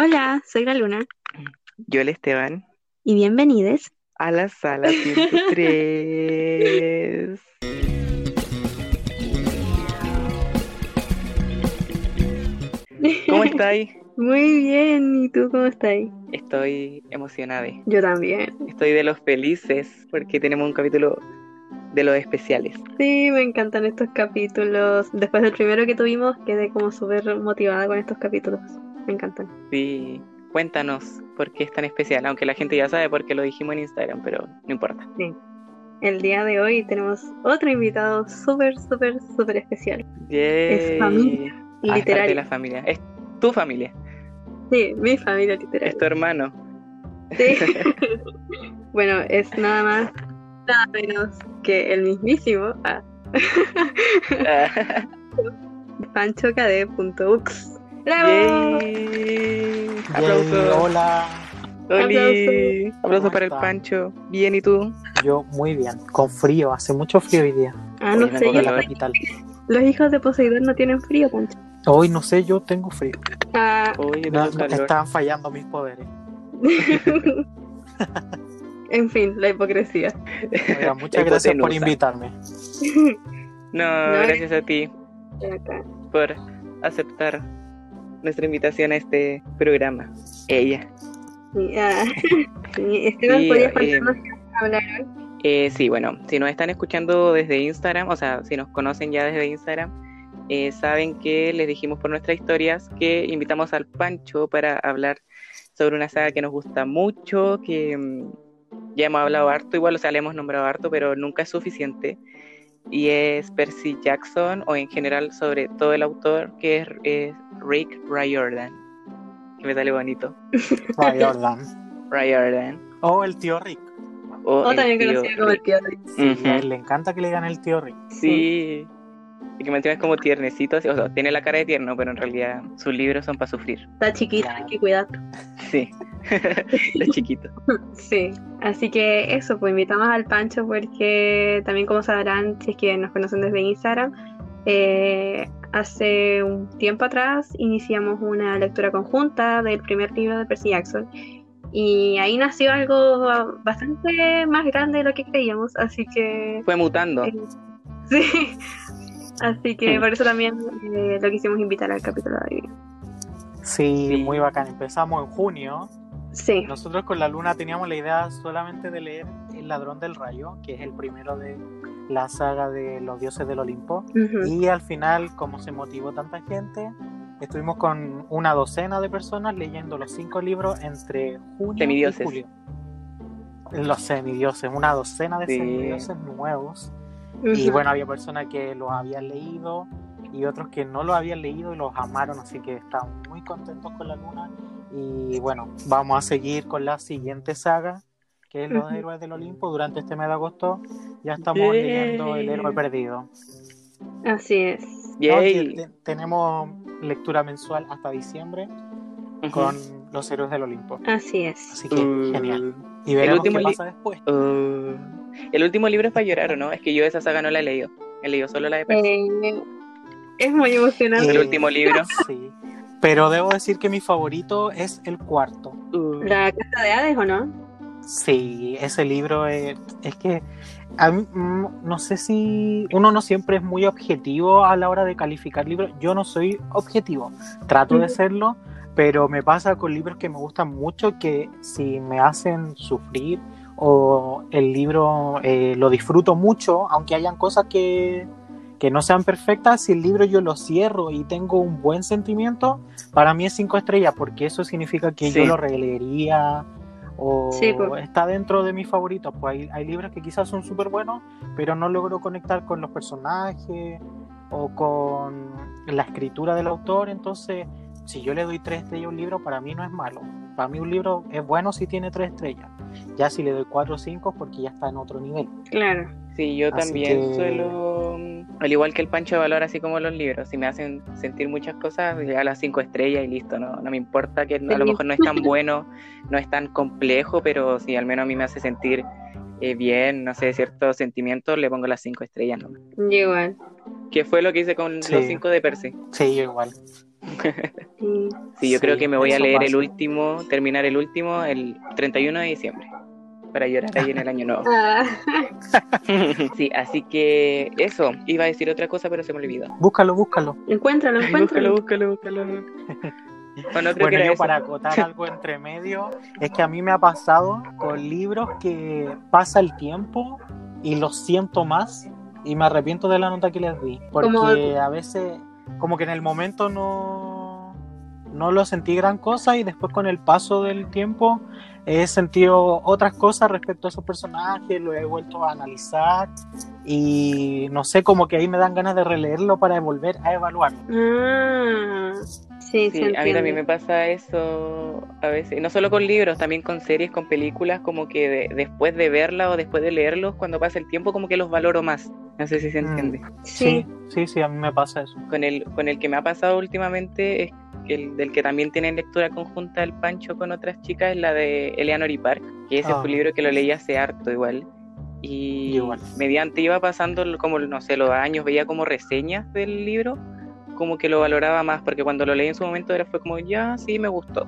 Hola, soy la Luna Yo el Esteban y bienvenidos. a la sala 103. ¿Cómo estáis? Muy bien, ¿y tú cómo estás? Estoy emocionada. Yo también. Estoy de los felices porque tenemos un capítulo de los especiales. Sí, me encantan estos capítulos. Después del primero que tuvimos, quedé como súper motivada con estos capítulos. Me encantan. Sí, cuéntanos por qué es tan especial, aunque la gente ya sabe porque lo dijimos en Instagram, pero no importa. El día de hoy tenemos otro invitado súper, súper, súper especial. Yay. familia, Ah, es parte de Literario. la familia. Es tu familia, Sí, mi familia es literaria. tu hermano. Sí. bueno, es nada más, nada menos que el mismísimo ah, panchokd.ux. ¡Bravo! Yay. Yay, Aplausos. hola, Oli. Aplauso ¿Cómo para el están? Pancho. Bien, ¿y tú? yo muy bien, con frío, hace mucho frío hoy día, Ah, no sé, yo en la calor. capital. Los hijos de Poseidón no tienen frío, Pancho. Hoy no sé, yo tengo frío. Ah, tengo No, no, están fallando mis poderes. en fin, la hipocresía. Oiga, muchas gracias por invitarme. No, No, gracias a ti Acá. por aceptar nuestra invitación a este programa. Ella. Ah, Esteban, Sí, ¿podrías eh, hablar hoy? Eh, sí, bueno, si nos están escuchando desde Instagram, o sea, si nos conocen ya desde Instagram, eh, saben que les dijimos por nuestras historias que invitamos al Pancho para hablar sobre una saga que nos gusta mucho, que mm, ya hemos hablado harto, igual, o sea, le hemos nombrado harto, pero nunca es suficiente. Y es Percy Jackson, o en general sobre todo el autor, que es, es Rick Riordan. Que me sale bonito. Ray Jordan. Riordan. Oh, el tío Rick. O, O el también tío conocido como el Rick. tío Rick. A él le encanta que le gane el tío Rick. Sí. Y que mantiene como tiernecito, así, o sea, tiene la cara de tierno, pero en realidad sus libros son para sufrir. Está chiquito, hay que cuidarlo. Sí. Los chiquitos. Sí, así que eso, pues invitamos al Pancho porque también como sabrán, si es que nos conocen desde Instagram, eh, hace un tiempo atrás iniciamos una lectura conjunta del primer libro de Percy Jackson y ahí nació algo bastante más grande de lo que creíamos, así que Fue mutando. eh, sí, así que por eso también eh, lo quisimos invitar al capítulo de hoy. Sí, Sí. muy bacán. Empezamos en junio. Sí, Nosotros con la luna teníamos la idea solamente de leer El ladrón del rayo, que es el primero de la saga de los dioses del Olimpo. Y al final, como se motivó tanta gente, estuvimos con una docena de personas leyendo los cinco libros entre junio Semidioses. y julio. Los semidioses, una docena de Sí. semidioses nuevos. Y bueno, había personas que los habían leído y otros que no los habían leído y los amaron, así que estamos muy contentos con la luna. Y bueno, vamos a seguir con la siguiente saga, que es Los. Héroes del Olimpo. Durante este mes de agosto ya estamos Yay. leyendo El Héroe Perdido. así es. No, tenemos lectura mensual hasta diciembre con los héroes del Olimpo. Así es. Así que Uh, genial. Y veremos último qué pasa después. uh. El último libro es para llorar, ¿o no? Es que yo esa saga no la he leído. He leído solo la de Percy. Eh, es muy emocionante. El Eh, último libro. Sí. Pero debo decir que mi favorito es el cuarto. Uh. ¿La Casa de Hades o no? Sí, ese libro es, es que a mí, mm, no sé si uno no siempre es muy objetivo a la hora de calificar libros. Yo no soy objetivo, trato de serlo, pero me pasa con libros que me gustan mucho que si me hacen sufrir o el libro eh, lo disfruto mucho, aunque hayan cosas que, que no sean perfectas, si el libro yo lo cierro y tengo un buen sentimiento, para mí es cinco estrellas, porque eso significa que Sí. yo lo releería o Sí, pues. está dentro de mis favoritos. Pues hay, hay libros que quizás son súper buenos, pero no logro conectar con los personajes o con la escritura del autor, entonces si yo le doy tres estrellas a un libro, para mí no es malo. Para mí un libro es bueno si tiene tres estrellas. Ya si le doy cuatro o cinco, porque ya está en otro nivel. Claro. Sí, yo Así también que- suelo, mm, al igual que el Pancho, valor así como los libros. Si me hacen sentir muchas cosas, a las cinco estrellas y listo. No, no me importa que a lo mejor no es tan bueno, no es tan complejo, pero si al menos a mí me hace sentir eh, bien, no sé, ciertos sentimientos, le pongo las cinco estrellas. igual. Que fue lo que hice con Sí. los cinco de Percy. Sí, yo igual. Sí. Sí, yo creo que me voy a leer el último, terminar el último el 31 de diciembre, para llorar ahí en el año nuevo. Ah, Sí, así que eso, iba a decir otra cosa, pero se me olvidó. Búscalo, búscalo. encuéntralo, Búscalo, encuéntralo. búscalo, búscalo. Bueno, creo que Bueno, era yo eso. para acotar algo entre medio, es que a mí me ha pasado con libros que pasa el tiempo y los siento más y me arrepiento de la nota que les di. Porque a veces, como que en el momento no, no lo sentí gran cosa y después con el paso del tiempo he sentido otras cosas respecto a esos personajes, lo he vuelto a analizar y no sé, como que ahí me dan ganas de releerlo para volver a evaluarlo. Ah, sí, Sí, a mí también me pasa eso a veces, no solo con libros, también con series, con películas, como que de- después de verla o después de leerlos, cuando pasa el tiempo, como que los valoro más. No sé si se Mm. entiende. Sí, Sí, sí, sí, a mí me pasa eso. Con el, con el que me ha pasado últimamente, es que el del que también tiene lectura conjunta el Pancho con otras chicas, es la de Eleanor y Park, que ese Ah. fue un libro que lo leí hace harto igual. Y Igual. mediante iba pasando como, no sé, los años, veía como reseñas del libro, como que lo valoraba más, porque cuando lo leí en su momento era fue como, ya, sí, me gustó.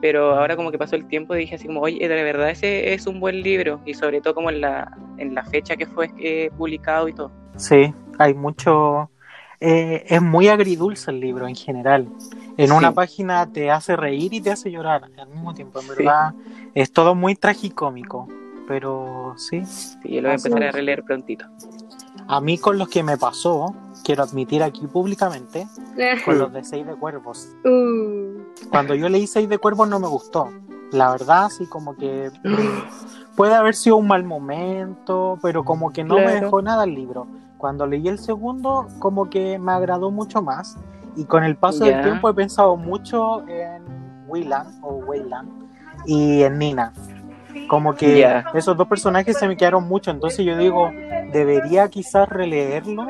Pero ahora como que pasó el tiempo y dije así como, oye, de verdad ese es un buen libro, y sobre todo como en la, en la fecha que fue eh, publicado y todo. Sí, hay mucho... eh, es muy agridulce el libro en general. En Sí. una página te hace reír y te hace llorar al mismo tiempo. En Sí. verdad, es todo muy tragicómico. Pero sí, Sí, yo lo voy a empezar a releer prontito. a mí con los que me pasó, quiero admitir aquí públicamente, con los de Seis de Cuervos. Uh, Cuando yo leí Seis de Cuervos no me gustó. La verdad, sí, como que puede haber sido un mal momento, pero como que no me Claro. dejó nada el libro. Cuando leí el segundo, como que me agradó mucho más. Y con el paso Ya. del tiempo he pensado mucho en Wayland o Wayland y en Nina. Como que Ya. esos dos personajes se me quedaron mucho. Entonces yo digo, debería quizás releerlos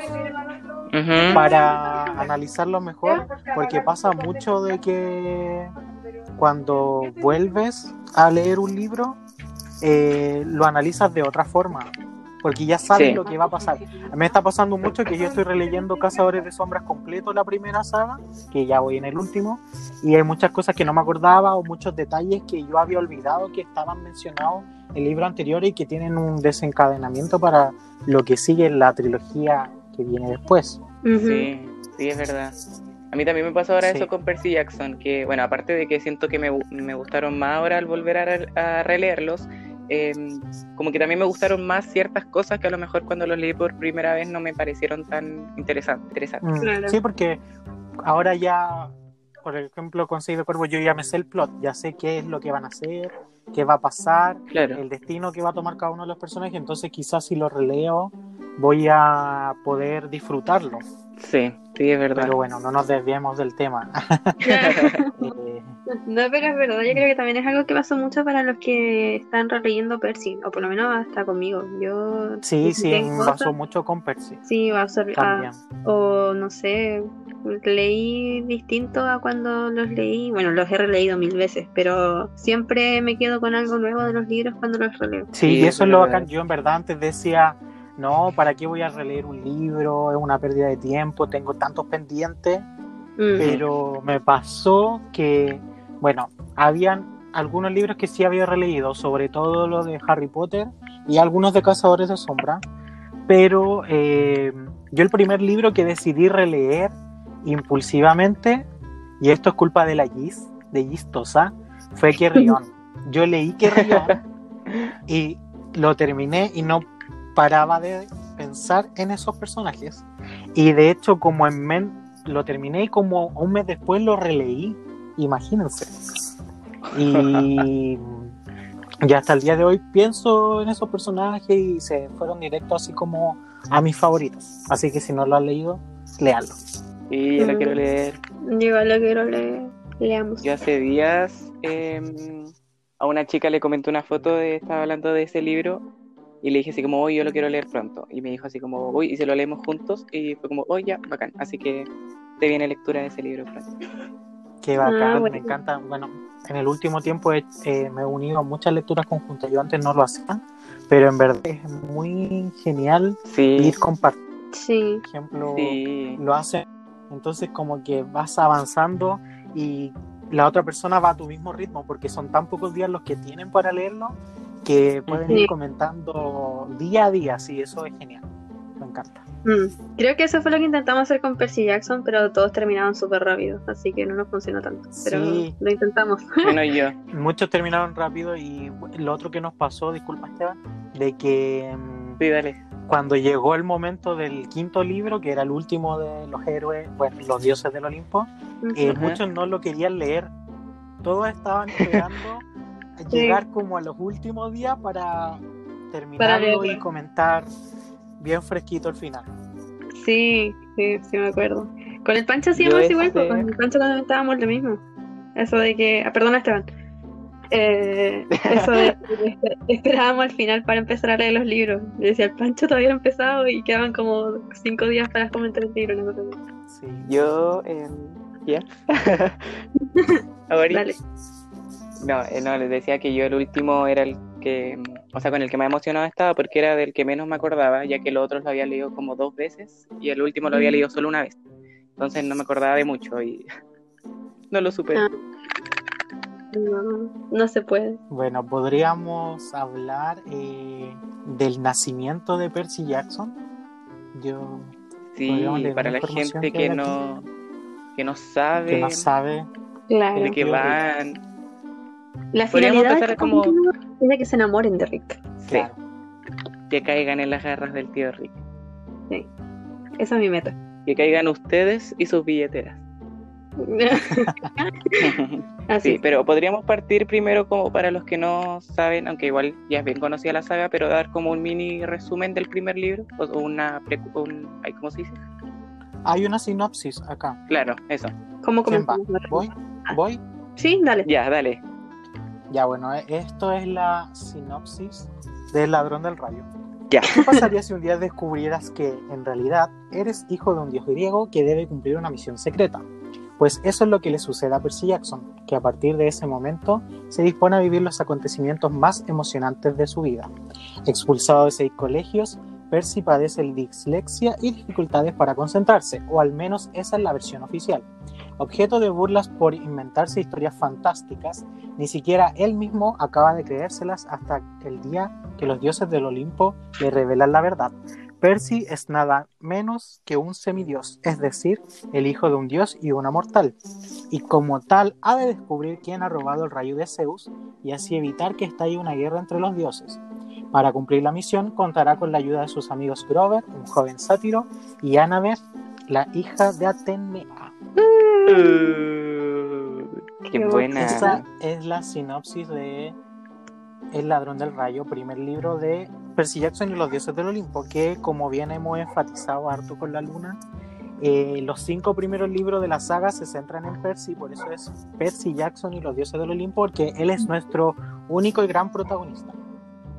Ujú. para analizarlo mejor, porque pasa mucho de que cuando vuelves a leer un libro, eh, lo analizas de otra forma, porque ya sabes Sí. lo que va a pasar. A mí me está pasando mucho que yo estoy releyendo Cazadores de Sombras completo la primera saga, que ya voy en el último, y hay muchas cosas que no me acordaba o muchos detalles que yo había olvidado que estaban mencionados en el libro anterior y que tienen un desencadenamiento para lo que sigue en la trilogía que viene después. Sí, sí, es verdad. A mí también me pasó ahora Sí. eso con Percy Jackson, que bueno, aparte de que siento que me, me gustaron más ahora al volver a, re- a releerlos, eh, como que también me gustaron más ciertas cosas que a lo mejor cuando los leí por primera vez no me parecieron tan interesantes. interesantes. Mm, Claro. Sí, porque ahora ya, por ejemplo, con Seis de Cuervo, yo ya me sé el plot, ya sé qué es lo que van a hacer, qué va a pasar, Claro. el destino que va a tomar cada uno de los personajes, entonces quizás si lo releo voy a poder disfrutarlo. Sí, sí, es verdad. Pero bueno, no nos desviemos del tema. Eh, No, pero es verdad, yo creo que también es algo que pasó mucho para los que están releyendo Percy, o por lo menos hasta conmigo. Yo sí, sí, cosas- pasó mucho con Percy. Sí, va a ser, También. o no sé, leí distinto a cuando los leí. Bueno, los he releído mil veces, pero siempre me quedo con algo nuevo de los libros cuando los releo. Sí, Sí, y eso es lo bacán. Yo en verdad antes decía, no, ¿para qué voy a releer un libro? Es una pérdida de tiempo, tengo tantos pendientes. Pero me pasó que, bueno, habían algunos libros que sí había releído, sobre todo los de Harry Potter y algunos de Cazadores de Sombra, pero eh, yo el primer libro que decidí releer impulsivamente, y esto es culpa de la Giz, de Giz Tosa, fue Kerrion. Yo leí Kerrion y lo terminé y no paraba de pensar en esos personajes. Y de hecho, como en men lo terminé y como un mes después lo releí, imagínense. Y ya hasta el día de hoy pienso en esos personajes y se fueron directos así como a mis favoritos. Así que si no lo han leído, léanlo. Sí, yo lo Mm. quiero leer. Yo lo quiero leer. Leamos. Yo hace días eh, a una chica le comenté una foto de, estaba hablando de ese libro y le dije así como, hoy yo lo quiero leer pronto. Y me dijo así como, uy, y se lo leemos juntos y fue como, oh ya, bacán. Así que te viene lectura de ese libro pronto. Qué bacán, Ah, bueno. me encanta. Bueno, en el último tiempo he- eh, me he unido a muchas lecturas conjuntas. Yo antes no lo hacía, pero en verdad es muy genial Sí, ir compartiendo. Sí. Por ejemplo, sí, lo hacen Entonces como que vas avanzando y la otra persona va a tu mismo ritmo porque son tan pocos días los que tienen para leerlo que pueden ir comentando día a día, sí, eso es genial, me encanta. Mm, creo que eso fue lo que intentamos hacer con Percy Jackson, pero todos terminaron súper rápido, así que no nos funcionó tanto. Pero lo intentamos. Bueno, yo. Muchos terminaron rápido y lo otro que nos pasó, disculpa Esteban, de que mm, sí, dale. cuando llegó el momento del quinto libro, que era el último de los héroes, bueno, los dioses del Olimpo, eh, muchos no lo querían leer. Todos estaban esperando llegar como a los últimos días para terminarlo y comentar bien fresquito el final. Sí, sí, sí me acuerdo. Con el Pancho hacíamos igual, pues, con el Pancho comentábamos lo mismo. Eso de que, ah, perdona Esteban, eh, eso de que esperábamos al final para empezar a leer los libros. Yo decía, el Pancho todavía no ha empezado y quedaban como cinco días para comentar el libro. No sí, yo, eh, ya. Dale. No, eh, no, les decía que yo el último era el que, o sea, con el que más emocionado estaba porque era del que menos me acordaba, ya que los otros lo había leído como dos veces y el último lo había leído solo una vez. Entonces no me acordaba de mucho y no lo supe. Ah. No, no se puede. Bueno, podríamos hablar eh, del nacimiento de Percy Jackson. Yo sí, para la gente que, no que no sabe, que no sabe claro. de qué van la finalidad es como... que se enamoren de Rick. Sí. Que caigan en las garras del tío Rick. Sí. Esa es mi meta. Que caigan ustedes y sus billeteras. Así sí, pero podríamos partir primero como para los que no saben, aunque igual ya es bien conocida la saga, pero dar como un mini resumen del primer libro o una un, ¿cómo se dice? Hay una sinopsis acá. Claro, eso. ¿Cómo ¿Voy? ¿Voy? Sí, dale. Ya, dale. Ya, bueno, e, esto es la sinopsis del ladrón del rayo. Ya. ¿Qué pasaría si un día descubrieras que, en realidad, eres hijo de un dios griego que debe cumplir una misión secreta? Pues eso es lo que le sucede a Percy Jackson, que a partir de ese momento se dispone a vivir los acontecimientos más emocionantes de su vida. Expulsado de seis colegios, Percy padece dislexia y dificultades para concentrarse, o al menos esa es la versión oficial. Objeto de burlas por inventarse historias fantásticas, ni siquiera él mismo acaba de creérselas hasta el día que los dioses del Olimpo le revelan la verdad. Percy es nada menos que un semidios, es decir, el hijo de un dios y una mortal, y como tal ha de descubrir quién ha robado el rayo de Zeus y así evitar que estalle una guerra entre los dioses. Para cumplir la misión contará con la ayuda de sus amigos Grover, un joven sátiro, y Annabeth, la hija de Atenea. Uh, qué buena. Esa es la sinopsis de El ladrón del rayo, primer libro de Percy Jackson y los dioses del Olimpo, que como bien hemos enfatizado harto con la luna, eh, los cinco primeros libros de la saga se centran en Percy, por eso es Percy Jackson y los dioses del Olimpo, porque él es nuestro único y gran protagonista.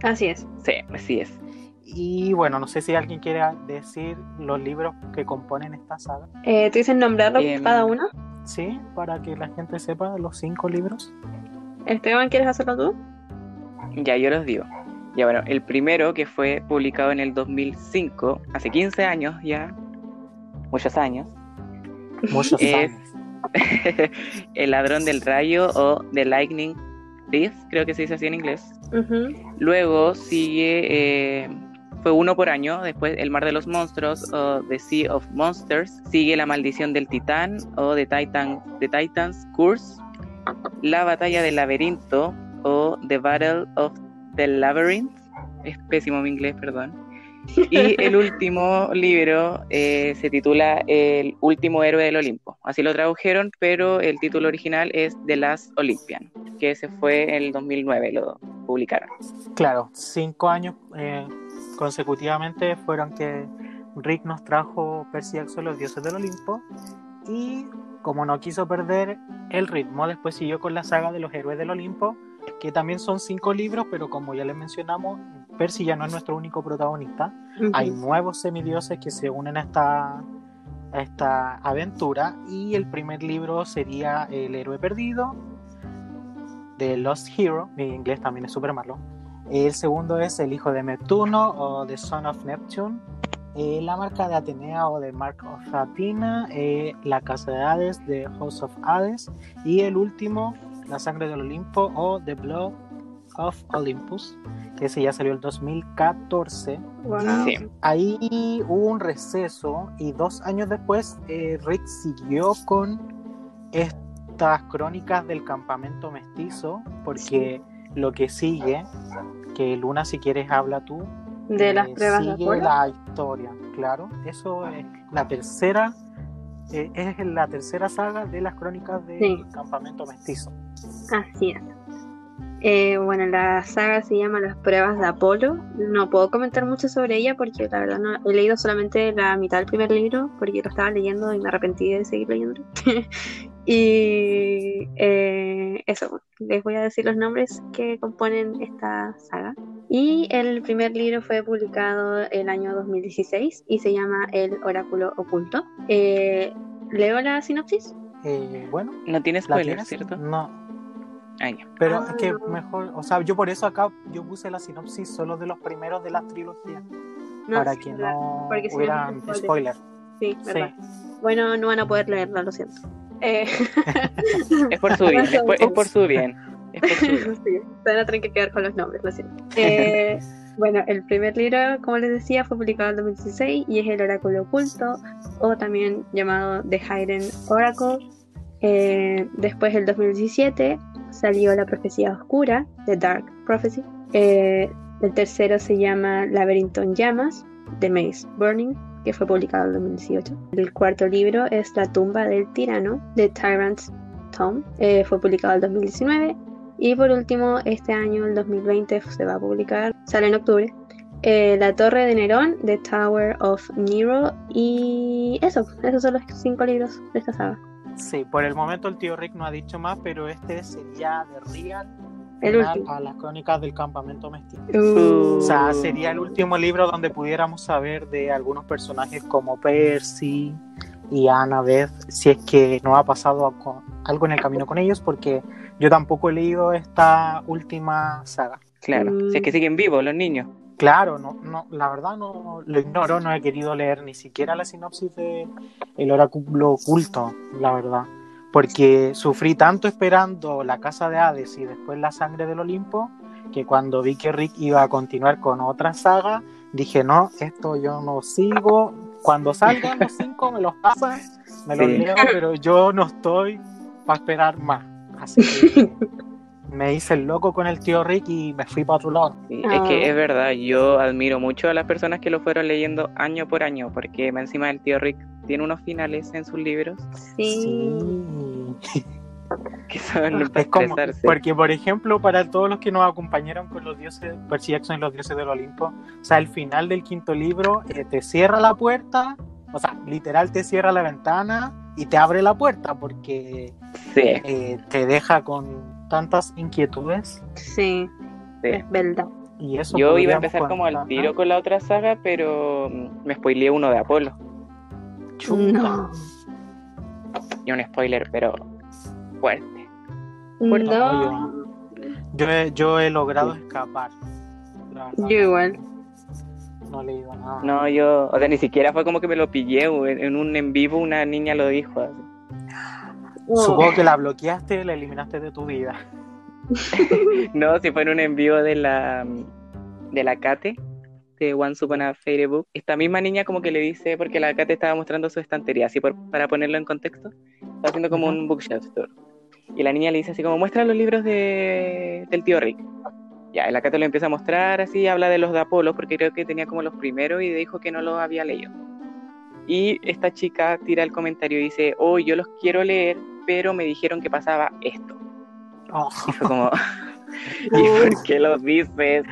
Así es. Sí, así es. Y bueno, no sé si alguien quiere decir los libros que componen esta saga. Eh, ¿Tú dices nombrarlos em, cada uno? Sí, para que la gente sepa los cinco libros. Esteban, ¿quieres hacerlo tú? Ya, yo los digo. Ya, bueno, el primero que fue publicado en el 2005, hace 15 años ya, muchos años. Muchos es El ladrón del rayo o The Lightning Thief, creo que se dice así en inglés. Luego sigue eh, fue uno por año, después El Mar de los Monstruos o The Sea of Monsters, sigue La Maldición del Titán o The, Titan, The Titan's Curse, La Batalla del Laberinto o The Battle of the Labyrinth, es pésimo mi inglés, perdón. Y el último libro eh, se titula El último héroe del Olimpo. Así lo tradujeron, pero el título original es The Last Olympian, que se fue en el 2009, lo publicaron. Claro, cinco años eh, consecutivamente fueron que Rick nos trajo Percy Jackson, los dioses del Olimpo, y como no quiso perder el ritmo, después siguió con la saga de los héroes del Olimpo, que también son cinco libros, pero como ya les mencionamos, Percy ya no es nuestro único protagonista. Hay nuevos semidioses que se unen a esta, a esta aventura, y el primer libro sería El héroe perdido, de Lost Hero, mi inglés también es súper malo, el segundo es El hijo de Neptuno o The Son of Neptune. eh, La marca de Atenea o de Mark of Athena, eh, La Casa de Hades de House of Hades y el último, La Sangre del Olimpo o The Blood of Olympus, que ese ya salió el 2014. Wow. Sí. Ahí hubo un receso y dos años después eh, Rick siguió con estas crónicas del campamento mestizo, porque lo que sigue, que Luna si quieres habla tú, De las eh, de sigue la historia, claro. Eso es la tercera, eh, es la tercera saga de las crónicas del Sí. campamento mestizo. Así es. Eh, bueno, la saga se llama Las pruebas de Apolo. No puedo comentar mucho sobre ella porque la verdad no he leído solamente la mitad del primer libro porque lo estaba leyendo y me arrepentí de seguir leyendo. y eh, eso, les voy a decir los nombres que componen esta saga. Y el primer libro fue publicado el año 2016 y se llama El Oráculo Oculto. Eh, ¿Leo la sinopsis? Eh, bueno, No tiene ¿la spoilers, tienes? ¿cierto? No, Ah, pero Ah. es que mejor, o sea, yo por eso acá yo puse la sinopsis solo de los primeros de la trilogía, No, para sí, que no hubieran no spoiler. Sí, Sí. verdad. Bueno, no van a poder leerla, lo siento. Eh, Es por su bien, es por, es por su bien. Es por su bien. sí, se van a tener que quedar con los nombres, lo siento. Eh, bueno, el primer libro, como les decía, fue publicado en 2016 y es El Oráculo Oculto, o también llamado The Hidden Oracle. Eh, después, el 2017, salió La Profecía Oscura, The Dark Prophecy. El tercero se llama Laberinto en Llamas, The Maze Burning, que fue publicado en 2018. El cuarto libro es La tumba del tirano, The Tyrant's Tomb, eh, fue publicado en 2019. Y por último, este año, el 2020, se va a publicar, sale en octubre, eh, La Torre de Nerón, The Tower of Nero. Y eso, esos son los cinco libros de esta saga. Sí, por el momento el tío Rick no ha dicho más, pero este sería de Real El último. a las crónicas del campamento mestizo. Uh, O sea, sería el último libro donde pudiéramos saber de algunos personajes como Percy y Annabeth, si es que no ha pasado algo en el camino con ellos, porque yo tampoco he leído esta última saga. Claro. Mm. Si es que siguen vivos los niños. Claro, no, no, la verdad no lo ignoro, no he querido leer ni siquiera la sinopsis de El oráculo oculto, la verdad. Porque sufrí tanto esperando la casa de Hades y después la sangre del Olimpo, que cuando vi que Rick iba a continuar con otra saga, dije no, esto yo no sigo. Cuando salgan los cinco me los pasan, me los Sí. leo, pero yo no estoy para esperar más. Así que me hice el loco con el tío Rick y me fui para otro lado. Sí, Ah. Es que es verdad, yo admiro mucho a las personas que lo fueron leyendo año por año, porque encima el tío Rick tiene unos finales en sus libros sí. Sí. que son para Es como, porque por ejemplo, para todos los que nos acompañaron con los dioses, Percy Jackson y los dioses del Olimpo, o sea, el final del quinto libro eh, te cierra la puerta, o sea, literal te cierra la ventana y te abre la puerta porque Sí, eh, te deja con tantas inquietudes Sí, sí. es verdad. y eso Yo iba a empezar como al contar, tiro ¿no? con la otra saga, pero me spoileé uno de Apolo. Chuta. No. Y un spoiler, pero fuerte. Fuerte, No, Yo he, yo he logrado escapar. yo igual. No he leído nada. No, yo, o sea, ni siquiera fue como que me lo pillé, en, un en vivo una niña lo dijo. así. Supongo que la bloqueaste y la eliminaste de tu vida. No, si fue en un envío de la de la Kate de Once Upon a Fairy Book. Esta misma niña como que le dice, porque la Kate estaba mostrando su estantería, así por, para ponerlo en contexto, está haciendo como un bookshelf tour. Y la niña le dice así como, muestra los libros de, del tío Rick. Ya, la Kate lo empieza a mostrar así, habla de los de Apolo, porque creo que tenía como los primeros y dijo que no los había leído. Y esta chica tira el comentario y dice, oh, yo los quiero leer, pero me dijeron que pasaba esto. Oh. Y fue como, ¿y por qué lo dices?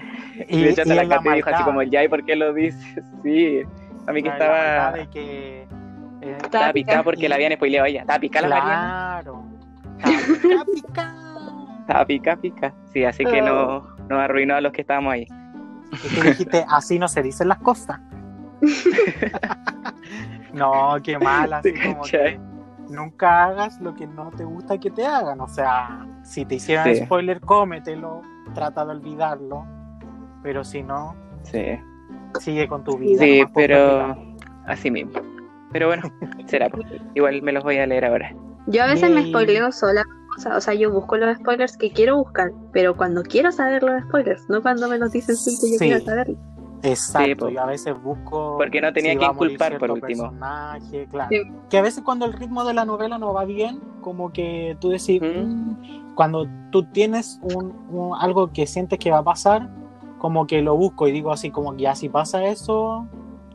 Y, de hecho hasta y la la Kate dijo así como, ya, ¿y por qué lo dices? Sí, a mí que la- estaba, de que, eh, Estaba estaba picada porque y- la habían spoileado a ella. Estaba picada la Mariana. claro. Estaba pica, Estaba pica, pica. Sí, así que no, nos arruinó a los que estábamos ahí. Y tú dijiste, así no se dicen las cosas. no, qué mal, así ¿Te como que nunca hagas lo que no te gusta que te hagan. O sea, si te hicieran Sí. spoiler, cómetelo, trata de olvidarlo. Pero si no, Sí. Sigue con tu vida. Sí, pues, pero así mismo. Pero bueno, será. pues. Igual me los voy a leer ahora. Yo a veces me spoileo sola cosas, o sea, yo busco los spoilers que quiero buscar, pero cuando quiero saber los spoilers, no cuando me los dicen sin que yo Sí. quiera saberlo. Exacto, Sí, po. yo a veces busco. Porque no tenía si quien va a morir culpar, por último. personaje, claro. Sí. Que a veces cuando el ritmo de la novela no va bien, como que tú decís, Ujú. "Mm", cuando tú tienes un, un- algo que sientes que va a pasar, como que lo busco y digo así como que ya si pasa eso,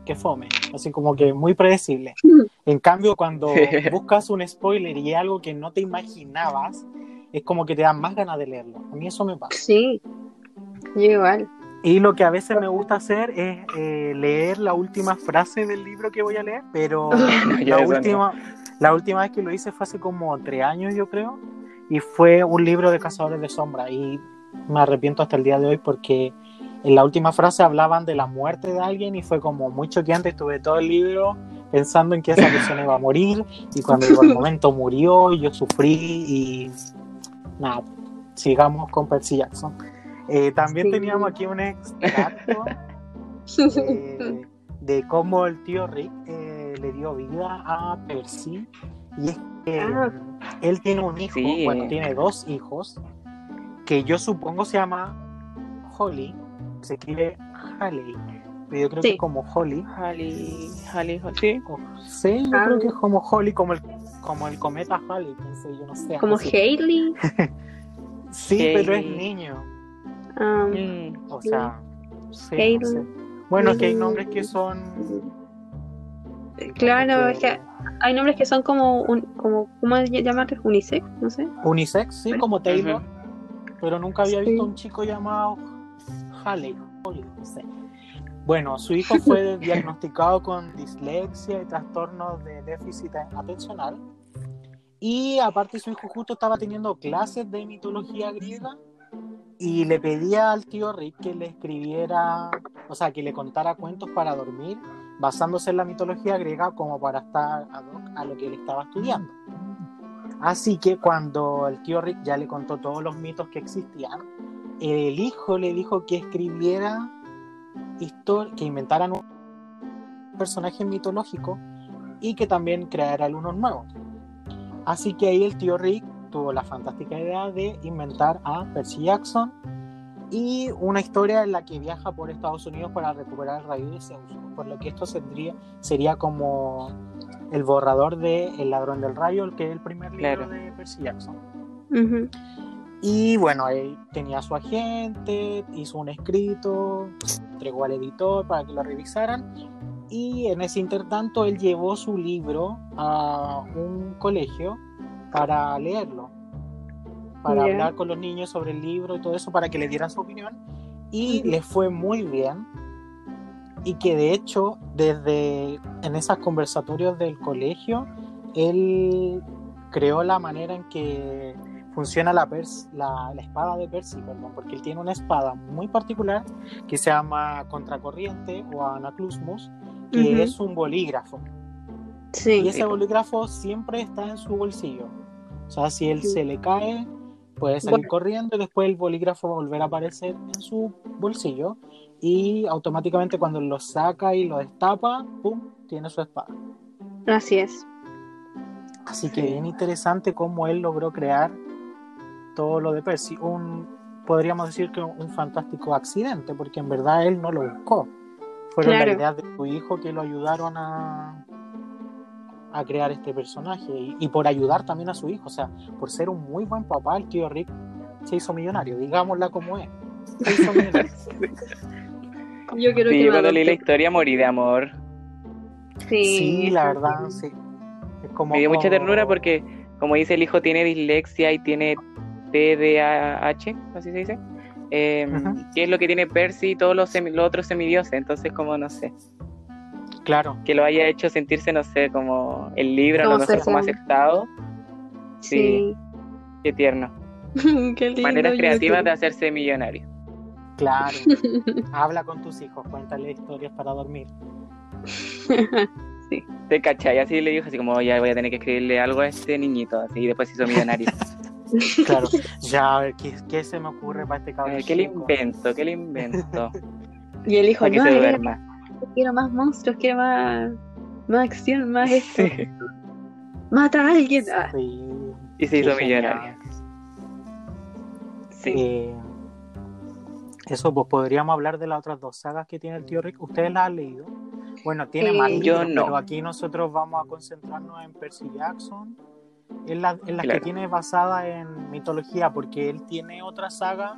que fome, así como que muy predecible. En cambio, cuando buscas un spoiler y algo que no te imaginabas, es como que te dan más ganas de leerlo. A mí eso me pasa. Sí, yo igual. Y lo que a veces me gusta hacer es eh, leer la última frase del libro que voy a leer, pero No, la no. última, la última vez que lo hice fue hace como tres años, yo creo, y fue un libro de Cazadores de Sombra, y me arrepiento hasta el día de hoy porque en la última frase hablaban de la muerte de alguien y fue como muy choqueante, estuve todo el libro pensando en que esa persona iba a morir, y cuando llegó el momento murió, y yo sufrí, y nada, sigamos con Percy Jackson. Eh, también Sí. teníamos aquí un extracto eh, de cómo el tío Rick eh, le dio vida a Percy. Y es que Ah. él tiene un hijo, Sí. bueno, tiene dos hijos, que yo supongo se llama Holly, se escribe Haley, pero yo creo Sí. que es como Holly. Halley, Halley, Halley, sí. o- sí, yo Ah. creo que es como Holly, como el, como el cometa Halley, pensé yo, no sé. Como. Hailey. Sí, pero es Haley. niño, um, Mm, o sea, sí, Haley. no sé. Bueno, es que hay nombres que son... Claro, que- es que hay nombres que son como, un, como ¿cómo llamarles? Unisex, no sé. Unisex, sí, como Taylor. Pero nunca había Sí. visto un chico llamado Haley. Holly, no sé. Bueno, su hijo fue diagnosticado con dislexia y trastornos de déficit atencional. Y aparte su hijo justo estaba teniendo clases de mitología griega y le pedía al tío Rick que le escribiera, o sea, que le contara cuentos para dormir basándose en la mitología griega como para estar ad hoc a lo que él estaba estudiando. Así que cuando el tío Rick ya le contó todos los mitos que existían, el hijo le dijo que escribiera histor- que inventaran un personaje mitológico y que también creara unos nuevos. Así que ahí el tío Rick tuvo la fantástica idea de inventar a Percy Jackson y una historia en la que viaja por Estados Unidos para recuperar el rayo de Zeus, por lo que esto sería, sería como el borrador de El ladrón del rayo, el que es el primer libro Claro. de Percy Jackson. Ujú. Y bueno, él tenía su agente, hizo un escrito, entregó al editor para que lo revisaran. Y en ese intertanto él llevó su libro a un colegio para leerlo, para hablar con los niños sobre el libro y todo eso, para que le dieran su opinión. Y les fue muy bien. Y que de hecho, desde en esos conversatorios del colegio, él creó la manera en que funciona la, pers- la, la espada de Percy, perdón, porque él tiene una espada muy particular que se llama Contracorriente o Anaclusmus, que Ujú. es un bolígrafo. Y Sí. ese bolígrafo siempre está en su bolsillo. O sea, si él Sí. se le cae, puede salir Bueno. corriendo y después el bolígrafo va a volver a aparecer en su bolsillo. Y automáticamente cuando lo saca y lo destapa, ¡pum! tiene su espada. Así es. Así que bien interesante cómo él logró crear todo lo de Percy. Un, podríamos decir que un fantástico accidente, porque en verdad él no lo buscó. Fueron Claro. las ideas de su hijo que lo ayudaron a, a crear este personaje. Y, y por ayudar también a su hijo. O sea, por ser un muy buen papá, el tío Rick se hizo millonario. Digámosla como es. Se hizo millonario. Yo quiero Sí, que cuando leí la historia morí de amor. Sí, sí, la verdad, sí. Es como, Me dio mucha ternura porque, como dice el hijo, tiene dislexia y tiene TDAH, así se dice. Eh, que es lo que tiene Percy y todos los, semi- los otros semidioses. Entonces, como no sé, Claro. que lo haya hecho sentirse, no sé, como el libro, Como no sé, como cercano. aceptado. Sí. Qué tierno. Qué lindo. Maneras creativas de hacerse millonario. Claro. Habla con tus hijos, cuéntale historias para dormir. ¿Te cachai? Así le dijo, así como, ya voy a tener que escribirle algo a este niñito, así, y después se hizo millonario. Claro. Ya, a ver, ¿qué, qué se me ocurre para este cabrón? ¿Qué le invento? ¿Qué le invento? Y el hijo no quiero más monstruos, quiero más, más acción, más esto. Sí. Mata a alguien. Ah, Sí, Y se hizo millonaria. Sí. Eh, eso, pues podríamos hablar de las otras dos sagas que tiene el tío Rick. ¿Ustedes las han leído? Bueno, tiene Eh, más yo no. pero aquí nosotros vamos a concentrarnos en Percy Jackson, en, la- en las Claro. que tiene basada en mitología, porque él tiene otra saga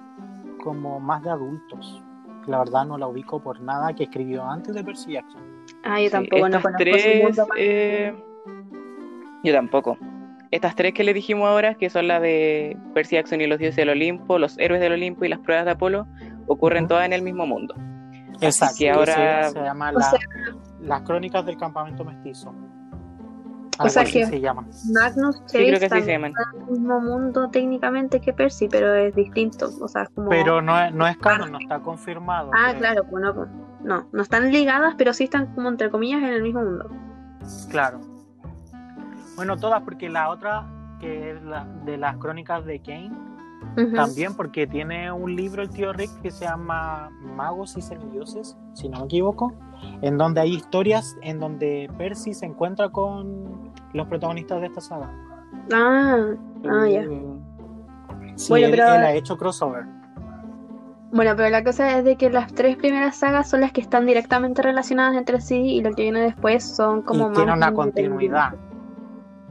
como más de adultos. La verdad no la ubico por nada que escribió antes de Percy Jackson. Ah, yo Sí, tampoco no estas tres, eh, yo tampoco. Estas tres que le dijimos ahora, que son la de Percy Jackson y los dioses del Olimpo, los héroes del Olimpo y las pruebas de Apolo, ocurren todas en el mismo mundo. Exacto. que ahora- se, se llama O la- sea- Las Crónicas del Campamento Mestizo. O sea que- se llama. Magnus Chase Sí, está en el mismo mundo técnicamente que Percy, pero es distinto. O sea, como. Pero no es, no es canon, no está confirmado. Ah, claro, pues no, pues, no, no están ligadas, pero sí están como entre comillas en el mismo mundo. Claro. Bueno, todas, porque la otra, que es la de las crónicas de Kane, También porque tiene un libro el tío Rick que se llama Magos y Semidioses, si no me equivoco, en donde hay historias en donde Percy se encuentra con los protagonistas de esta saga. Ah, ah, ya. Sí, Bueno, él, pero- él ha hecho crossover. Bueno, pero la cosa es de que las tres primeras sagas son las que están directamente relacionadas entre sí y lo que viene después son como y más. tiene una continuidad.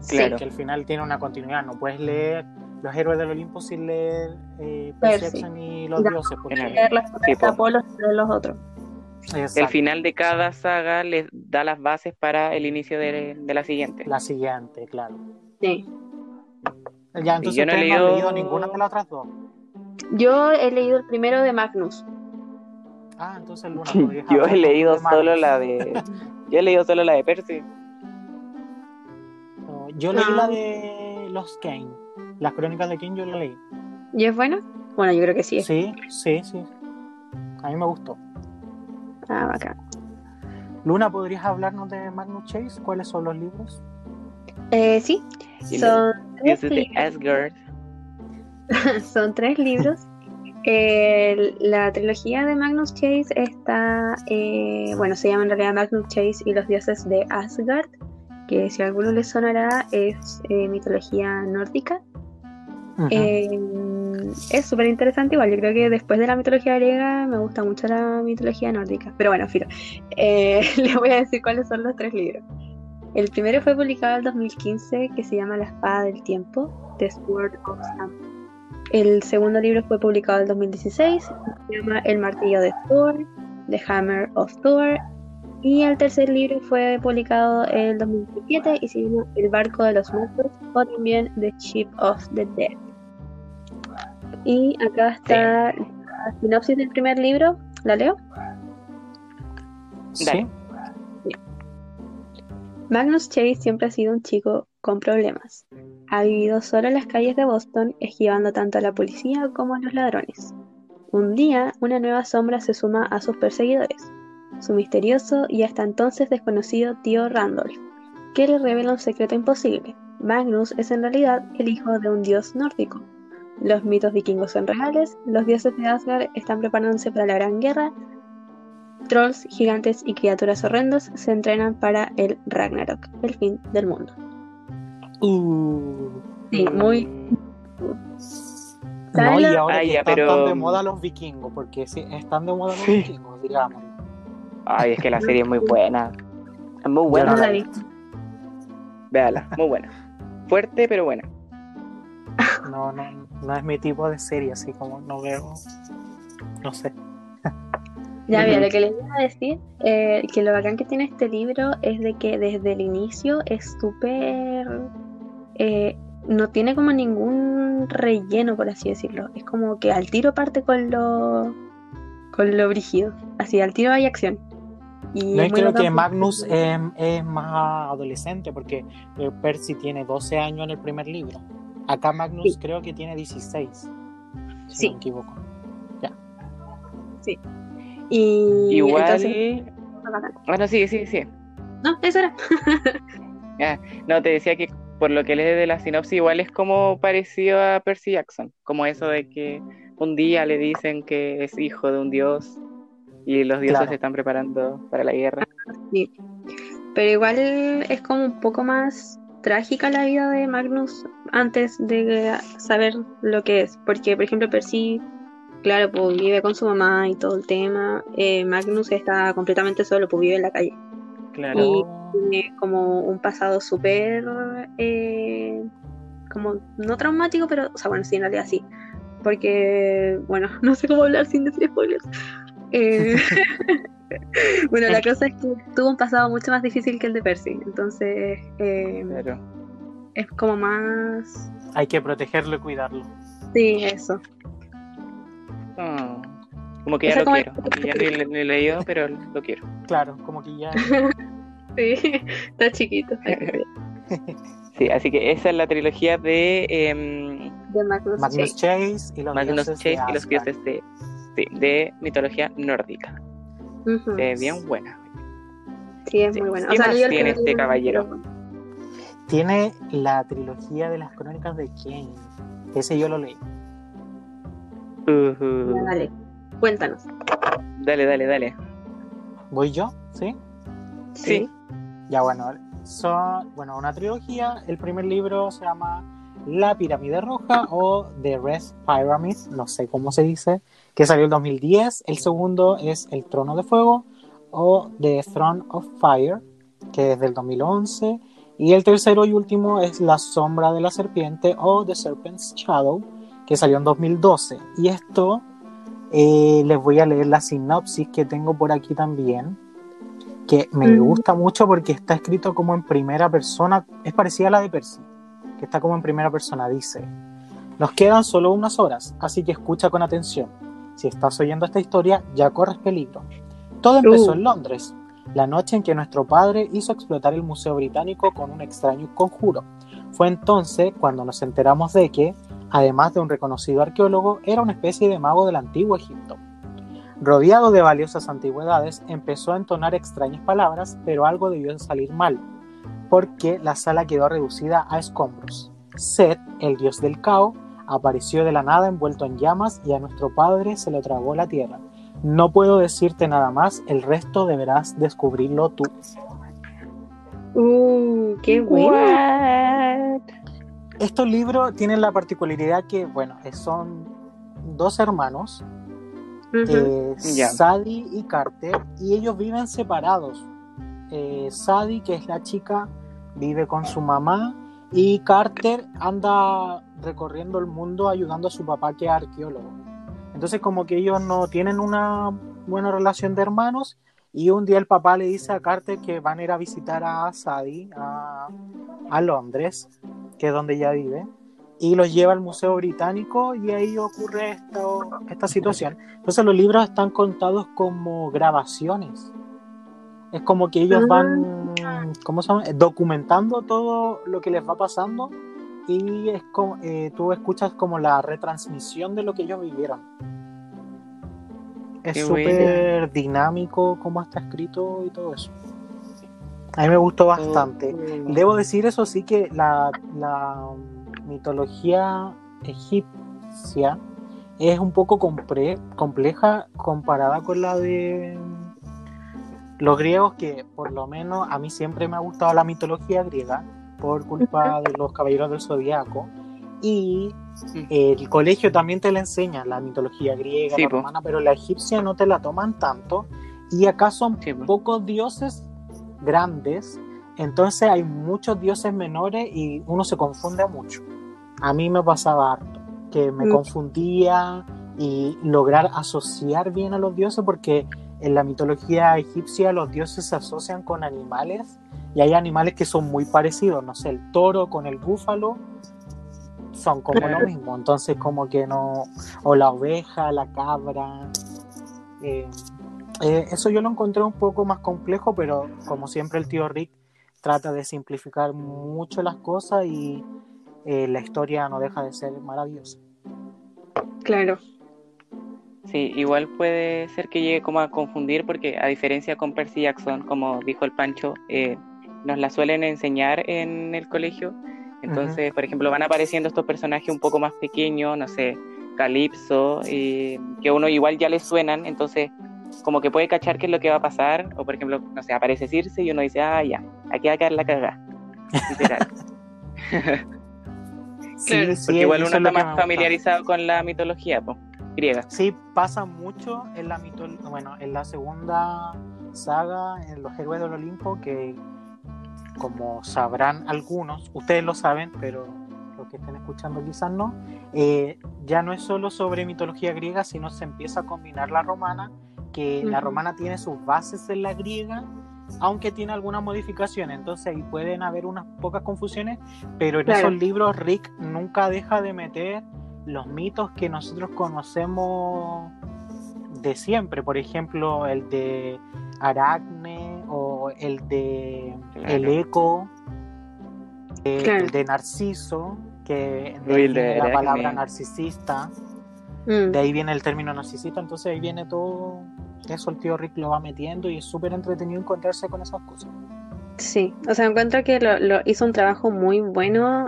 Sí. Claro. Que al final tiene una continuidad. No puedes leer Los Héroes del Olimpo sin leer eh. Jackson y los Ya. dioses. porque-. Leer las Sí. Apolo de los otros. El final de cada saga les da las bases para el inicio de, de la siguiente. La siguiente, claro. Sí. Ya, entonces yo no he no leído- ninguna de las otras dos. Yo he leído el primero de Magnus. Ah, entonces Luna Yo he leído solo la de. Yo he leído solo la de Percy. No, Yo leí Ah. la de los Kane. Las crónicas de Kane yo la leí. ¿Y es bueno? Bueno, yo creo que sí. Sí, sí, sí. A mí me gustó. Ah, bacán. Luna, ¿podrías hablarnos de Magnus Chase? ¿Cuáles son los libros? Eh, sí, son tres, Dioses de libros, Asgard. son tres libros. El- la trilogía de Magnus Chase está, eh, bueno, se llama en realidad Magnus Chase y los dioses de Asgard, que si a alguno les sonará es eh, mitología nórdica. Eh, es súper interesante igual, yo creo que después de la mitología griega me gusta mucho la mitología nórdica, pero bueno, filo. Eh, les voy a decir cuáles son los tres libros. El primero fue publicado en el 2015 que se llama La Espada del Tiempo, The Sword of Sam. El segundo libro fue publicado en el 2016 se llama El Martillo de Thor, The Hammer of Thor. Y el tercer libro fue publicado en el 2017 y se llama El Barco de los Muertos o también The Ship of the Dead. Y acá está la sinopsis del primer libro. ¿La leo? Sí. Magnus Chase siempre ha sido un chico con problemas. Ha vivido solo en las calles de Boston, esquivando tanto a la policía como a los ladrones. Un día, una nueva sombra se suma a sus perseguidores, su misterioso y hasta entonces desconocido tío Randolph, que le revela un secreto imposible. Magnus es en realidad el hijo de un dios nórdico. Los mitos vikingos son reales, los dioses de Asgard están preparándose para la gran guerra, trolls, gigantes y criaturas horrendas se entrenan para el Ragnarok, el fin del mundo. Uh. Sí, muy... No, ¿Saben y ahora Ah, ya, están pero- tan de moda los vikingos, porque sí, están de moda los Sí. vikingos, digamos. Ay, es que la serie es muy buena. Es muy No buena. la vi. Véala, muy buena. Fuerte, pero buena. No, no, no es mi tipo de serie, así como no veo. No sé. Ya, mira, lo que les iba a decir, eh, que lo bacán que tiene este libro es de que desde el inicio es súper... eh, no tiene como ningún relleno, por así decirlo. Es como que al tiro parte con lo... con lo brígido. Así, al tiro hay acción. Y No, creo que Magnus es, es más adolescente, porque eh, Percy tiene 12 años en el primer libro. Acá Magnus Sí. creo que tiene 16, si Sí. no me equivoco. Y Igual. entonces, bacán. Bueno, sí, sí, sí. No, eso era. No, te decía que por lo que lees de la sinopsis, igual es como parecido a Percy Jackson. Como eso de que un día le dicen que es hijo de un dios y los dioses Claro. se están preparando para la guerra. Sí. Pero igual es como un poco más trágica la vida de Magnus antes de saber lo que es. Porque, por ejemplo, Percy, claro, pues vive con su mamá y todo el tema. Eh, Magnus está completamente solo, pues vive en la calle. Claro. Y tiene como un pasado súper, eh, como no traumático, pero, o sea, bueno, sí, en realidad sí. Porque, bueno, no sé cómo hablar sin decir spoilers. Eh, bueno, la cosa es que tuvo un pasado mucho más difícil que el de Percy. Entonces, eh, Claro. es como más. Hay que protegerlo y cuidarlo. Sí, eso. Como que ya lo como- quiero. Ya ni lo ni leído, pero lo quiero. Claro, como que ya. Sí, está chiquito. Sí, así que esa es la trilogía de em, De Magnus, Magnus Chase. Chase y los Magnus dioses de Chase y los Asgard. dioses de, sí, de mitología nórdica. Eh, bien buena. Sí, es Sí. muy bueno. ¿Qué más leí el tiene este caballero? Tiene la trilogía de las crónicas de Kane. Ese yo lo leí. Ya, dale, cuéntanos. Dale, dale, dale. ¿Voy yo? ¿Sí? Sí. Ya bueno, son bueno, una trilogía. El primer libro se llama La Pirámide Roja o The Red Pyramid, no sé cómo se dice, que salió en 2010. El segundo es El Trono de Fuego o The Throne of Fire, que es del 2011. Y el tercero y último es La Sombra de la Serpiente o The Serpent's Shadow, que salió en 2012. Y esto eh, les voy a leer la sinopsis que tengo por aquí también que me Mm. gusta mucho porque está escrito como en primera persona, es parecida a la de Percy, que está como en primera persona, dice, nos quedan solo unas horas, así que escucha con atención. Si estás oyendo esta historia, ya corres peligro. Todo empezó Uh. en Londres, la noche en que nuestro padre hizo explotar el Museo Británico con un extraño conjuro. Fue entonces cuando nos enteramos de que, además de un reconocido arqueólogo, era una especie de mago del antiguo Egipto. Rodeado de valiosas antigüedades, empezó a entonar extrañas palabras, pero algo debió de salir mal, porque la sala quedó reducida a escombros. Set, el dios del caos, apareció de la nada envuelto en llamas y a nuestro padre se lo tragó la tierra. No puedo decirte nada más, el resto deberás descubrirlo tú. Uh, qué bueno. Estos libros tienen la particularidad que, bueno, son dos hermanos, eh, Ya. Sadie y Carter, y ellos viven separados. Eh, Sadie, que es la chica, vive con su mamá y Carter anda recorriendo el mundo ayudando a su papá que es arqueólogo. Entonces como que ellos no tienen una buena relación de hermanos y un día el papá le dice a Carter que van a ir a visitar a Sadie a, Londres, que es donde ella vive, y los lleva al Museo Británico y ahí ocurre esto, esta situación. Entonces los libros están contados como grabaciones. Es como que ellos Ah. van, ¿cómo se llama? Documentando todo lo que les va pasando y es como, eh, tú escuchas como la retransmisión de lo que ellos vivieron. Es súper dinámico cómo está escrito y todo eso. A mí me gustó bastante. Oh. Debo decir eso sí que la, la mitología egipcia es un poco compre- compleja comparada con la de los griegos, que por lo menos a mí siempre me ha gustado la mitología griega por culpa de los caballeros del zodiaco. Y el colegio también te la enseña, la mitología griega, Sí, la romana, pero la egipcia no te la toman tanto. Y acá son Sí, po. pocos dioses grandes, entonces hay muchos dioses menores y uno se confunde mucho. A mí me pasaba harto, que me Mm. confundía y lograr asociar bien a los dioses, porque en la mitología egipcia los dioses se asocian con animales y hay animales que son muy parecidos, no sé, el toro con el búfalo son como lo mismo, entonces como que no, o la oveja, la cabra, eh, eh, eso yo lo encontré un poco más complejo, pero como siempre el tío Rick trata de simplificar mucho las cosas y eh, la historia no deja de ser maravillosa. Claro. Sí, igual puede ser que llegue como a confundir porque a diferencia con Percy Jackson, como dijo el Pancho, eh, nos la suelen enseñar en el colegio. Entonces, por ejemplo, van apareciendo estos personajes un poco más pequeños, no sé, Calypso, eh, que a uno igual ya le suenan, entonces como que puede cachar qué es lo que va a pasar, o por ejemplo, no sé, aparece Circe y uno dice, ah, ya, aquí va a quedar la cagada. Literal. Sí, sí, Porque igual uno está más familiarizado con la mitología po, griega. Sí, pasa mucho en la bueno, en la segunda saga, en los héroes del Olimpo, que como sabrán algunos, ustedes lo saben, pero los que estén escuchando quizás no, eh, ya no es solo sobre mitología griega, sino se empieza a combinar la romana, que la romana tiene sus bases en la griega, aunque tiene algunas modificaciones, entonces ahí pueden haber unas pocas confusiones, pero en Claro. esos libros Rick nunca deja de meter los mitos que nosotros conocemos de siempre, por ejemplo, el de Aracne o el de Claro. El Eco, Claro. el de Narciso, que de de viene la Aracne. palabra narcisista, Mm. de ahí viene el término narcisista, entonces ahí viene todo eso, el tío Rick lo va metiendo y es súper entretenido encontrarse con esas cosas. Sí, o sea, encuentro que lo, lo hizo un trabajo muy bueno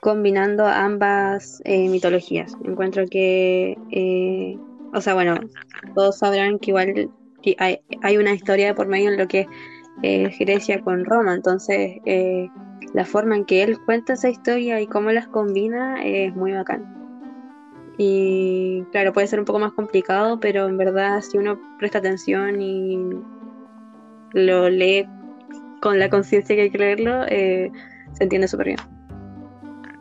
combinando ambas eh, mitologías. Encuentro que, eh, o sea, bueno, todos sabrán que igual hay, hay una historia por medio en lo que es Grecia con Roma, entonces eh, la forma en que él cuenta esa historia y cómo las combina es muy bacán. Y claro, puede ser un poco más complicado, pero en verdad si uno presta atención y lo lee con la conciencia que hay que leerlo, eh, se entiende súper bien.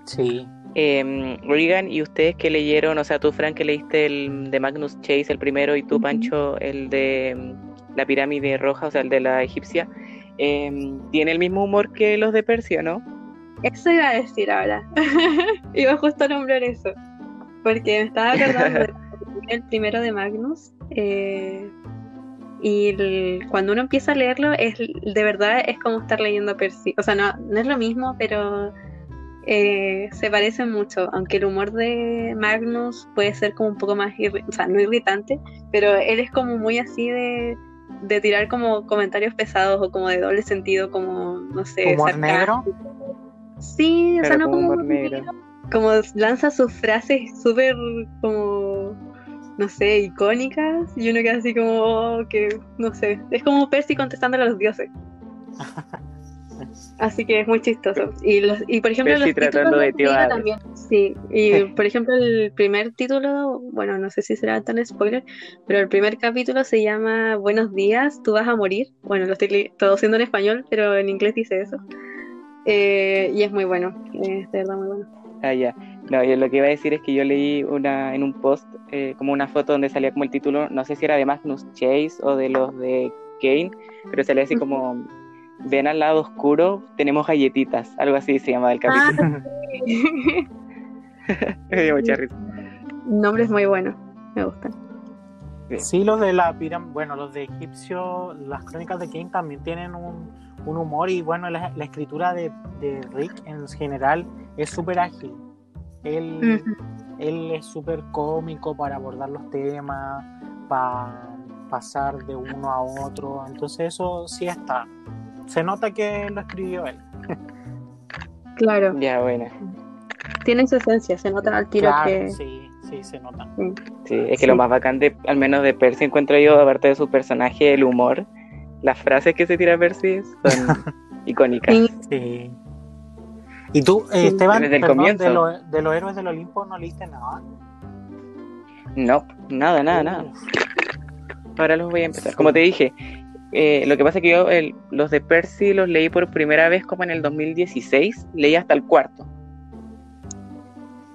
Sí, Eh, Regan, ¿y ustedes que leyeron? O sea, tú, Frank, que leíste el de Magnus Chase, el primero, y tú. Pancho, el de mm, la pirámide roja, o sea, el de la egipcia, eh, ¿tiene el mismo humor que los de Persia, no? Eso iba a decir ahora. iba justo a nombrar eso. Porque me estaba acordando del el primero de Magnus. eh, y el- cuando uno empieza a leerlo, es de verdad es como estar leyendo Percy. O sea, no, no es lo mismo, pero eh, se parecen mucho. Aunque el humor de Magnus puede ser como un poco más, o sea, no irritante, pero él es como muy así de, de tirar como comentarios pesados o como de doble sentido, como, no sé, humor negro. Sí, o sea, no como como humor negro. como lanza sus frases súper como no sé, icónicas y uno queda así como oh, que no sé, es como Percy contestándole a los dioses. Así que es muy chistoso. Y, los, y por ejemplo, los títulos tratando de Tío también. Sí, y por ejemplo, el primer título, bueno, no sé si será tan spoiler, pero el primer capítulo se llama Buenos días, tú vas a morir. Bueno, lo estoy traduciendo en español, pero en inglés dice eso. Eh, y es muy bueno, es de verdad muy bueno. Ah, ya. No, yo lo que iba a decir es que yo leí una en un post eh, como una foto donde salía como el título, no sé si era de Magnus Chase o de los de Kane, pero salía así como ven al lado oscuro, tenemos galletitas, algo así se llama el capítulo. Me dio mucha risa. Nombre es muy bueno, me gustan. Sí, los de la pirámide, bueno, los de Egipcio, las crónicas de Kane también tienen un, un humor y bueno, la, la escritura de, de Rick en general es súper ágil. Él, él es súper cómico para abordar los temas, para pasar de uno a otro, entonces eso sí está. Se nota que lo escribió él. Claro, Ya, bueno. tiene su esencia, se nota al tiro Claro, que... sí, sí, se nota. Sí, es que Sí. lo más bacán de, al menos de Percy encuentro yo, aparte de su personaje, el humor, las frases que se tira Percy son icónicas. Sí. Sí. Y tú, eh, Esteban, desde el perdón, comienzo. de, lo- de los héroes del Olimpo no leíste nada. No, nada, nada, nada. Ahora los voy a empezar. Como te dije, eh, lo que pasa es que yo el- los de Percy los leí por primera vez como en el 2016, leí hasta el cuarto.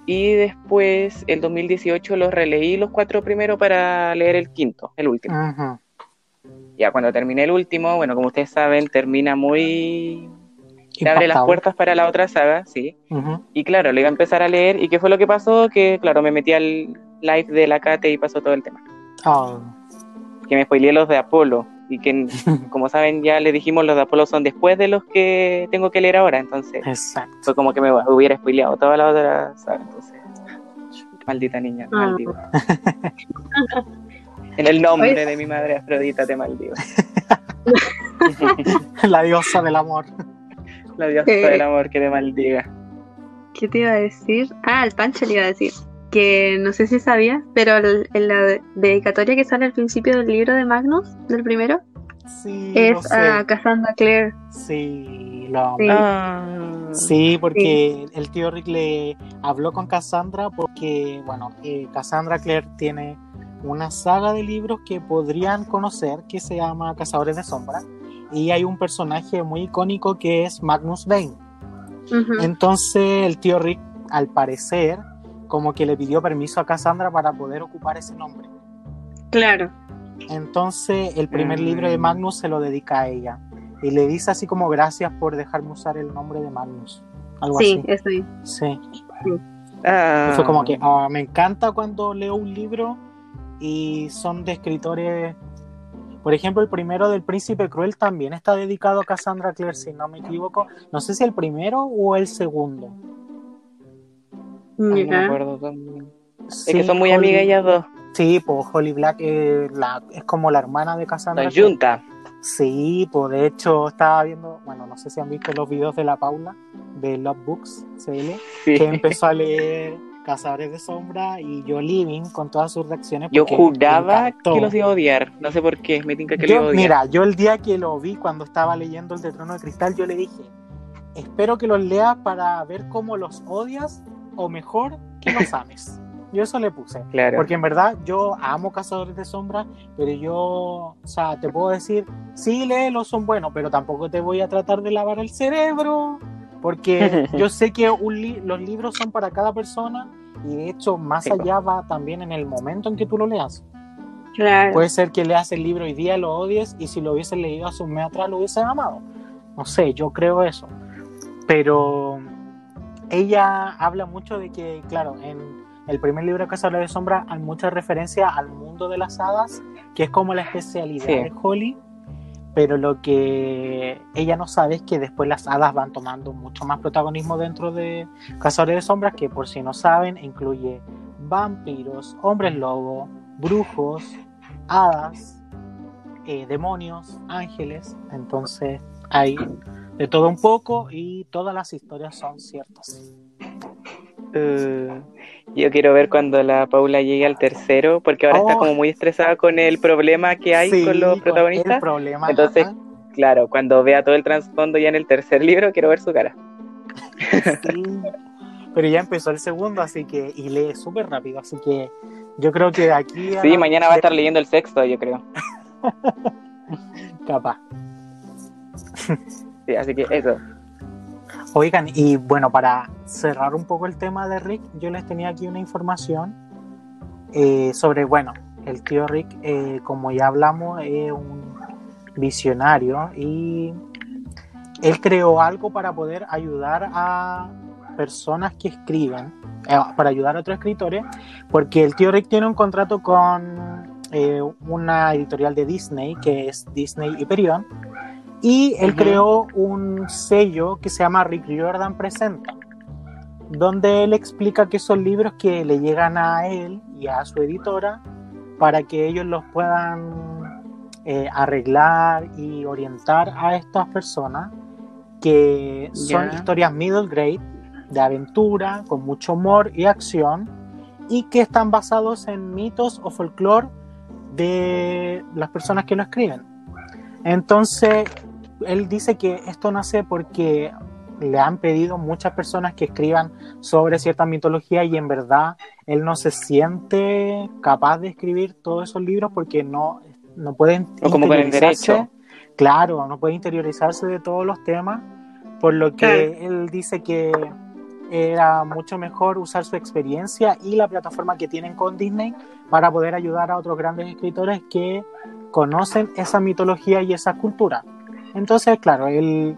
Y después, el 2018, los releí los cuatro primero para leer el quinto, el último. Ujú. Ya cuando terminé el último, bueno, como ustedes saben, termina muy... Te abre las puertas para la otra saga, sí. Y claro, le iba a empezar a leer. ¿Y qué fue lo que pasó? Que claro, me metí al live de la Kate y pasó todo el tema. Ah, que me spoileé los de Apolo y que como saben ya le dijimos los de Apolo son después de los que tengo que leer ahora entonces exacto. fue como que me hubiera spoileado toda la otra saga entonces maldita niña te Ah. maldigo en el nombre Oye. de mi madre Afrodita te maldigo La diosa del amor. la diosa Eh. del amor que te maldiga ¿Qué te iba a decir? Ah, al Pancho le iba a decir. Que no sé si sabías, pero el- en la dedicatoria que sale al principio del libro de Magnus, del primero, Sí, es sé. a Cassandra Clare. Sí, lo amo. Sí. Ah. Sí, porque el tío Rick le habló con Cassandra porque, bueno, eh, Cassandra Clare tiene una saga de libros que podrían conocer que se llama Cazadores de Sombra y hay un personaje muy icónico que es Magnus Bane. Entonces el tío Rick, al parecer, como que le pidió permiso a Cassandra para poder ocupar ese nombre. Claro. Entonces el primer Mm. libro de Magnus se lo dedica a ella y le dice así como gracias por dejarme usar el nombre de Magnus. Algo Sí, así. eso es. Sí. Ah. Fue como que ah, me encanta cuando leo un libro y son de escritores. Por ejemplo, el primero del Príncipe Cruel también está dedicado a Cassandra Clare, si no me equivoco. No sé si el primero o el segundo. No me acuerdo. son- Es que son muy Holly- amigas ellas dos. Sí, pues Holly Black eh, la- es como la hermana de Cassandra. Son Clare. juntas. Sí, pues de hecho estaba viendo, bueno, no sé si han visto los videos de la Paula de Love Books CL, Sí. que empezó a leer Cazadores de Sombra y yo Living con todas sus reacciones. Yo juraba que los iba a odiar. No sé por qué. Me tinca que iba a odiar. mira, yo el día que lo vi cuando estaba leyendo el de Trono de Cristal, yo le dije, espero que los leas para ver cómo los odias o mejor que los ames. Yo eso le puse. Claro. Porque en verdad yo amo Cazadores de Sombra, pero yo, o sea, te puedo decir, sí, léelos, son buenos, pero tampoco te voy a tratar de lavar el cerebro, porque yo sé que un li- los libros son para cada persona y de hecho más Sí, allá va también en el momento en que tú lo leas. Claro. Puede ser que leas el libro hoy día lo odies y si lo hubieses leído hace un mes atrás lo hubieses amado. No sé, yo creo eso. Pero ella habla mucho de que, claro, en el primer libro de Cazadores de Sombra hay mucha referencia al mundo de las hadas, que es como la especialidad Sí. de Holly. Pero lo que ella no sabe es que después las hadas van tomando mucho más protagonismo dentro de Cazadores de Sombras, que por si no saben, incluye vampiros, hombres lobo, brujos, hadas, eh, demonios, ángeles. Entonces hay de todo un poco y todas las historias son ciertas. Uh, yo quiero ver cuando la Paula llegue al tercero, porque ahora está Oh. como muy estresada con el problema que hay Sí, con los el protagonistas. problema, Entonces, ajá, Claro, cuando vea todo el trasfondo ya en el tercer libro, quiero ver su cara. sí. Pero ya empezó el segundo, así que y lee súper rápido, así que yo creo que de aquí a Sí, la- mañana va a estar leyendo el sexto, yo creo. capaz. Sí, así que eso. Oigan, y bueno, para cerrar un poco el tema de Rick, yo les tenía aquí una información eh, sobre, bueno, el tío Rick, eh, como ya hablamos, es un visionario y él creó algo para poder ayudar a personas que escriben, eh, para ayudar a otros escritores, porque el tío Rick tiene un contrato con eh, una editorial de Disney, que es Disney Hyperion, y él creó un sello que se llama Rick Jordan Presenta, donde él explica que son libros que le llegan a él y a su editora para que ellos los puedan eh, arreglar y orientar a estas personas que son historias middle grade de aventura con mucho humor y acción y que están basados en mitos o folclore de las personas que lo escriben. Entonces, él dice que esto nace porque le han pedido muchas personas que escriban sobre cierta mitología y en verdad él no se siente capaz de escribir todos esos libros porque no, no puede O como con el interiorizarse. derecho. Claro, no puede interiorizarse de todos los temas, por lo que él dice que era mucho mejor usar su experiencia y la plataforma que tienen con Disney para poder ayudar a otros grandes escritores que conocen esa mitología y esa cultura. Entonces, claro, él,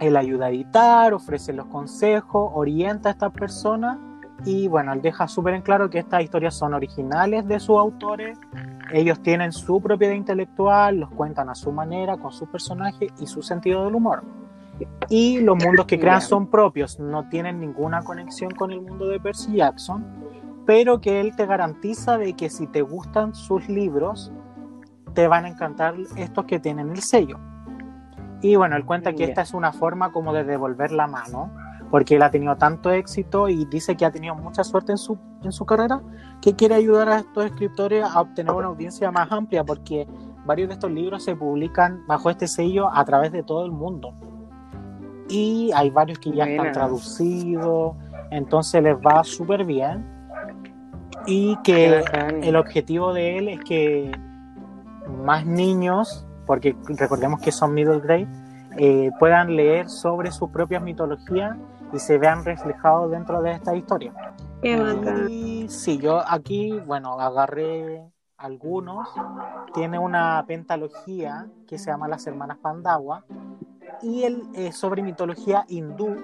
él ayuda a editar, ofrece los consejos, orienta a estas personas y bueno, él deja súper en claro que estas historias son originales de sus autores, ellos tienen su propiedad intelectual, los cuentan a su manera, con sus personajes y su sentido del humor. Y los mundos que crean son propios, no tienen ninguna conexión con el mundo de Percy Jackson, pero que él te garantiza de que si te gustan sus libros, te van a encantar estos que tienen el sello. Y bueno, él cuenta que esta es una forma como de devolver la mano, porque él ha tenido tanto éxito y dice que ha tenido mucha suerte en su, en su carrera, que quiere ayudar a estos escritores a obtener una audiencia más amplia, porque varios de estos libros se publican bajo este sello a través de todo el mundo. Y hay varios que ya están traducidos, entonces les va súper bien. Y que el objetivo de él es que más niños, porque recordemos que son middle grade, eh, puedan leer sobre sus propias mitologías y se vean reflejados dentro de esta historia. y sí, yo aquí, bueno, agarré algunos. Tiene una pentalogía que se llama Las Hermanas Pandawa y el, eh, sobre mitología hindú,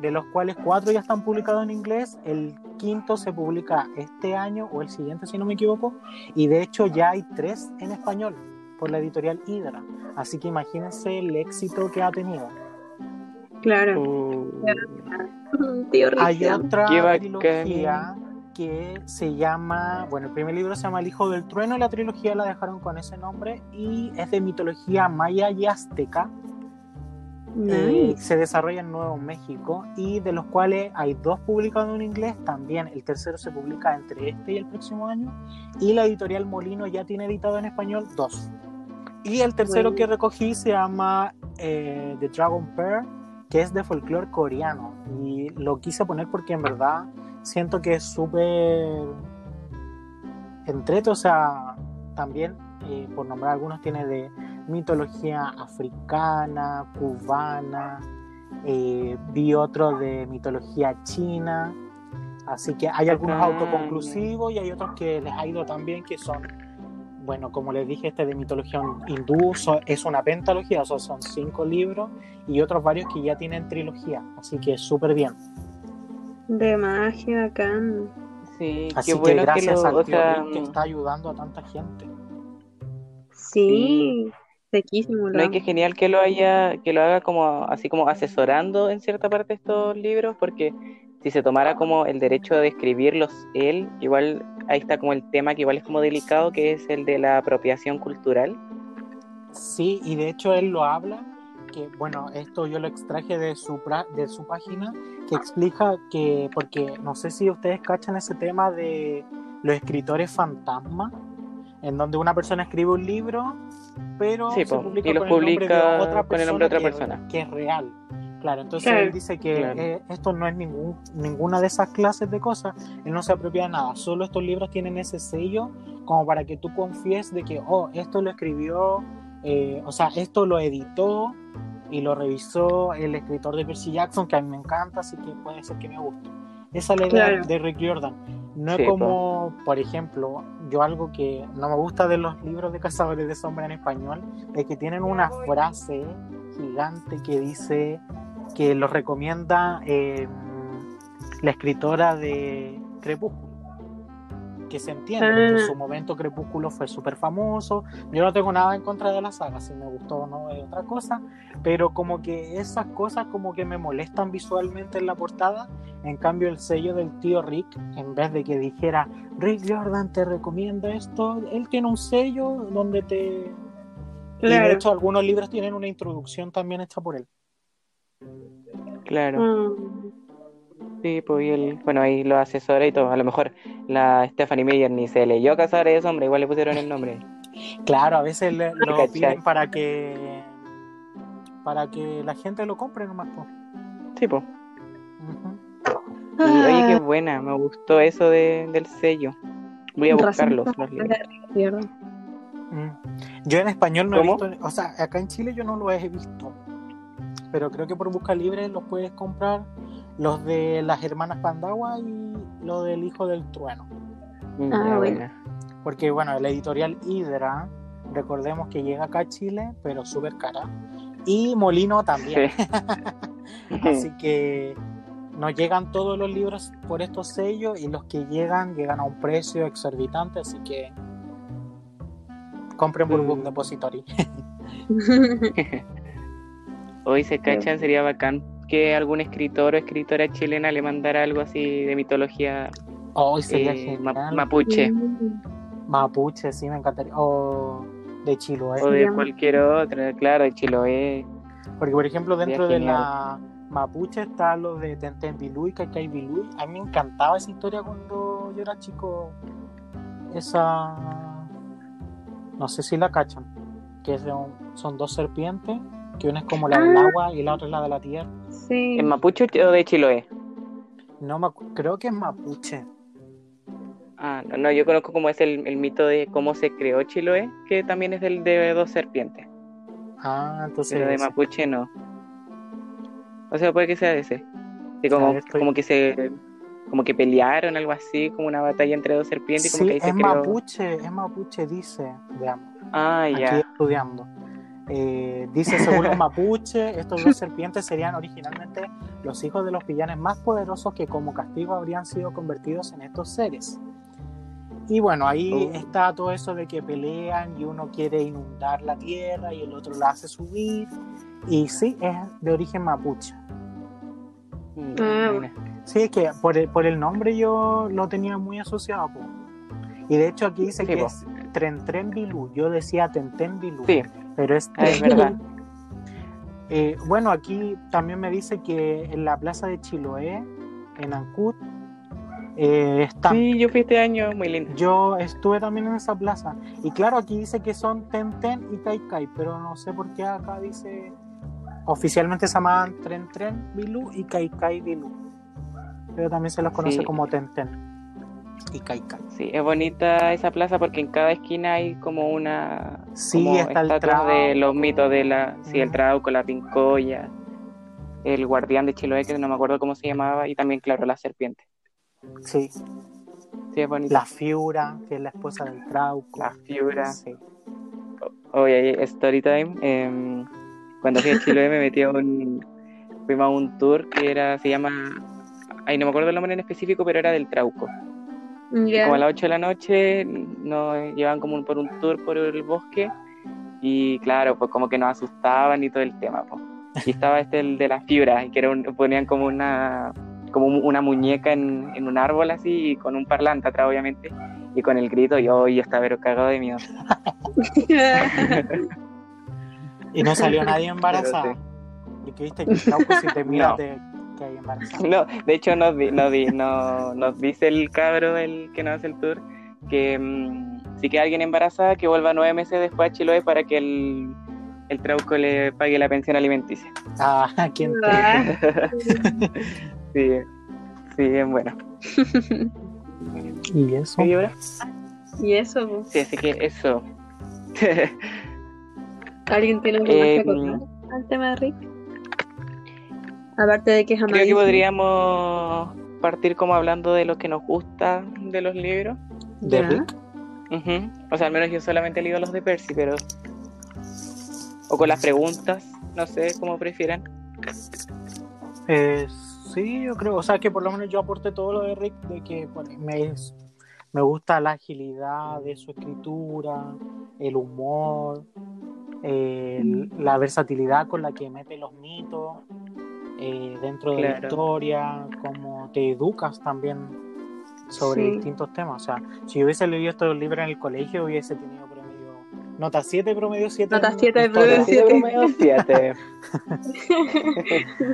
de los cuales cuatro ya están publicados en inglés. El quinto se publica este año o el siguiente, si no me equivoco, y de hecho ya hay tres en español por la editorial Hydra. Así que imagínense el éxito que ha tenido. Claro. Uh. Hay otra trilogía que se llama, bueno, el primer libro se llama El Hijo del Trueno y la trilogía la dejaron con ese nombre y es de mitología maya y azteca. Eh, se desarrolla en Nuevo México y de los cuales hay dos publicados en inglés, también el tercero se publica entre este y el próximo año y la editorial Molino ya tiene editado en español dos. Y el tercero que recogí se llama eh, The Dragon Pearl, que es de folclore coreano. Y lo quise poner porque en verdad siento que es súper entreto, o sea, también, eh, por nombrar algunos, tiene de mitología africana, cubana, eh, vi otro de mitología china. Así que hay algunos autoconclusivos y hay otros que les ha ido también que son bueno, como les dije, este de mitología hindú es una pentalogía, o sea, son cinco libros y otros varios que ya tienen trilogía, así que súper bien. De magia, acá. Sí, así que gracias a que está ayudando a tanta gente. Sí, sequísimo. No, hay que genial que lo haya, que lo haga como así como asesorando en cierta parte estos libros, porque si se tomara como el derecho de escribirlos él, igual ahí está como el tema que igual es como delicado, que es el de la apropiación cultural. Sí, y de hecho él lo habla, que bueno, esto yo lo extraje de su, de su página, que explica que, porque no sé si ustedes cachan ese tema de los escritores fantasma, en donde una persona escribe un libro, pero se publica, y lo publica con el nombre de otra persona. que es real. Claro, entonces él dice que eh, esto no es ningún, ninguna de esas clases de cosas, él no se apropia de nada, solo estos libros tienen ese sello como para que tú confíes de que, oh, esto lo escribió, eh, o sea, esto lo editó y lo revisó el escritor de Percy Jackson, que a mí me encanta, así que puede ser que me guste. Esa es la idea de Rick Jordan. No es como, por ejemplo, yo algo que no me gusta de los libros de Cazadores de Sombra en español, es que tienen una frase gigante que dice que lo recomienda em, la escritora de Crepúsculo. Que se entiende, en ah. su momento Crepúsculo fue súper famoso. Yo no tengo nada en contra de la saga, si me gustó o no es otra cosa. Pero como que esas cosas como que me molestan visualmente en la portada. En cambio, el sello del tío Rick, en vez de que dijera Rick Jordan te recomienda esto, él tiene un sello donde te. Y de hecho, algunos libros tienen una introducción también hecha por él. Claro. Mm. Sí, pues y él, bueno, ahí lo asesora y todo. A lo mejor la Stephanie Meyer ni se leyó Cazadores de Sombra, igual le pusieron el nombre. Claro, a veces le, lo piden para que para que la gente lo compre nomás. pues Sí, pues. oye, qué buena, me gustó eso de, del sello. Voy a buscarlos. Los mm. Yo en español no he visto, o sea, acá en Chile yo no lo he visto pero creo que por busca libre los puedes comprar los de las hermanas Pandagua y lo del hijo del trueno. Mm, ah, bueno. Porque bueno, la editorial Hydra, recordemos que llega acá a Chile, pero súper cara. Y Molino también. Así que nos llegan todos los libros por estos sellos y los que llegan llegan a un precio exorbitante, así que compren por Book mm. Depository. Hoy se cachan, sería bacán que algún escritor o escritora chilena le mandara algo así de mitología Hoy sería eh, mapuche. Mapuche, sí, me encantaría. O de Chiloé. O de cualquier otra, claro, de Chiloé. Porque, por ejemplo, dentro de la mapuche está lo de Tenten Bilú y Kaikai Bilú. A mí me encantaba esa historia cuando yo era chico. Esa. No sé si la cachan. Que son, son dos serpientes. Que una es como la del Ah. agua y la otra es la de la tierra. Sí. ¿En Mapuche o de Chiloé? No me creo que es mapuche. Ah, no, no, yo conozco como es el, el mito de cómo se creó Chiloé, que también es del de dos serpientes. Ah, entonces. Pero de ese. Mapuche no. O sea, puede que sea ese. Y como, A ver, estoy- como que se como que pelearon, algo así, como una batalla entre dos serpientes y como Sí, que ahí se es creó. mapuche, es mapuche, dice. Veamos. Ah, aquí ya. estudiando. Eh, dice, según los mapuche, estos dos serpientes serían originalmente los hijos de los villanes más poderosos que como castigo habrían sido convertidos en estos seres. Y bueno, ahí Oh. está todo eso de que pelean y uno quiere inundar la tierra y el otro la hace subir. Y sí, es de origen mapuche. Mm, Ah, buena. Sí, es que por el, por el nombre yo lo tenía muy asociado. po. Y de hecho aquí dice Sí, que po. es Tren Tren Bilú. Yo decía Tenten Bilú. Sí, Pero es ah, es verdad. Eh, bueno, aquí también me dice que en la plaza de Chiloé, en Ancud, eh, está. Sí, yo fui este año, muy lindo. Yo estuve también en esa plaza. Y claro, aquí dice que son Tenten y Kaikai, pero no sé por qué acá dice. Oficialmente se llamaban Tren Tren Bilú y Kaikai Bilú. Pero también se los conoce Sí. como Tenten y Kaikai. Sí, es bonita esa plaza porque en cada esquina hay como una Sí, como está el estatuas de trauco. los mitos de la, sí, el Mm. trauco, la pincoya, el guardián de Chiloé, que no me acuerdo cómo se llamaba, y también, claro, la serpiente. Sí, Sí, es bonita. la Fiura, que es la esposa del Trauco. La Fiura. Sí. Oye, story time. em, cuando fui a Chiloé me metí a un. Fuimos a un tour que era. Se llama. Ay, no me acuerdo el nombre en específico, pero era del Trauco. Como a las 8 de la noche nos llevaban como un- por un tour por el bosque. Y claro, pues como que nos asustaban y todo el tema. pues. Y estaba este, el de la fibra, que era un- ponían como una como una muñeca en, en un árbol así, y con un parlante atrás, obviamente. Y con el grito, yo, yo estaba pero cagado de miedo. Y no salió nadie embarazada. Pero Y que viste que el Trauco si te mira No. te que hay embarazada. No, de hecho nos, di- nos, di- no- nos dice el cabro el que nos hace el tour que mm, si queda alguien embarazada que vuelva nueve meses después a Chiloé para que el, el trauco le pague la pensión alimenticia. Ah, ¿quién te- Ah, Sí, sí, bien bueno. Y eso. ¿Sí, Débora? y eso, pues. Sí, así que eso. ¿Alguien tiene algo más Eh, que acotar al tema de Rick? Aparte de que es Creo que podríamos partir como hablando de lo que nos gusta de los libros. De. Rick. O sea, al menos yo solamente he leído los de Percy, pero... O con las preguntas, no sé, cómo prefieran. Eh, sí, yo creo. O sea, que por lo menos yo aporté todo lo de Rick, de que me, me gusta la agilidad de su escritura, el humor, el- la versatilidad con la que mete los mitos eh, dentro de la historia, cómo te educas también sobre Sí. distintos temas. O sea, si yo hubiese leído estos libros en el colegio, hubiese tenido promedio. Nota 7, promedio 7. Nota 7 de historia. promedio siete. promedio siete.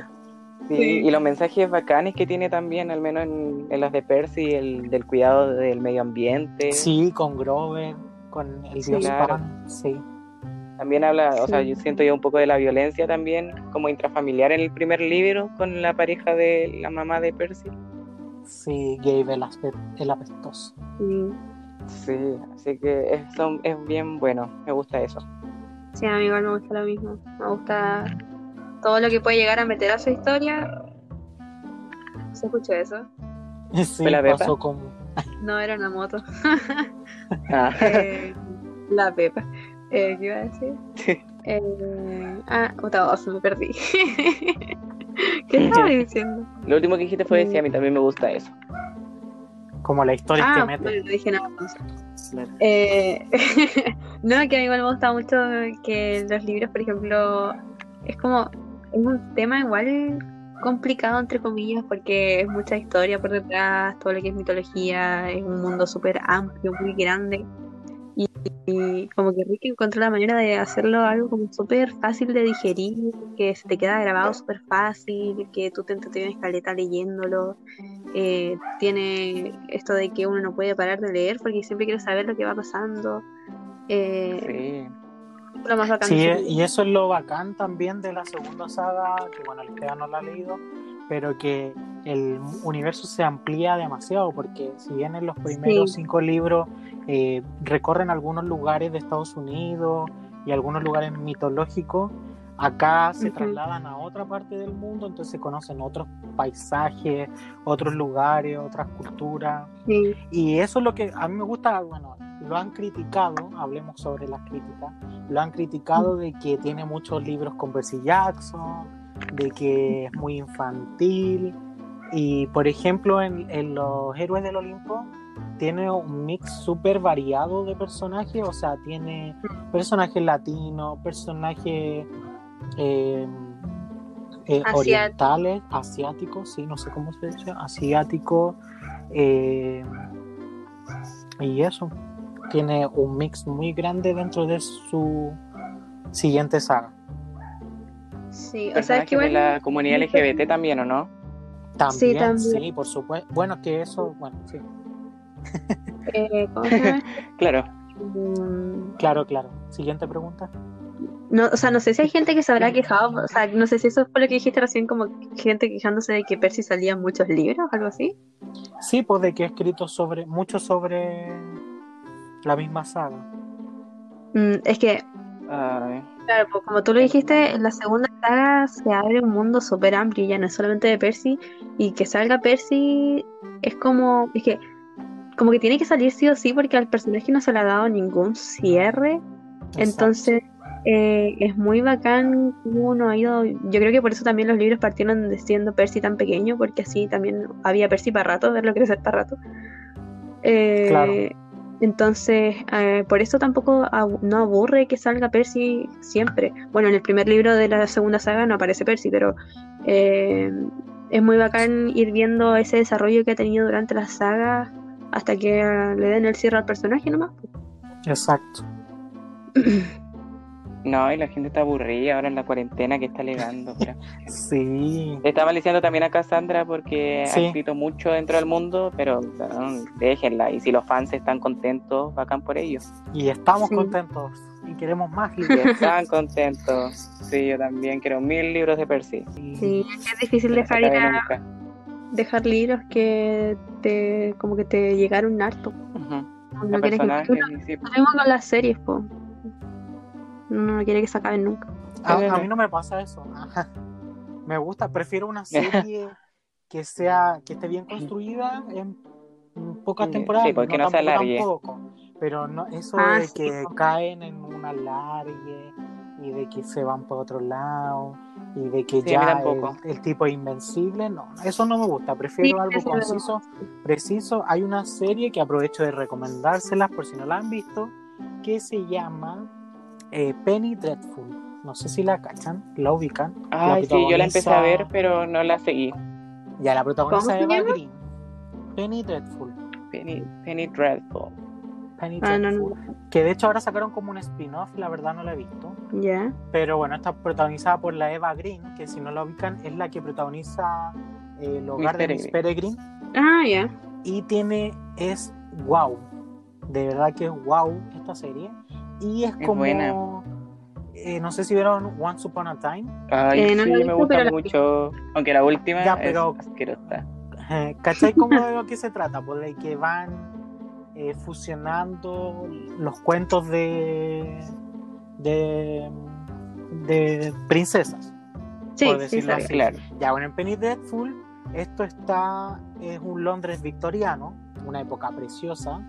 Sí, Sí. Y los mensajes bacanes que tiene también, al menos en, en los de Percy, el del cuidado del medio ambiente. Sí, con Grover, con el Sí. dios Claro. Pan. Sí. También habla, o sea, yo siento ya un poco de la violencia también, como intrafamiliar en el primer libro, con la pareja de la mamá de Percy. Sí, Gabe el, aspe- el apestoso. Sí. Sí, así que es, son- es bien bueno, me gusta eso. Sí, a mí igual me gusta lo mismo. Me gusta todo lo que puede llegar a meter a su historia. ¿Se escuchó eso? Sí, ¿Fue la Pepa? pasó como. No, era una moto. Ah, Eh, la Pepa. Eh, ¿Qué iba a decir? Eh, ah, otra voz, me perdí. ¿Qué estaba diciendo? Lo último que dijiste fue decir, a mí también me gusta eso. Como la historia Ah, que mete. bueno, no dije nada más. Claro. Eh, no, que a mí igual me gusta mucho que los libros, por ejemplo, es como, es un tema igual complicado, entre comillas, porque es mucha historia por detrás, todo lo que es mitología, es un mundo súper amplio, muy grande. Y, y como que Rick encontró la manera de hacerlo algo como súper fácil de digerir, que se te queda grabado súper fácil, que tú te entretienes caleta leyéndolo. Eh, tiene esto de que uno no puede parar de leer porque siempre quiere saber lo que va pasando. Eh, Sí. lo más bacán. Sí, sí. y eso es lo bacán también de la segunda saga, que bueno, el Esteban no la ha leído, pero que el universo se amplía demasiado, porque si bien en los primeros Sí. cinco libros eh, recorren algunos lugares de Estados Unidos y algunos lugares mitológicos, acá se trasladan a otra parte del mundo, entonces se conocen otros paisajes, otros lugares, otras culturas. Sí. Y eso es lo que a mí me gusta, bueno, lo han criticado, hablemos sobre las críticas, lo han criticado de que tiene muchos libros con Percy Jackson, de que es muy infantil, y por ejemplo en, en Los Héroes del Olimpo tiene un mix súper variado de personajes, o sea, tiene personajes latinos, personajes eh, eh, Asiático. orientales, asiáticos, sí, no sé cómo se dice, asiáticos, eh, y eso, tiene un mix muy grande dentro de su siguiente saga. Sí, o sea, es que de igual. la comunidad LGBT también, ¿o no? También, Sí, sí, también. por supuesto. Bueno, que eso, bueno, sí. Eh, ¿cómo se llama? Claro. Mm, Claro, claro. Siguiente pregunta. No, o sea, no sé si hay gente que se habrá quejado, o sea, no sé si eso fue lo que dijiste recién, como gente quejándose de que Percy salía en muchos libros, algo así. Sí, pues de que he escrito sobre, mucho sobre la misma saga. Mm, es que, Ay, claro, pues, como tú lo dijiste, en la segunda saga se abre un mundo súper amplio, ya no es solamente de Percy, y que salga Percy es como, es que, como que tiene que salir sí o sí, porque al personaje no se le ha dado ningún cierre, entonces eh, es muy bacán cómo uno ha ido. Yo creo que por eso también los libros partieron de siendo Percy tan pequeño, porque así también había Percy para rato, verlo crecer para rato. Eh, Claro. Entonces, eh, por eso tampoco no aburre que salga Percy siempre. Bueno, en el primer libro de la segunda saga no aparece Percy, pero eh, es muy bacán ir viendo ese desarrollo que ha tenido durante la saga hasta que le den el cierre al personaje nomás. Exacto. no, y la gente está aburrida ahora en la cuarentena que está alegando. pero- Sí. Le estaba diciendo también a Cassandra porque Sí. ha escrito mucho dentro del mundo, pero no, déjenla. Y si los fans están contentos, bacán por ellos. Y estamos Sí. contentos y queremos más Y libros. están contentos. Sí, yo también quiero mil libros de Percy. Sí, es difícil dejar ir a, nunca. Dejar libros que te como que te llegaron harto. No Los quieres que- sí, Lo mismo con las series, po. No quiere que se acaben nunca. A, mí no me pasa eso. Ajá. Me gusta, prefiero una serie que sea que esté bien construida en pocas temporadas, sí, porque no se tampoco alargue. tampoco. Pero no eso Ah, de sí, que po. caen en un alargue y de que se van por otro lado y de que Sí, ya el, el tipo es invencible, no, eso no me gusta. Prefiero Sí, algo conciso, preciso. Hay una serie que aprovecho de recomendárselas por si no la han visto, que se llama eh, Penny Dreadful. No sé si la cachan, la ubican. Ay, sí, yo la empecé a ver, pero no la seguí. Ya la protagoniza ¿Cómo se Eva llama? Green. Penny Dreadful. Penny, Penny Dreadful. Penny Ah, no. Que de hecho ahora sacaron como un spin-off, la verdad no la he visto. Ya. Pero bueno, está protagonizada por la Eva Green, que si no la ubican es la que protagoniza eh, El hogar Miss de Miss Peregrine. Ah, ya. Y tiene, es wow. De verdad que es wow esta serie. Y es Es como. buena. eh, no sé si vieron Once Upon a Time. Ay, Eh, no sí, me gusta la- mucho. Aunque la última Ya, pero- es asquerosa. ¿Cachai cómo de lo que se trata? Pues de que van eh, fusionando los cuentos de. de. de princesas. Sí, Por sí, decirlo sabía. así. Claro. Ya, bueno, en Penny Dreadful, esto está. es un Londres victoriano, una época preciosa,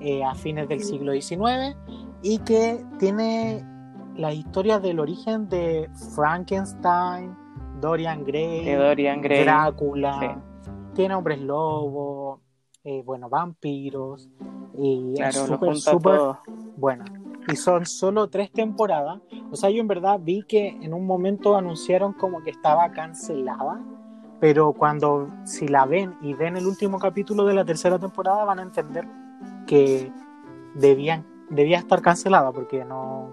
eh, a fines del siglo XIX, y que tiene la historia del origen de Frankenstein, Dorian Gray, De Dorian Gray. Drácula, tiene hombres lobos, eh, bueno, vampiros, y Claro, súper, súper buena. Y son solo tres temporadas. O sea, yo en verdad vi que en un momento anunciaron como que estaba cancelada. Pero cuando, si la ven y ven el último capítulo de la tercera temporada, van a entender que debían debía estar cancelada porque no.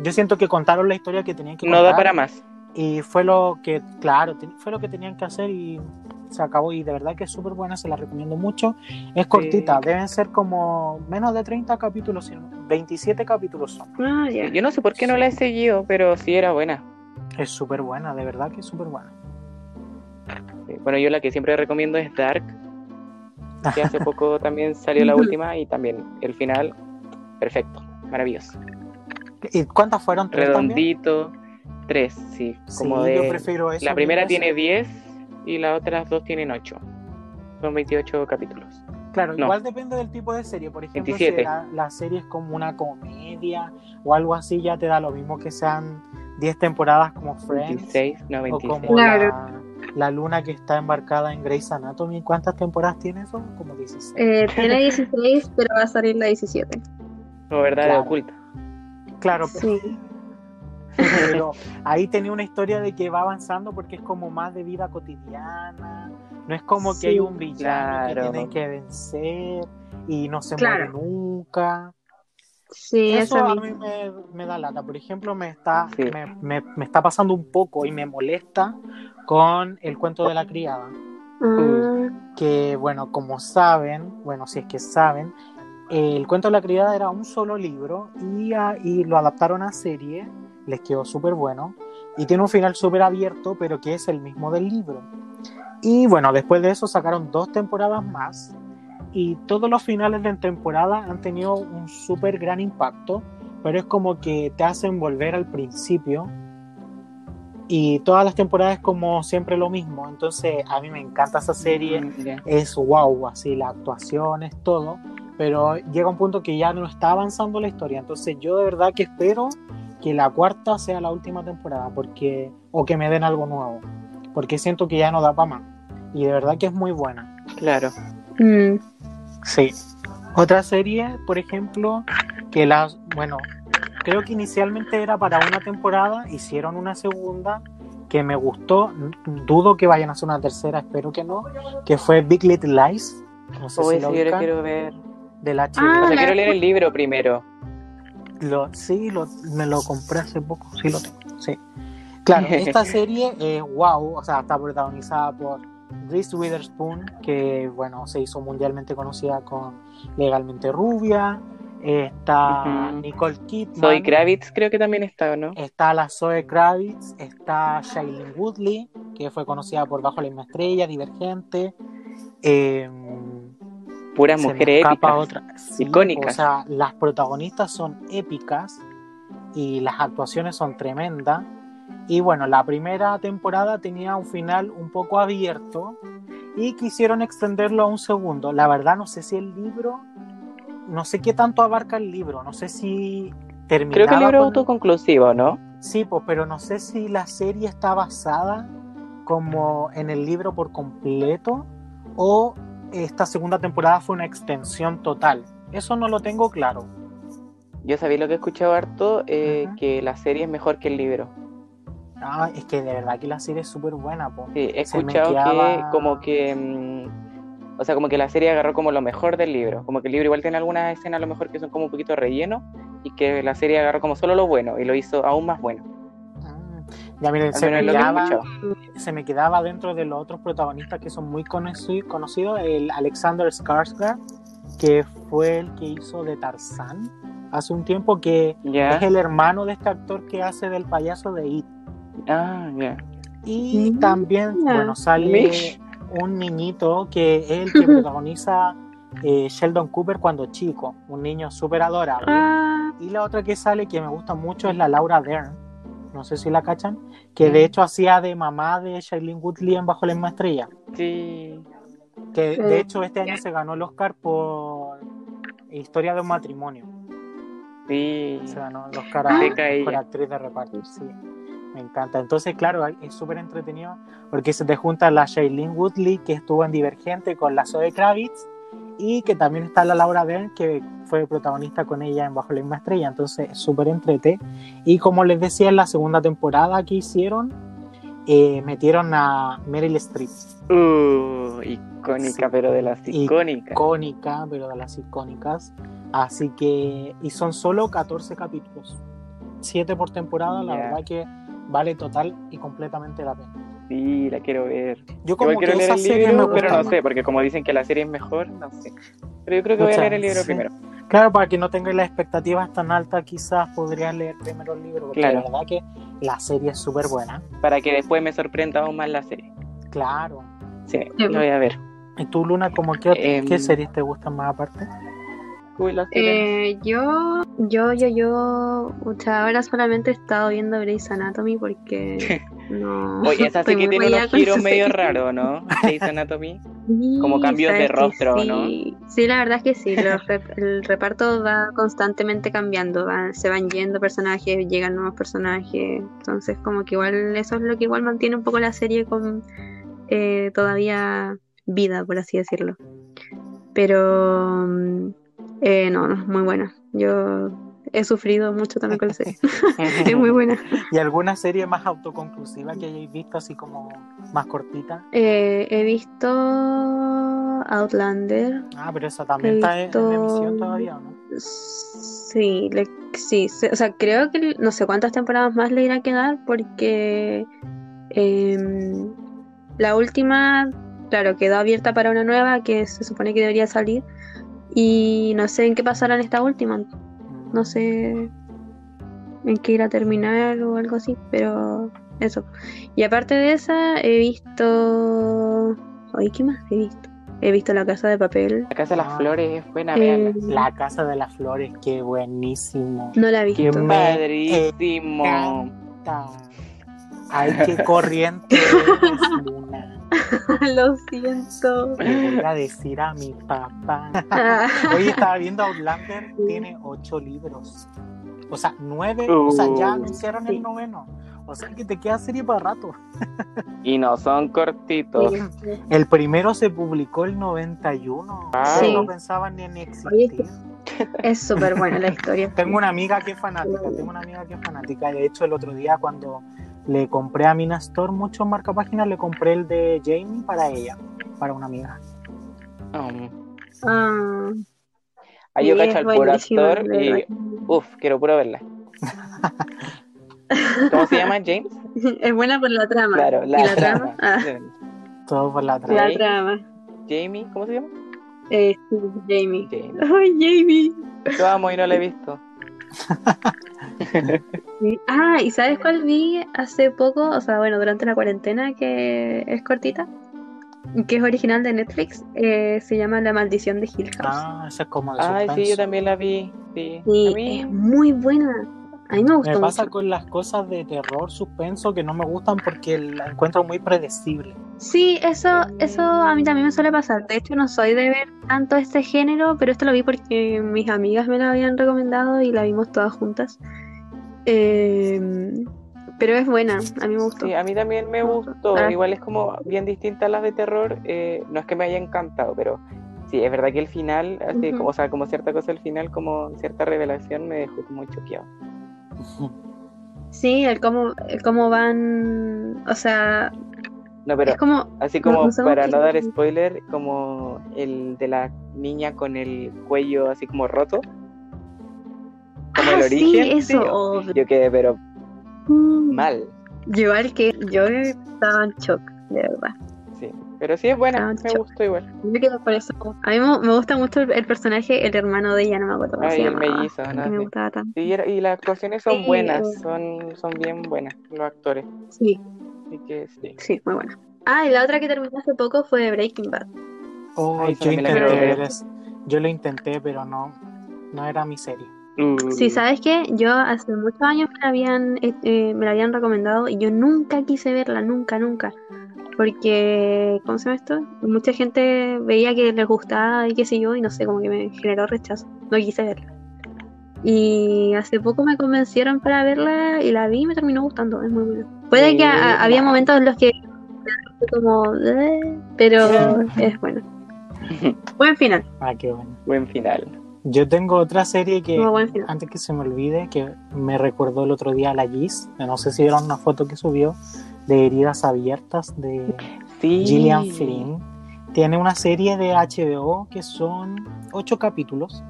Yo siento que contaron la historia que tenían que No contar. da para más. Y fue lo que, claro, fue lo que tenían que hacer y se acabó. Y de verdad que es súper buena, se la recomiendo mucho. Es cortita, deben ser como menos de 30 capítulos, sino 27 capítulos son. Ah, ya. Yo no sé por qué no la he seguido, pero sí era buena. Es súper buena, de verdad que es súper buena. Bueno, yo la que siempre recomiendo es Dark, que hace poco también salió la última y también el final, perfecto, maravilloso. ¿Y cuántas fueron? ¿Tres también? Redondito, tres, sí, como Sí, yo de... prefiero eso. La primera tiene veces. 10 y las otras dos tienen 8. Son 28 capítulos. Claro, no. igual depende del tipo de serie. Por ejemplo, 27. si la, la serie es como una comedia o algo así, ya te da lo mismo que sean 10 temporadas como Friends 26, no o 26. como Claro. la, la luna que está embarcada en Grey's Anatomy. ¿Cuántas temporadas tiene eso? Como 16. Eh, tiene 16, pero va a salir la 17. No, verdad, Claro. oculta. claro, Sí. pero ahí tenía una historia de que va avanzando porque es como más de vida cotidiana. No es como que Sí. hay un villano que Claro. tienen que vencer y no se Claro. muere nunca. Sí, Eso eso a mí me, me da lata. Por ejemplo, me está, Sí. me, me- me está pasando un poco y me molesta con el cuento de la criada. Ah, Que, bueno, como saben, bueno, si es que saben, el cuento de la criada era un solo libro y, a- y lo adaptaron a serie. Les quedó súper bueno. Y tiene un final súper abierto, pero que es el mismo del libro. Y bueno, después de eso sacaron dos temporadas más. Y todos los finales de temporada han tenido un súper gran impacto. Pero es como que te hacen volver al principio. Y todas las temporadas es como siempre lo mismo. Entonces a mí me encanta esa serie Mm, es wow, así la actuación es todo, pero llega un punto que ya no está avanzando la historia, entonces yo de verdad que espero que la cuarta sea la última temporada, porque o que me den algo nuevo, porque siento que ya no da para más y de verdad que es muy buena. Claro. mm, Sí. Otra serie, por ejemplo, que las, bueno, creo que inicialmente era para una temporada, hicieron una segunda que me gustó, dudo que vayan a hacer una tercera, espero que no, que fue Big Little Lies. No sé si lo yo quiero ver. de la Ah, O sea, la- quiero leer el libro primero. Lo, sí, lo, me lo compré hace poco, sí lo tengo, sí. Claro, esta serie es wow, o sea, está protagonizada por Reese Witherspoon, que bueno, se hizo mundialmente conocida con Legalmente Rubia, está. Nicole Kidman, Soy Kravitz, creo que también está, ¿no? está la Zoe Kravitz, está Shailene Woodley, que fue conocida por Bajo la misma estrella, Divergente, eh, Puras se mujeres épicas. otra. Sí, icónicas. O sea, las protagonistas son épicas y las actuaciones son tremendas. Y bueno, la primera temporada tenía un final un poco abierto y quisieron extenderlo a un segundo. La verdad no sé si el libro, no sé qué tanto abarca el libro, no sé si terminaba Creo que el libro es con- autoconclusivo, ¿no? Sí, pues, pero no sé si la serie está basada como en el libro por completo o esta segunda temporada fue una extensión total. Eso no lo tengo claro. Yo sabía lo que he escuchado harto, eh, que la serie es mejor que el libro. Ah, es que de verdad que la serie es súper buena, po. Sí, he Se escuchado que como que... mm, o sea, como que la serie agarró como lo mejor del libro. Como que el libro igual tiene algunas escenas a lo mejor que son como un poquito relleno y que la serie agarró como solo lo bueno y lo hizo aún más bueno. Ya miren, Al se me, quedaba, se me quedaba dentro de los otros protagonistas que son muy conoci- conocidos, el Alexander Skarsgård, que fue el que hizo de Tarzán hace un tiempo, que es el hermano de este actor que hace del payaso de It. Ah, ya. Y Mm, también, bueno, sale Mish. un niñito que es el que protagoniza eh, Sheldon Cooper cuando chico, un niño súper adorable. ah, Y la otra que sale que me gusta mucho es la Laura Dern, no sé si la cachan, que Mm. de hecho hacía de mamá de Shailene Woodley en Bajo la misma estrella. Sí. Que Sí. de hecho este año se ganó el Oscar por Historia de un matrimonio. Sí. Se ganó el Oscar Ah. a Beca ella. mejor actriz de reparto. Sí, me encanta. Entonces, claro, es súper entretenido porque se te junta la Shailene Woodley, que estuvo en Divergente con la Zoe Kravitz, y que también está la Laura Dern, que fue protagonista con ella en Bajo la misma estrella. Entonces, es súper entrete. Y como les decía, en la segunda temporada que hicieron, eh, metieron a Meryl Streep. Uh, icónica, Sí. pero de las icónicas. Icónica, pero de las icónicas. Así que, y son solo 14 capítulos. 7 por temporada, la Ya. verdad que vale total y completamente la pena. Sí, la quiero ver. Yo como Igual que quiero leer el libro, pero no más. sé, porque como dicen que la serie es mejor, no sé. Pero yo creo que voy a leer el libro sí. primero. Claro, para que no tengas las expectativas tan altas, quizás podrías leer primero el libro, porque Claro. la verdad que la serie es súper buena. Para que después me sorprenda aún más la serie. Claro. Sí, lo voy a ver. ¿Y tú, Luna, como qué, Em, qué series te gustan más aparte? Eh, yo, yo, yo, yo, o sea, ahora solamente he estado viendo Grey's Anatomy porque no. Oye, esa sí que tiene unos giros medio raros, ¿no? Grey's Anatomy. Sí, como cambios de rostro, sí. Sí, la verdad es que sí. los rep- el reparto va constantemente cambiando. va- se van yendo personajes, llegan nuevos personajes. Entonces, como que igual eso es lo que igual mantiene un poco la serie con eh, todavía vida, por así decirlo. Pero mm, eh, no, no, es muy buena. Yo he sufrido mucho también con la serie. es muy buena. ¿Y alguna serie más autoconclusiva que hayáis visto, así como más cortita? Eh, he visto Outlander. Ah, pero esa también He está en, visto- en emisión todavía, ¿o ¿no? Sí, le- sí, o sea, creo que no sé cuántas temporadas más le irá a quedar porque em, la última, claro, quedó abierta para una nueva que se supone que debería salir y no sé en qué pasará en esta última, no sé en qué irá a terminar o algo así, pero eso. Y aparte de esa, he visto... Oye, ¿qué más he visto? He visto La Casa de Papel. La Casa de las. Flores es buena, Eh. La Casa de las Flores, qué buenísimo. no la he Qué visto. me Padrísimo. Ay, qué corriente eres, Luna. Lo siento. Le voy a decir a mi papá. Hoy estaba viendo Outlander, tiene ocho libros. O sea, nueve, o sea, ya Uh. anunciaron Sí. el noveno. O sea que te queda serie para rato. Y no son cortitos. El primero se publicó el 91. Ah. Yo Sí. no pensaba ni en Oye, existir. es súper buena la historia. Tengo una amiga que es fanática, tengo una amiga que es fanática. De hecho, el otro día cuando le compré a Mina Store muchos marcapáginas, le compré el de Jamie para ella, para una amiga. Um, Ah, ahí yo cacho al puro actor y uff, quiero puro verla. ¿Cómo se llama James? Es buena por la trama. Claro, ¿Y la, trama? Ah, Todo por la trama. la trama. Jamie, ¿cómo se llama? Eh, sí, Jamie. Jamie. Ay, Jamie. Yo amo y no la he visto. Sí. Ah, ¿y sabes cuál vi hace poco? O sea, bueno, durante la cuarentena, que es cortita, que es original de Netflix. eh, se llama La Maldición de Hill House. Ah, esa es como de Ay, sí, yo también la vi. Sí. Sí, mí- es muy buena. A mí me gustó Me pasa mucho. con las cosas de terror, suspenso, que no me gustan porque la encuentro muy predecible. Sí, eso, eso a mí también me suele pasar. De hecho, no soy de ver tanto este género, pero esto lo vi porque mis amigas me lo habían recomendado y la vimos todas juntas. Eh, pero es buena, a mí me gustó. Sí, a mí también me gustó. Ah. Igual es como bien distinta a las de terror. eh, no es que me haya encantado, pero sí, es verdad que el final, así, como, o sea, como cierta cosa al final, como cierta revelación, me dejó como choqueado. Sí, el cómo, el cómo van, o sea, No, pero es como, así como no para no dar spoiler, como el de la niña con el cuello así como roto. Como el Ah, origen. sí, eso. Yo quedé, pero Mm, mal. Yo igual que yo estaba en shock, de verdad. Pero sí es buena, me cho- gustó igual. Yo quedo por eso. A mí me, me gusta mucho el, el personaje, el hermano de ella, no me acuerdo cómo Ay, se llamaba. mellizo, no me gustaba tanto. Sí, y las actuaciones son Sí, buenas, son, son bien buenas los actores. Sí, Así que sí. sí, muy buena. Ah, y la otra que terminé hace poco fue Breaking Bad. Oh, Ay, yo intenté eso. Yo lo intenté, pero no, no era mi serie. Uh, Sí, ¿sabes qué? Yo hace muchos años me la habían, eh, eh, me la habían recomendado y yo nunca quise verla, nunca, nunca. Porque, ¿cómo se llama esto? Mucha gente veía que les gustaba y qué sé yo, y no sé, como que me generó rechazo. No quise verla. Y hace poco me convencieron para verla y la vi y me terminó gustando, es muy buena. Puede que a- Buena. había momentos en los que como, "Eh", pero es bueno. Buen final. Ah, qué bueno. Buen final. Yo tengo otra serie que, Tuvo buen final. antes que se me olvide, que me recordó el otro día la Gis. No sé si vieron una foto que subió de heridas abiertas de Sí. Gillian Flynn. Tiene una serie de HBO que son ocho capítulos,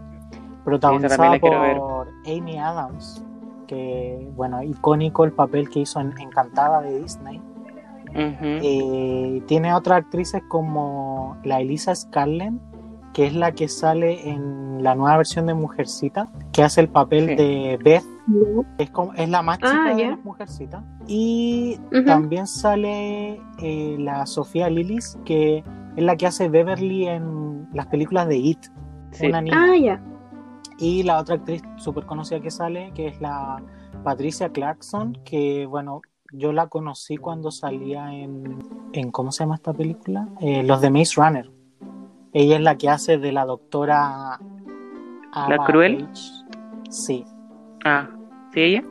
protagonizada ver. por Amy Adams, que, bueno, icónico el papel que hizo en Encantada de Disney. Eh, tiene otras actrices como la Elisa Scarlett, que es la que sale en la nueva versión de Mujercita, que hace el papel Sí. de Beth, es, como, es la más Ah, chica de ya. las Mujercitas. Y también sale eh, la Sofía Lillis, que es la que hace Beverly en las películas de It, Sí. una niña. Ah, ya. Y la otra actriz súper conocida que sale, que es la Patricia Clarkson, que bueno, yo la conocí cuando salía en, en ¿cómo se llama esta película? Eh, Los de Maze Runner. Ella es la que hace de la doctora... Ava cruel? Page. Sí, Ah, ¿sí ella?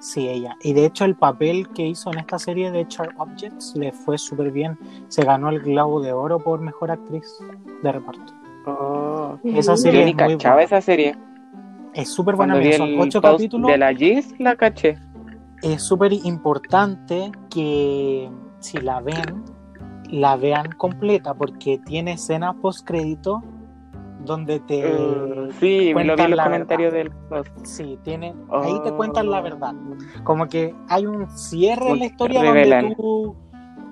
sí, ella. Y de hecho el papel que hizo en esta serie de Sharp Objects le fue súper bien. Se ganó el Globo de Oro por Mejor Actriz de Reparto. Oh. Esa serie Yo ni es muy cachaba buena. esa serie. Es súper buena, vi son ocho capítulos. de la Gis, la caché. es súper importante que si la ven, la vean completa porque tiene escenas post crédito donde te Uh, sí, lo vi cuentan en los la comentarios del post. sí, tiene ahí te Oh. cuentan la verdad. Como que hay un cierre en la historia revelan. donde tú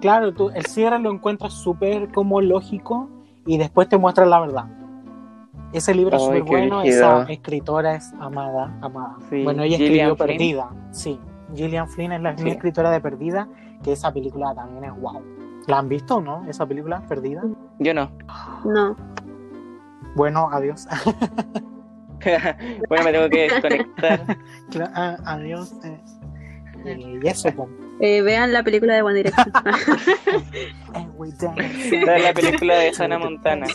claro, tú el cierre lo encuentras súper como lógico y después te muestran la verdad. Ese libro es súper bueno, esa escritora es amada, amada. Sí, Bueno, ella Gillian escribió Flynn. Perdida, sí. Gillian Flynn es la Sí. escritora de Perdida, que esa película también es wow. ¿La han visto o no? Esa película, Perdida. Yo no. No. Bueno, adiós. bueno, me tengo que desconectar. Ah, adiós. eh. Eh, y eso, pues. Eh, vean la película de One Direction. Esta es la película de Hannah Montana.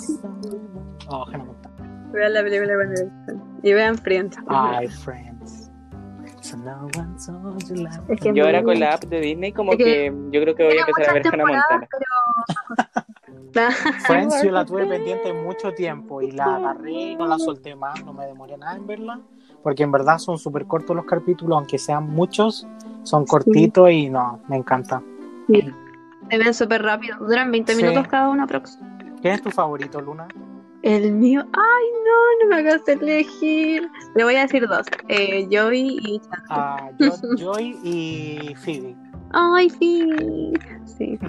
Oh, Hannah Montana. vean la película de One Direction. Y vean Friends. Ay, friends. So no one told you like- Es que Yo ahora con la app de Disney como Es que que yo creo que voy a empezar a ver Hannah Montana. pero- Friends yo la tuve pendiente mucho tiempo y la agarré y no la solté más, no me demoré nada en verla, porque en verdad son súper cortos los capítulos, aunque sean muchos, son cortitos y no, me encanta. Se ven súper rápido. Duran 20 Sí. minutos cada uno aprox. ¿Quién es tu favorito, Luna? El mío. Ay, no, no me hagas elegir. Le voy a decir dos. Eh, Joey y. Ah, Jo- Joy y Phoebe. Ay, sí. Sí.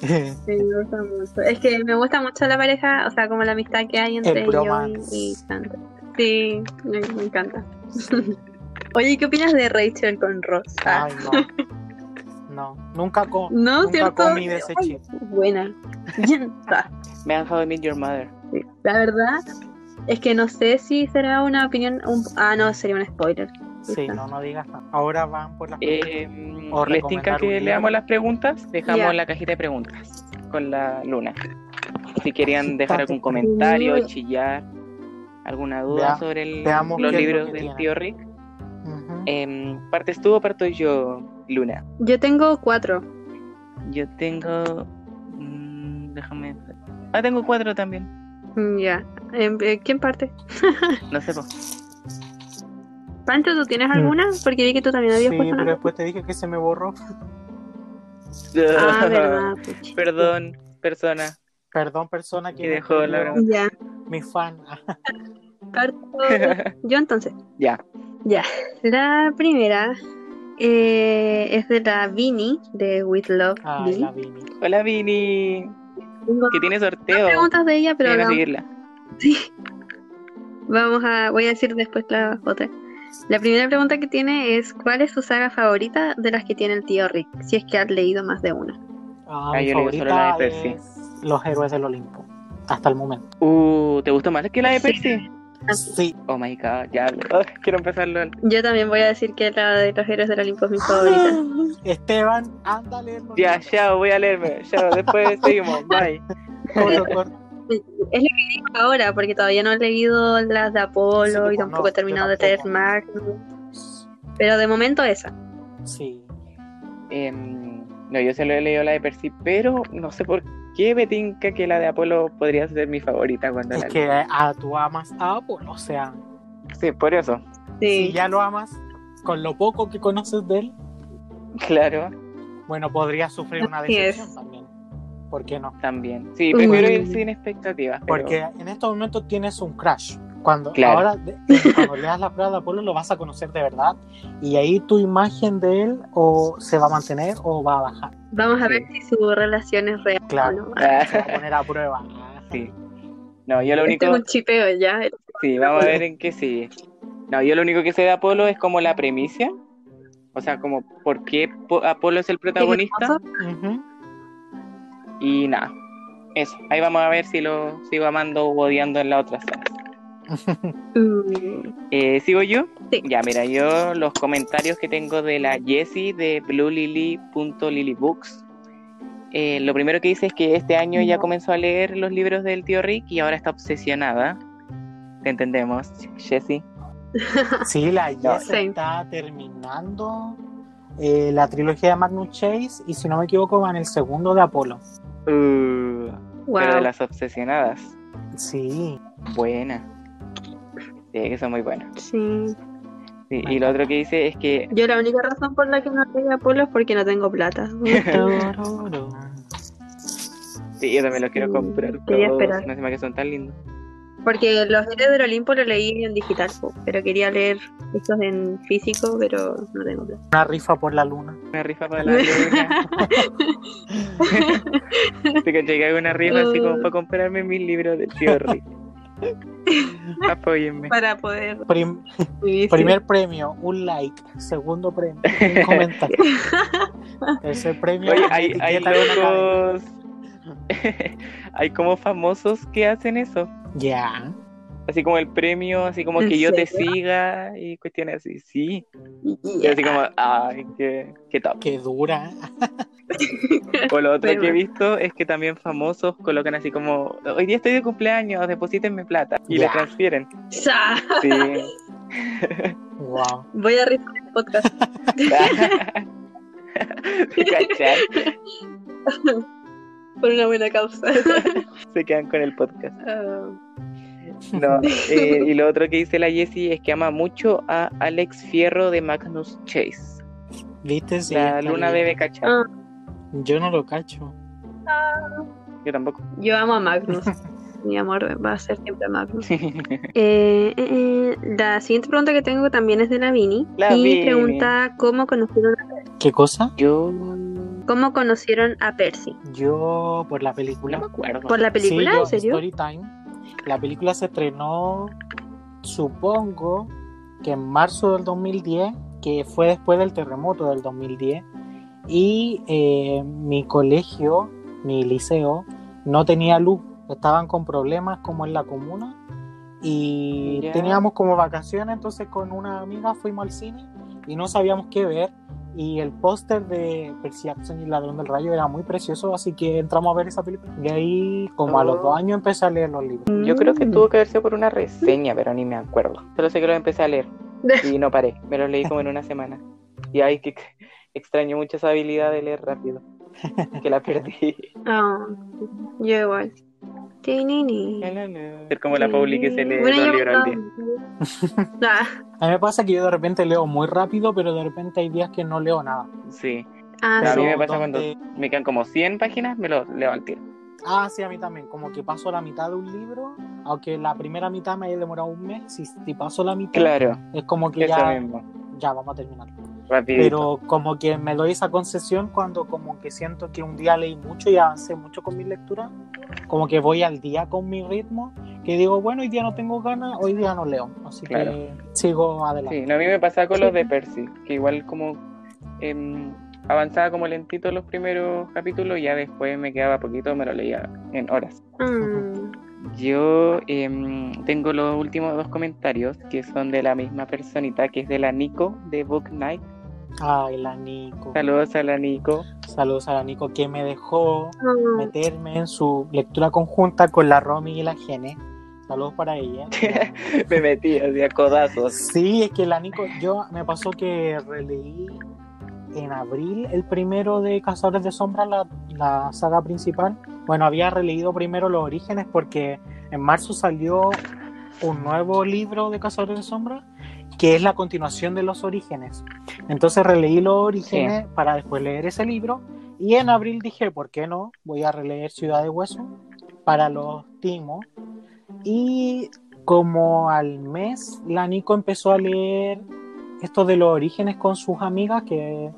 Sí, me gusta mucho. Es que me gusta mucho la pareja, o sea, como la amistad que hay entre El Joey y. Sí, me, me encanta. Oye, ¿qué opinas de Rachel con Ross? Ah, Ay, no. No, nunca, co no, nunca ¿cierto? comí de ese chip. Buena. Me han How I Your Mother. Sí. La verdad es que no sé si será una opinión. un- Ah, no, sería un spoiler. Sí, no, no digas nada. Ahora van por las Eh, O ¿Les tinca que leamos las preguntas? Dejamos la cajita de preguntas con la luna. Si querían dejar algún comentario, chillar, alguna duda Vea- sobre el- los libros del tiene. tío Rick. Ujú. Em, ¿Partes tú o parto yo, Luna? Yo tengo cuatro. Yo tengo... mm, déjame... Ah, tengo cuatro también. Mm, Ya. Em, eh, ¿Quién parte? No sé. Pancho, ¿tú tienes alguna? Porque vi que tú también habías Mm. Sí, puesto pero una. después te dije que se me borró. Ah, verdad. pucha. Perdón, persona. Perdón, persona que dejó la pregunta. Ya. mi fan. Parto yo entonces. ya. Ya. La primera eh, es de la Vini de With Love. Ay, Vini. la Vini. Hola, Vini. Tengo Que tiene dos sorteo. preguntas de ella, pero seguirla. Sí. Vamos a, voy a decir después la otra. La primera pregunta que tiene es ¿cuál es tu saga favorita de las que tiene el tío Rick? Si es que has leído más de una. Ah, Ah, mi yo leí solo la de favorita Percy. Los héroes del Olimpo. Hasta el momento. Uh, ¿te gustó más que la de. Percy? Sí. Oh my god, ya. Oh, quiero empezarlo. Yo también voy a decir que la de los héroes del Olimpo es mi favorita. Esteban, ándale. Ya, chao, voy a leerme. Chao, después seguimos. Bye. Es lo que digo ahora, porque todavía no he leído las de Apolo Sí, y tampoco no, he terminado de tener tampoco. Magnus. Pero de momento esa. Sí. Em, no, yo se lo he leído la de Percy, pero no sé por qué me tinca que la de Apolo podría ser mi favorita cuando Es la que ah, tú amas a Apolo, o sea, Sí, por eso. Sí. si ya lo amas, con lo poco que conoces de él, Claro, bueno, podría sufrir una decepción también. ¿Por qué no? también. Sí, prefiero Mm. ir sin expectativas. pero- Porque en estos momentos tienes un crash. Cuando Claro. ahora de- cuando leas la prueba de Apolo lo vas a conocer de verdad y ahí tu imagen de él o se va a mantener o va a bajar. Vamos a Sí. ver si su relación es real Claro. no. Ah, Se va a poner a prueba. sí. No, yo lo Este único. es un chipeo ya. Sí, vamos a ver en qué sigue. No, yo lo único que sé de Apolo es como la premisa. O sea, como por qué Po- Apolo es el protagonista. Ujú. Y nada. Eso. Ahí vamos a ver si lo sigo amando o odiando en la otra saga. Mm, Eh, ¿Sigo yo? Sí. Ya, mira, yo los comentarios que tengo de la Jessie de bluelily.lilybooks. Eh, lo primero que dice es que este año ya comenzó a leer los libros del tío Rick y ahora está obsesionada. Te entendemos, Jessie. Sí, la Jess Sí. está terminando eh, la trilogía de Magnus Chase y si no me equivoco va en el segundo de Apolo. Uh, wow. Pero de las obsesionadas. Sí, Buena. Sí, que son muy buenas. Sí. Sí, y lo otro que dice es que Yo la única razón por la que no leí Apolo es porque no tengo plata. sí, yo también los quiero comprar. Quería esperar. No sé más que son tan lindos. Porque los héroes del Olimpo lo leí en digital, pero quería leer estos en físico, pero no tengo plata. una rifa por la luna. Una rifa para la luna. Caché que hago una rifa así como para comprarme mis libros tío Rick. Apóyenme. Para poder Prim- primer premio, un like. Segundo premio, un comentario. Tercer premio, Oye, hay, hay de locos. hay como famosos que hacen eso. Ya. Así como el premio, así como ¿En que yo te siga y cuestiones así. Sí. Y así como, ay, qué, qué top. Qué dura. O lo otro Pero que he visto es que también famosos colocan así como, hoy día estoy de cumpleaños, deposítenme plata. Y Ya. le transfieren. Sa- Sí. Wow. Voy a rifar el podcast. por una buena causa. Se quedan con el podcast. Ah, No, eh, y lo otro que dice la Jessie es que ama mucho a Alex Fierro de Magnus Chase. ¿Viste? Sí, la luna bien. debe cachar. Ah. Yo no lo cacho. Yo tampoco. yo amo a Magnus. Mi amor va a ser siempre Magnus. Eh, eh, la siguiente pregunta que tengo también es de la Vini. La y Vini. pregunta cómo conocieron, ¿Qué cosa? Yo cómo conocieron a Percy. Yo por la no película. me acuerdo. ¿Por la película? Sí, yo, ¿En serio? Story Time. La película se estrenó, supongo, que en marzo del 2010, que fue después del terremoto del 2010. Y eh, mi colegio, mi liceo, no tenía luz. Estaban con problemas como en la comuna. Y Ya. teníamos como vacaciones, entonces con una amiga fuimos al cine y no sabíamos qué ver. Y el póster de Percy Jackson y el ladrón del rayo era muy precioso, así que entramos a ver esa película. Y ahí, como a los Oh. dos años, empecé a leer los libros. Yo creo que Mm. tuvo que haber sido por una reseña, pero ni me acuerdo. Solo sé que lo empecé a leer y no paré. Me los leí como en una semana. Y ay, que extraño mucho esa habilidad de leer rápido. Que la perdí. Ah, yo igual. Ser como la Pauli que se lee Bueno, dos libros al día. Ah, A mí me pasa que yo de repente leo muy rápido, pero de repente hay días que no leo nada. Sí. ah, a sí. mí me Pero pasa cuando me quedan como 100 páginas, me los leo al tiro. Ah, sí, a mí también. Como que paso la mitad de un libro, aunque la primera mitad me haya demorado un mes, si, si paso la mitad, Claro, es como que ya, mismo. ya vamos a terminar. Rapidito. Pero como que me doy esa concesión cuando como que siento que un día leí mucho y avancé mucho con mi lectura. Como que voy al día con mi ritmo, que digo, bueno, hoy día no tengo ganas, hoy día no leo. Así Claro. que sigo adelante. Sí, no, a mí me pasaba con Sí. los de Percy, que igual como em, avanzaba como lentito los primeros capítulos y ya después me quedaba poquito, me lo leía en horas. Mm, Yo em, tengo los últimos dos comentarios que son de la misma personita, que es de la Nico de Book Night. Ay, la Nico. Saludos a la Nico. Saludos a la Nico que me dejó mm, meterme en su lectura conjunta con la Romy y la Gene. Saludos para ella. me metí así a codazos. Sí, es que la Nico, yo me pasó que releí en abril el primero de Cazadores de Sombras, la, la saga principal, Bueno, había releído primero Los Orígenes porque en marzo salió un nuevo libro de Cazadores de Sombra que es la continuación de Los Orígenes. Entonces releí Los Orígenes para después leer ese libro y en abril dije, ¿por qué no? Voy a releer Ciudad de Hueso para los timos. Y como al mes, la Nico empezó a leer esto de los orígenes con sus amigas que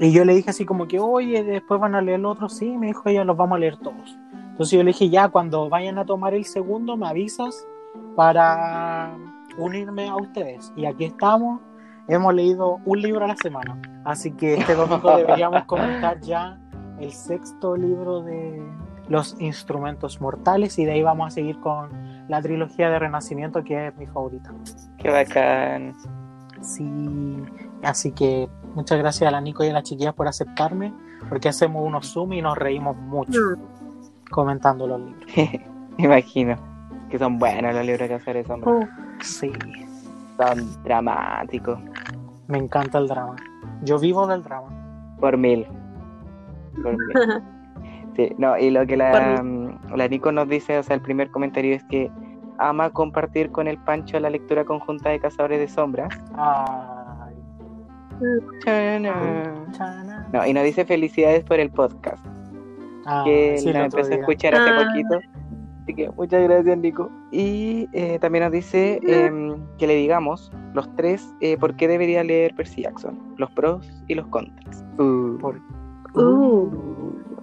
y yo le dije así como que, oye, después van a leer los otros, sí, me dijo, ya los vamos a leer todos. Entonces yo le dije, ya, cuando vayan a tomar el segundo, me avisas para unirme a ustedes. Y aquí estamos, hemos leído un libro a la semana. Así que este domingo deberíamos comentar ya el sexto libro de los instrumentos mortales y de ahí vamos a seguir con la trilogía de Renacimiento que es mi favorita. Qué bacán. Sí, así que Muchas gracias a la Nico y a las chiquillas por aceptarme, porque hacemos unos Zoom y nos reímos mucho mm. comentando los libros. Imagino que son buenos los libros que hacer eso. Uh, sí. Son dramáticos. Me encanta el drama. Yo vivo del drama. Por mil. Por mil. Sí, no, y lo que la, mm, la Nico nos dice, o sea, el primer comentario es que ama compartir con el Pancho la lectura conjunta de Cazadores de Sombras. Ah no, y nos dice felicidades por el podcast. Ah, que la empecé a escuchar hace ah. poquito. Así que muchas gracias, Nico. Y eh, también nos dice em, que le digamos, los tres, eh, por qué debería leer Percy Jackson. Los pros y los contras. Uh. Uh.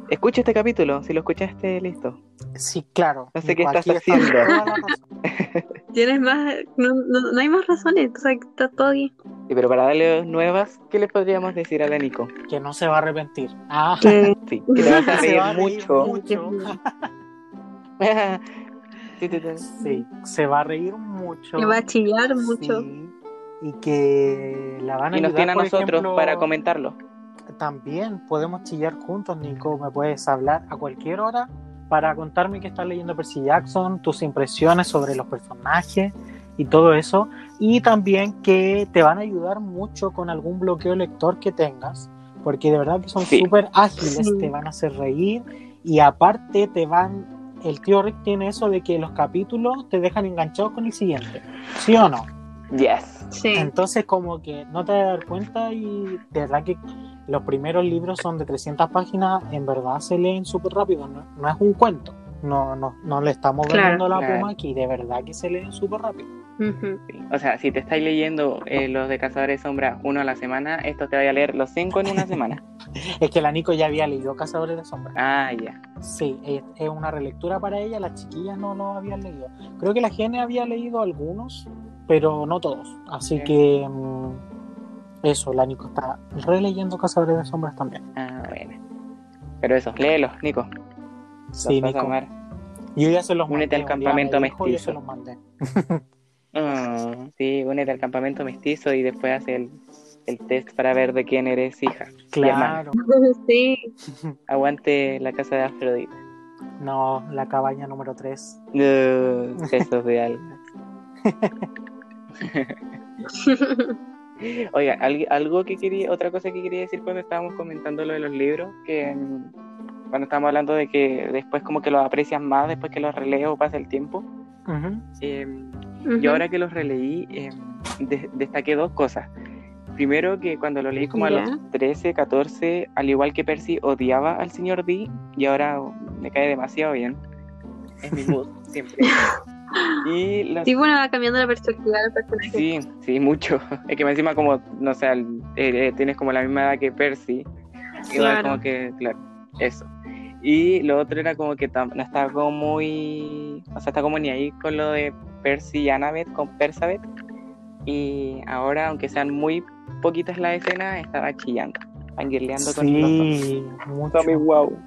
Escucha este capítulo, si lo escuchaste, listo. Sí, claro. No sé qué estás haciendo. Tienes más, no, no, hay más razones, o sea, está todo bien. Sí, pero para darle nuevas, ¿qué le podríamos decir a la Nico? Que no se va a arrepentir. Ah, sí, que te vas a reír mucho. mucho. sí, se va a reír mucho. Que va a chillar mucho. y que la van a Y nos tiene a nosotros para comentarlo. También podemos chillar juntos, Nico. Me puedes hablar a cualquier hora para contarme que estás leyendo Percy Jackson, tus impresiones sobre los personajes y todo eso. Y también que te van a ayudar mucho con algún bloqueo lector que tengas, porque de verdad que son súper ágiles, te van a hacer reír y aparte te van... El tío Rick tiene eso de que los capítulos te dejan enganchados con el siguiente, ¿sí o no? Yes. Sí. Entonces como que no te vas a dar cuenta y de verdad que los primeros libros son de 300 páginas, en verdad se leen súper rápido, no, es un cuento, no, no, no le estamos vendiendo la puma aquí, de verdad que se leen súper rápido. O sea, si te estáis leyendo eh, los de Cazadores de Sombra uno a la semana, esto te vaya a leer los cinco en una semana. es que la Nico ya había leído Cazadores de Sombra. Ah, ya. Sí, es, una relectura para ella, las chiquillas no lo habían leído. Creo que la Gene había leído algunos, pero no todos. Así que... Mm, eso, la Nico está releyendo Cazadores de Sombras también. Ah, bueno. Pero eso, léelos, Nico. Sí, Nico. Yo ya se los Únete al campamento mestizo. Yo se los mandé. Ah, sí, únete al campamento mestizo y después hace el, el test para ver de quién eres hija. Claro. Sí. Aguante la casa de Afrodita. No, la cabaña número 3. No, eso de algo. Oiga, algo que quería, otra cosa que quería decir cuando estábamos comentando lo de los libros, que mm, cuando estábamos hablando de que después como que los aprecias más después que los releo o pasa el tiempo. Em, yo ahora que los releí, em, destaqué dos cosas. Primero que cuando lo leí como a los 13, 14, al igual que Percy, odiaba al señor D y ahora me cae demasiado bien. Es mi mood, siempre. Y Sí, bueno, va cambiando la perspectiva del personaje. Sí, sí, mucho. Es que encima como, no sé, eh, eh, tienes como la misma edad que Percy. Igual como que, claro, eso. Y lo otro era como que no estaba como muy, o sea, está como ni ahí con lo de Percy y Annabeth, con Persabeth. Y ahora, aunque sean muy poquitas las escenas, estaba chillando, fangirleando con Sí, mucho. muy wow.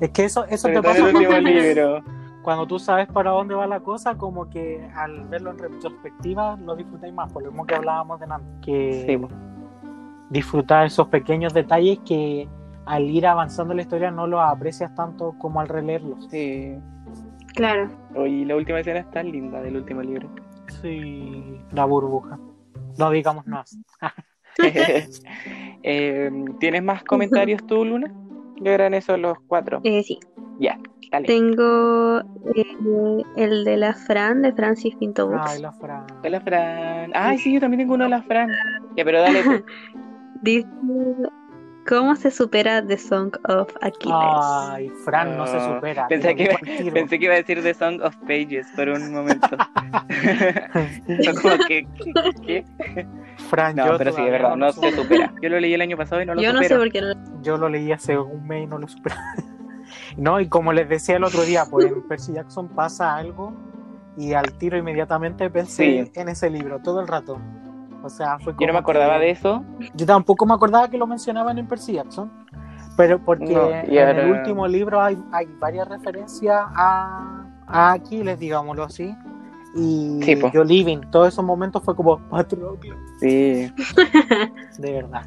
Es que eso, eso te pasa. El libro cuando tú sabes para dónde va la cosa, como que al verlo en retrospectiva lo disfrutáis más, por lo mismo que hablábamos de antes, que disfrutar esos pequeños detalles que al ir avanzando en la historia no los aprecias tanto como al releerlos. Sí. Claro. Oye, la última escena está linda del último libro. Sí, la burbuja. No digamos más. Eh, ¿Tienes más comentarios tú, Luna? Yo eran esos los cuatro. Eh, sí. Ya, dale. Tengo eh, el de la Fran, de Francis Pinto Books. Ay, la Fran. Hola, Fran. Ay, sí, yo también tengo uno de la Fran. Ya, pero dale tú. Dice, ¿cómo se supera The Song of Achilles? Ay, Fran no se Oh, supera. Pensé que, iba, pensé que iba a decir The Song of Pages por un momento. Como que, ¿qué? Fran, No, yo pero sí, de verdad, lo no se supera. Yo lo leí el año pasado y no lo Yo no sé por qué no. Yo lo leí hace un mes y no lo superé. No, y como les decía el otro día, pues en Percy Jackson pasa algo y al tiro inmediatamente pensé Sí. en ese libro todo el rato. O sea, fue Yo no me acordaba que- de eso. Yo tampoco me acordaba que lo mencionaban en Percy Jackson, pero porque No, en el último libro hay, hay varias referencias a, a Aquiles, digámoslo así. Y Sí, yo Living, todos esos momentos fue como Patroclo, Sí, de verdad.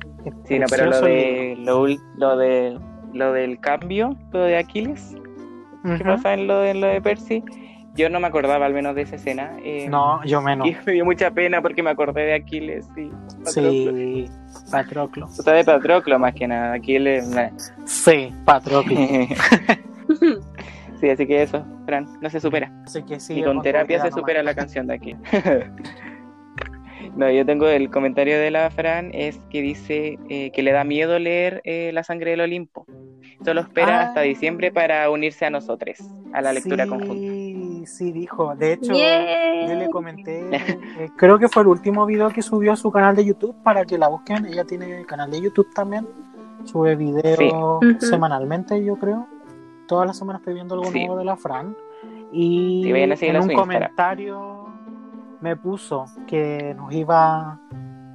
Sí, no, pero lo de lo, de lo del cambio, lo de Aquiles, libro. que pasa en lo, en lo de Percy, yo no me acordaba al menos de esa escena. eh, No, yo menos. Y me dio mucha pena porque me acordé de Aquiles y Patroclo. Sí, Patroclo. O sea, de Patroclo más que nada. Aquiles. nah. Sí, Patroclo. sí, así que eso, Fran, no se supera. Así que sí. Es con terapia se nomás. supera la canción de aquí. no, yo tengo el comentario de la Fran, es que dice eh, que le da miedo leer eh, La sangre del Olimpo. Solo espera Ah. hasta diciembre para unirse a nosotros, a la lectura sí, conjunta. Sí, dijo. De hecho, Yeah. yo le comenté, eh, creo que fue el último video que subió a su canal de YouTube para que la busquen. Ella tiene canal de YouTube también. Sube videos Sí. Semanalmente, yo creo. Todas las semanas estoy viendo algo Sí. nuevo de la Fran. Y Sí, a en a un Instagram. comentario me puso que nos iba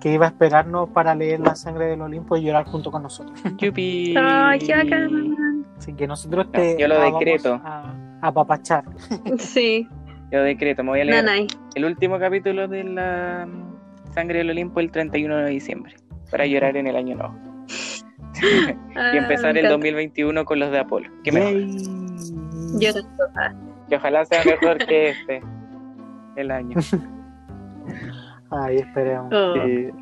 que iba a esperarnos para leer La sangre del Olimpo y llorar junto con nosotros. Yupi. Ay, qué bacán. Así que nosotros No, te yo lo decreto. a apapachar. Sí, Yo decreto, me voy a leer nanay. el último capítulo de la mm, Sangre del Olimpo el 31 de diciembre, para llorar en el año nuevo. Ah, y empezar me el encanta. 2021 con los de Apolo. Que, mejor. Yo. Ah, que ojalá sea mejor que este, el año. Ay, esperemos. oh, Eh,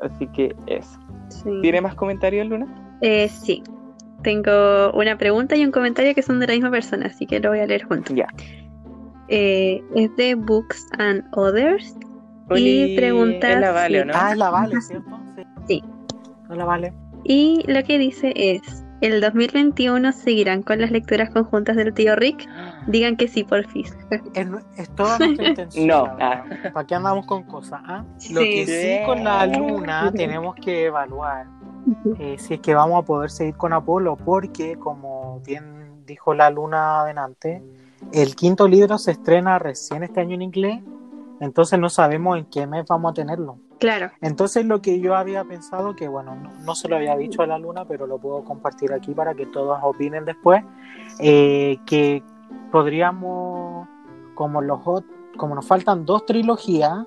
así que eso. sí. ¿Tiene más comentarios, Luna? Eh, sí. Tengo una pregunta y un comentario que son de la misma persona, así que lo voy a leer juntos. Ya. Eh, es de Books and Others. Oli, pregunta es la Vale, ¿o si- no? Ah, es la Vale, ¿cierto? Sí. Es la Vale. Y lo que dice es, ¿el 2021 seguirán con las lecturas conjuntas del tío Rick? Digan que sí, porfis. Es, nu- es toda nuestra intención. No, ah. ¿Para qué andamos con cosas? ah? Lo Sí. que sí con la luna tenemos que evaluar eh, si es que vamos a poder seguir con Apolo, porque como bien dijo la luna adelante, el quinto libro se estrena recién este año en inglés, entonces no sabemos en qué mes vamos a tenerlo. Claro, Entonces lo que yo había pensado, que bueno, no, no se lo había dicho a la luna, pero lo puedo compartir aquí para que todos opinen después, eh, que podríamos, como, los, como nos faltan dos trilogías,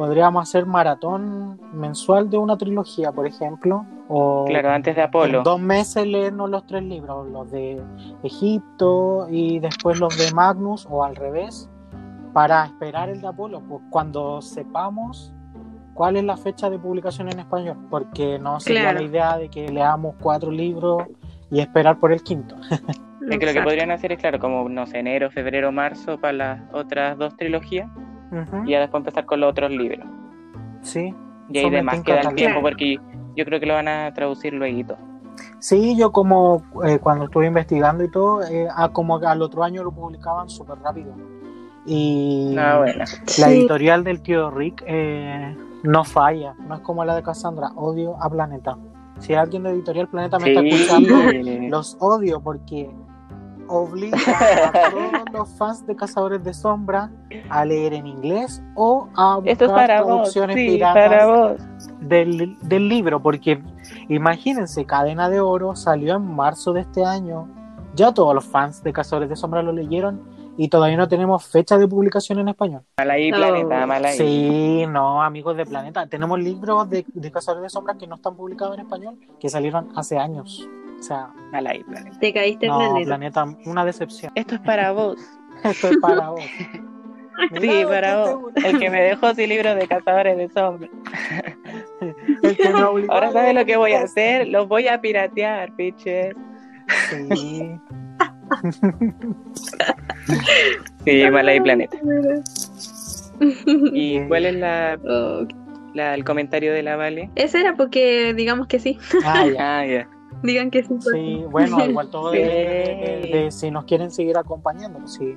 podríamos hacer maratón mensual de una trilogía, por ejemplo, o Claro, antes de Apolo. en dos meses leernos los tres libros, los de Egipto y después los de Magnus, o al revés, para esperar el de Apolo, pues cuando sepamos cuál es la fecha de publicación en español, porque no sería Claro. la idea de que leamos cuatro libros y esperar por el quinto. Es que lo que podrían hacer es, claro, como, no sé, enero, febrero, marzo para las otras dos trilogías Y ya después empezar con los otros libros. Sí, Y ahí demás queda el tiempo porque yo creo que lo van a traducir luego. sí, yo como eh, cuando estuve investigando y todo, eh, ah, como al otro año lo publicaban súper rápido. Y Ah, bueno. La Sí. editorial del tío Rick eh, no falla, no es como la de Cassandra, odio a Planeta. Si alguien de Editorial Planeta me está escuchando, los odio porque obliga a todos los fans de Cazadores de Sombra a leer en inglés o a buscar Esto es para vos, traducciones sí, piratas para vos. del, del libro, porque imagínense, Cadena de Oro salió en marzo de este año, ya todos los fans de Cazadores de Sombra lo leyeron y todavía no tenemos fecha de publicación en español. Mal ahí, Oh. planeta, mal ahí. Sí, no, amigos de Planeta. Tenemos libros de, de Cazadores de Sombras que no están publicados en español, que salieron hace años. O sea, Mal ahí, planeta. Te caíste en no, planeta. Planeta, una decepción. Esto es para vos. Esto es para vos. Sí, para vos. El que me dejó sin libro de cazadores de sombras. El que me obligó Ahora sabes lo que voy a hacer. Los voy a piratear, bitches. Sí. Sí, mala y planeta. ¿Y cuál es la, la- el comentario de la Vale? Ese era porque digamos que sí. Ah, ya. Ah, ya. Digan que sí. porque- Sí, bueno, igual todo Sí. de, de si nos quieren seguir acompañando. Sí,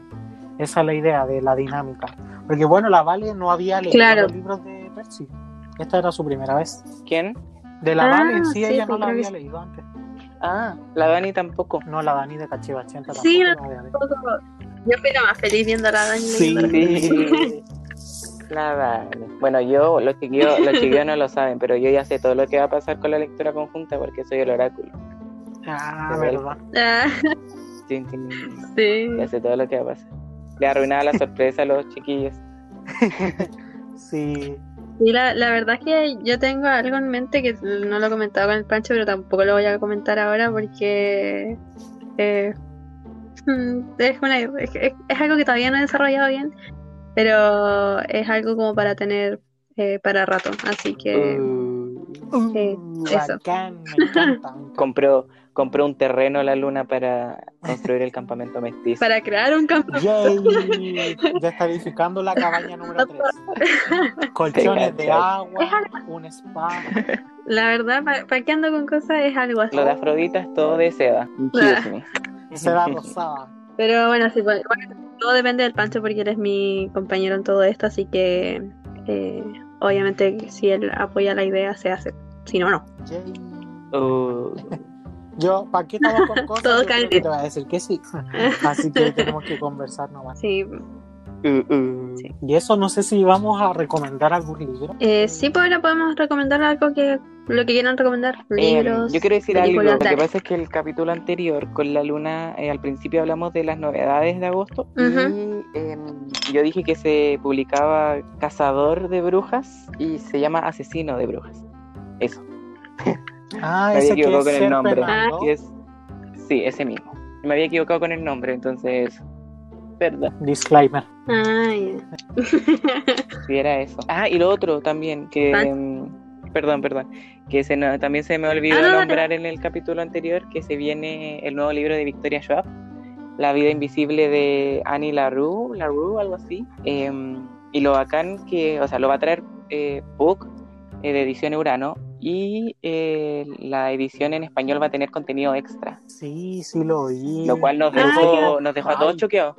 esa es la idea de la dinámica. Porque bueno, la Vale no había leído Claro. los libros de Percy. Esta era su primera vez. ¿Quién? De la Ah, Vale sí, sí, ella no la que había sí. leído antes. Ah, la Dani tampoco. No, la Dani de Cachivachenta Sí, tampoco la había leído. Yo fui la más feliz viendo a la Dani Sí. Sí. Dani. Bueno, yo, los chiquillos, los chiquillos no lo saben, pero yo ya sé todo lo que va a pasar con la lectura conjunta porque soy el oráculo. Ah, verdad. Ah, chin. sí. Ya sé todo lo que va a pasar. Le arruinaba la sorpresa a los chiquillos. Sí. Y la, la verdad es que yo tengo algo en mente que no lo he comentado con el Pancho, pero tampoco lo voy a comentar ahora porque eh, es, una, es- es algo que todavía no he desarrollado bien, pero es algo como para tener eh, para rato. Así que Uh, Uh, eso. bacán, me encanta. me encanta. compró, compró un terreno a la luna para construir el campamento mestizo. para crear un campo. Yay. Ya está edificando la cabaña número 3. Colchones de agua, un spa. La verdad, ¿para qué ando con cosas? Es algo así. Lo de Afrodita es todo de seda. Excuse me. Seda rosada. Pero bueno, sí, pues, bueno, todo depende del Pancho porque él es mi compañero en todo esto, así que eh, obviamente si él apoya la idea se hace, si no, no. Uh, Yo, ¿para qué estaba con cosas? Todo Yo que te voy a decir que sí. Así que tenemos que conversar nomás. Sí, uh, uh. Sí. Y eso no sé si vamos a recomendar algún libro. eh, sí, pues ahora podemos recomendar algo que lo que quieran recomendar, Eh, libros. yo quiero decir algo. Lo que pasa es que el capítulo anterior con la luna, eh, al principio hablamos de las novedades de agosto y em, yo dije que se publicaba Cazador de Brujas y se llama Asesino de Brujas. Eso. Ah, Me había que equivocado es con el nombre. Es- sí, ese mismo. Me había equivocado con el nombre, entonces. Verdad. Disclaimer. Ah. Si era eso. Ah, y lo otro también, que. Em, perdón, perdón. Que se no- también se me olvidó Ah, no, nombrar en el capítulo anterior que se viene el nuevo libro de Victoria Schwab, La vida invisible de Annie LaRue, LaRue algo así. Em, y lo bacán que, o sea, lo va a traer eh, Book eh, de edición Urano y eh, la edición en español va a tener contenido extra, Sí, sí lo vi. lo cual nos Ah, dejó, nos dejó a todos choqueados.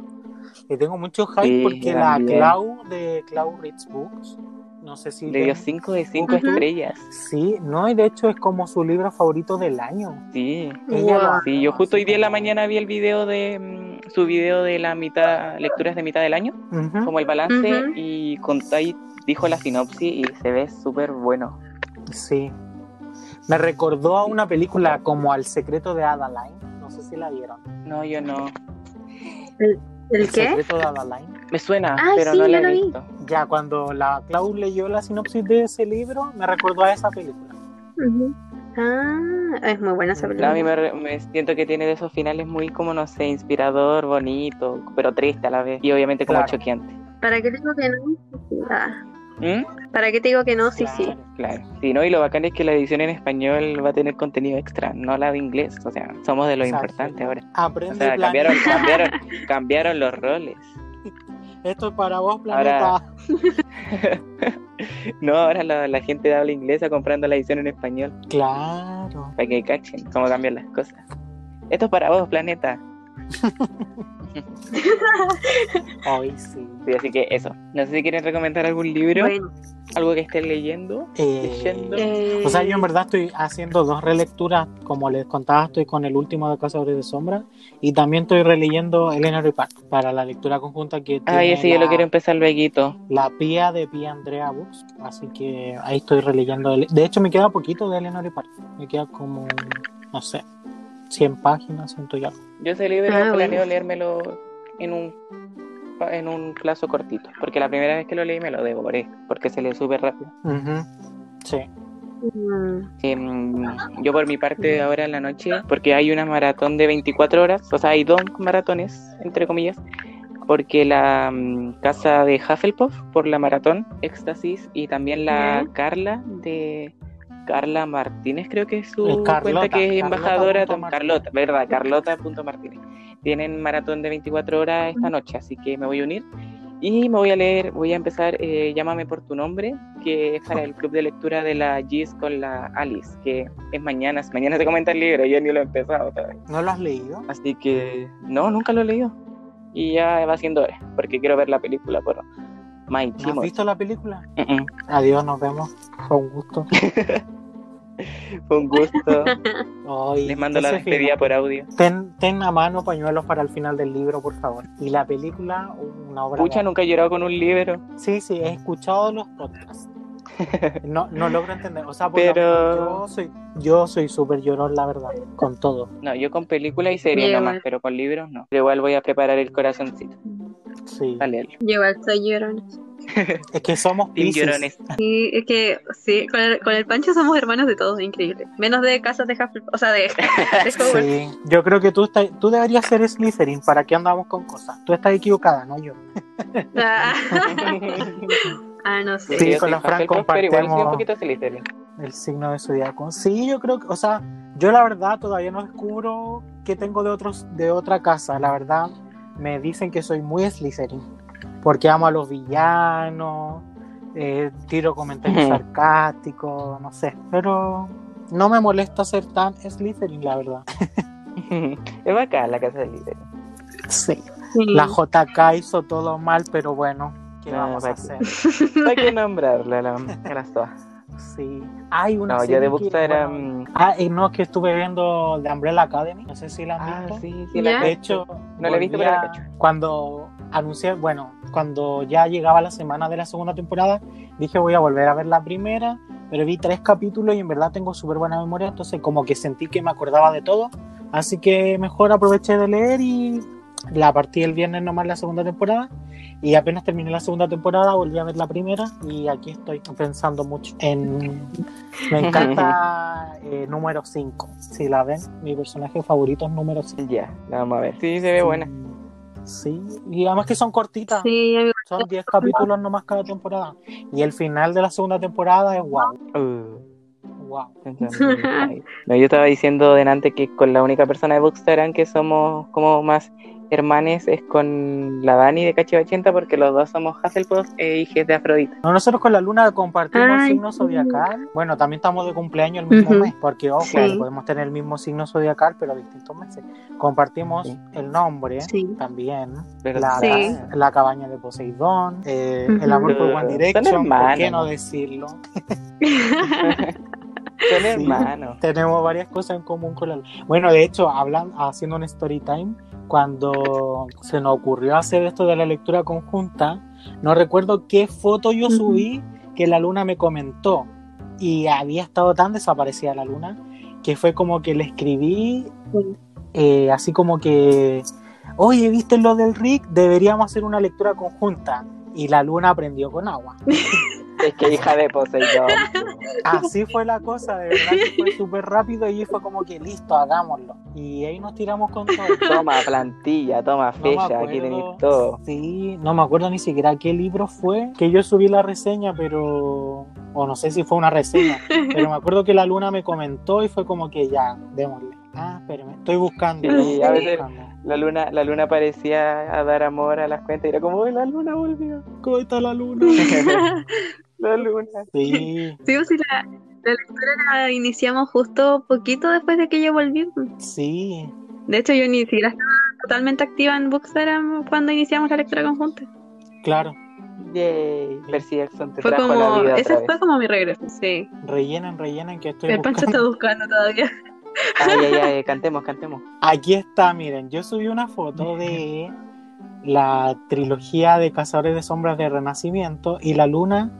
Y tengo mucho hype Sí, porque la. Clau de Clau Reads Books, no sé si... Le dio ven- 5 de 5 Ujú. estrellas. Sí, no, y de hecho es como su libro favorito del año. Sí. Ella lo Wow. Sí, yo justo hoy día en la mañana vi el video de mm, su video de la mitad, lecturas de mitad del año, como el balance, Ujú. y contó ahí, dijo la sinopsis y se ve súper bueno. Sí. Me recordó a una película como Al secreto de Adaline. No sé si la vieron. No, yo no. ¿El qué? secreto de Adaline. Me suena, Ah, pero sí, no la he lo vi. visto. Ya cuando la Clau leyó la sinopsis de ese libro, me recordó a esa película. Ujú. Ah, es muy buena esa No, película. a mí me, me siento que tiene de esos finales muy como, no sé, inspirador, bonito, pero triste a la vez. Y obviamente como Claro. choqueante. ¿Para qué digo que no? Ah. ¿Mm? ¿Para qué te digo que no? Sí, sí. Claro. Claro. Sí, ¿no? Y lo bacán es que la edición en español va a tener contenido extra, no la de inglés. O sea, somos de lo Exacto. importante ahora. Aprende O sea, planeta. cambiaron, cambiaron, cambiaron los roles. Esto es para vos, planeta. Ahora- No, ahora la, la gente de habla inglesa comprando la edición en español. Claro. Para que cachen cómo cambian las cosas. Esto es para vos, planeta. Hoy sí. Sí, así que eso. No sé si quieren recomendar algún libro, Bueno, algo que estén leyendo. Eh, Leyendo. eh, O sea, yo en verdad estoy haciendo dos relecturas, como les contaba, estoy con el último de Cazadores de Sombra y también estoy releyendo Eleanor y Park para la lectura conjunta que Ay, tiene ese yo la, lo quiero empezar luego. la pía de Pía Andrea Books, así que ahí estoy releyendo. el- De hecho, me queda poquito de Eleanor y Park, me queda como, no sé, 100 páginas, siento ya. Yo ese libro Ah, planeo bueno. leérmelo en un en un plazo cortito, porque la primera vez que lo leí me lo devoré, porque se lee súper rápido. Sí. mm, Em, yo por mi parte ahora en la noche, porque hay una maratón de 24 horas, o sea, hay dos maratones, entre comillas, porque la mm, casa de Hufflepuff por la maratón Éxtasis y también la. Carla de Carla Martínez, creo que es su Carlota, cuenta que es embajadora. Carlota, verdad, Carlota punto Martínez. Tienen maratón de 24 horas esta noche, así que me voy a unir. Y me voy a leer, voy a empezar eh, Llámame por tu nombre, que es para el club de lectura de la Gis con la Alice, que es mañana. Mañana se comenta el libro, yo ni lo he empezado todavía. ¿No lo has leído? Así que no, nunca lo he leído. Y ya va siendo hora, porque quiero ver la película por My ¿No has visto la película? Adiós, nos vemos. Fue un gusto. Fue un gusto. Ay, Les mando la despedida por audio. Ten, ten a mano pañuelos para el final del libro, por favor. Y la película, una obra. Pucha, de- nunca he llorado con un libro. Sí, sí, he escuchado los podcasts. No, no logro entender. O sea, por Pero- yo soy, yo soy súper llorón, la verdad, con todo. No, yo con películas y series nomás, pero con libros no. Pero igual voy a preparar el corazoncito Sí. Yo igual soy llorona. Es que somos llorones. Sí, es que sí, con el, con el Pancho somos hermanos de todos, increíble. Menos de casas de Hufflepuff, o sea, de, de. Sí, yo creo que tú, estás, tú deberías ser Slytherin. ¿Para qué andamos con cosas? Tú estás equivocada, no yo. Ah. Ah, no sé. Sí, Yo con la Fran Hufflepuff, pero igual soy un compartimos-. El signo de zodiaco. Sí, yo creo que, o sea, yo la verdad todavía no descubro qué tengo de otros de otra casa. La verdad, me dicen que soy muy Slytherin. Porque amo a los villanos, eh, tiro comentarios sarcásticos, no sé. Pero no me molesta ser tan Slytherin, la verdad. es bacán la casa de Slytherin. Sí. Sí. La JK hizo todo mal, pero bueno, ¿qué Ah, vamos a hacer? Hay que nombrarla, la, a las todas. Sí. Hay una No, serie yo de que, Booksta era. bueno, mm, Ah, y no, que estuve viendo The Umbrella Academy. No sé si la han Ah, visto. sí, sí, la De hecho, No la he visto, pero la a- cacho. Cuando anuncié, bueno, cuando ya llegaba la semana de la segunda temporada, dije voy a volver a ver la primera, pero vi tres capítulos y en verdad tengo súper buena memoria, entonces como que sentí que me acordaba de todo, así que mejor aproveché de leer y la partí el viernes nomás la segunda temporada y apenas terminé la segunda temporada volví a ver la primera y aquí estoy pensando mucho en... Me encanta eh, número 5, si la ven, mi personaje favorito es número 5. Ya, la vamos a ver. Sí, se ve buena. Sí, y además que son cortitas. Sí. Son 10 capítulos nomás cada temporada. Y el final de la segunda temporada es wow. Uh. Wow. No, yo estaba diciendo delante que con la única persona de Bookstagram que somos como más hermanes es con la Dani de Cachi 80 porque los dos somos Hufflepuff e hijas de Afrodita. No, nosotros con la luna compartimos Ay, signo zodiacal. Bueno, también estamos de cumpleaños el mismo mes, porque ojo, Sí. podemos tener el mismo signo zodiacal, pero distintos meses. Compartimos Sí. el nombre Sí. también, la, Sí. la cabaña de Poseidón, eh, el amor por One Direction, ¿por qué no ¿no? decirlo? son Sí. hermanos. Tenemos varias cosas en común con la Bueno, de hecho, hablan, haciendo un story time, cuando se nos ocurrió hacer esto de la lectura conjunta, no recuerdo qué foto yo subí que la luna me comentó. Y había estado tan desaparecida la luna que fue como que le escribí eh, así como que, oye, ¿viste lo del Rick? Deberíamos hacer una lectura conjunta. Y la luna aprendió con agua. Es que hija de Poseidón. Así fue la cosa, de verdad que fue súper rápido y fue como que listo, hagámoslo. Y ahí nos tiramos con todo. Toma plantilla, toma No fecha, aquí tenéis todo. Sí, no me acuerdo ni siquiera qué libro fue que yo subí la reseña, pero. O no sé si fue una reseña, pero me acuerdo que la luna me comentó y fue como que ya, démosle. Ah, espérame, estoy buscando. Sí, a veces-. La luna, la luna parecía a dar amor a las cuentas y era como, "Uy, la luna volvió. ¿Cómo está la luna? La luna. Sí, Sí, pues sí, la, la lectura la iniciamos justo poquito después de que yo volví. sí. De hecho, yo ni siquiera estaba totalmente activa en Bookstagram cuando iniciamos la lectura conjunta. Claro. Yay. Percy Jackson te Fue trajo como, la vida ese otra vez. fue como mi regreso. Sí. Rellenen, rellenen que estoy El Pancho buscando. está buscando todavía. Ay, ay, ay, cantemos, cantemos. Aquí está, miren, yo subí una foto de la trilogía de Cazadores de Sombras de Renacimiento y la luna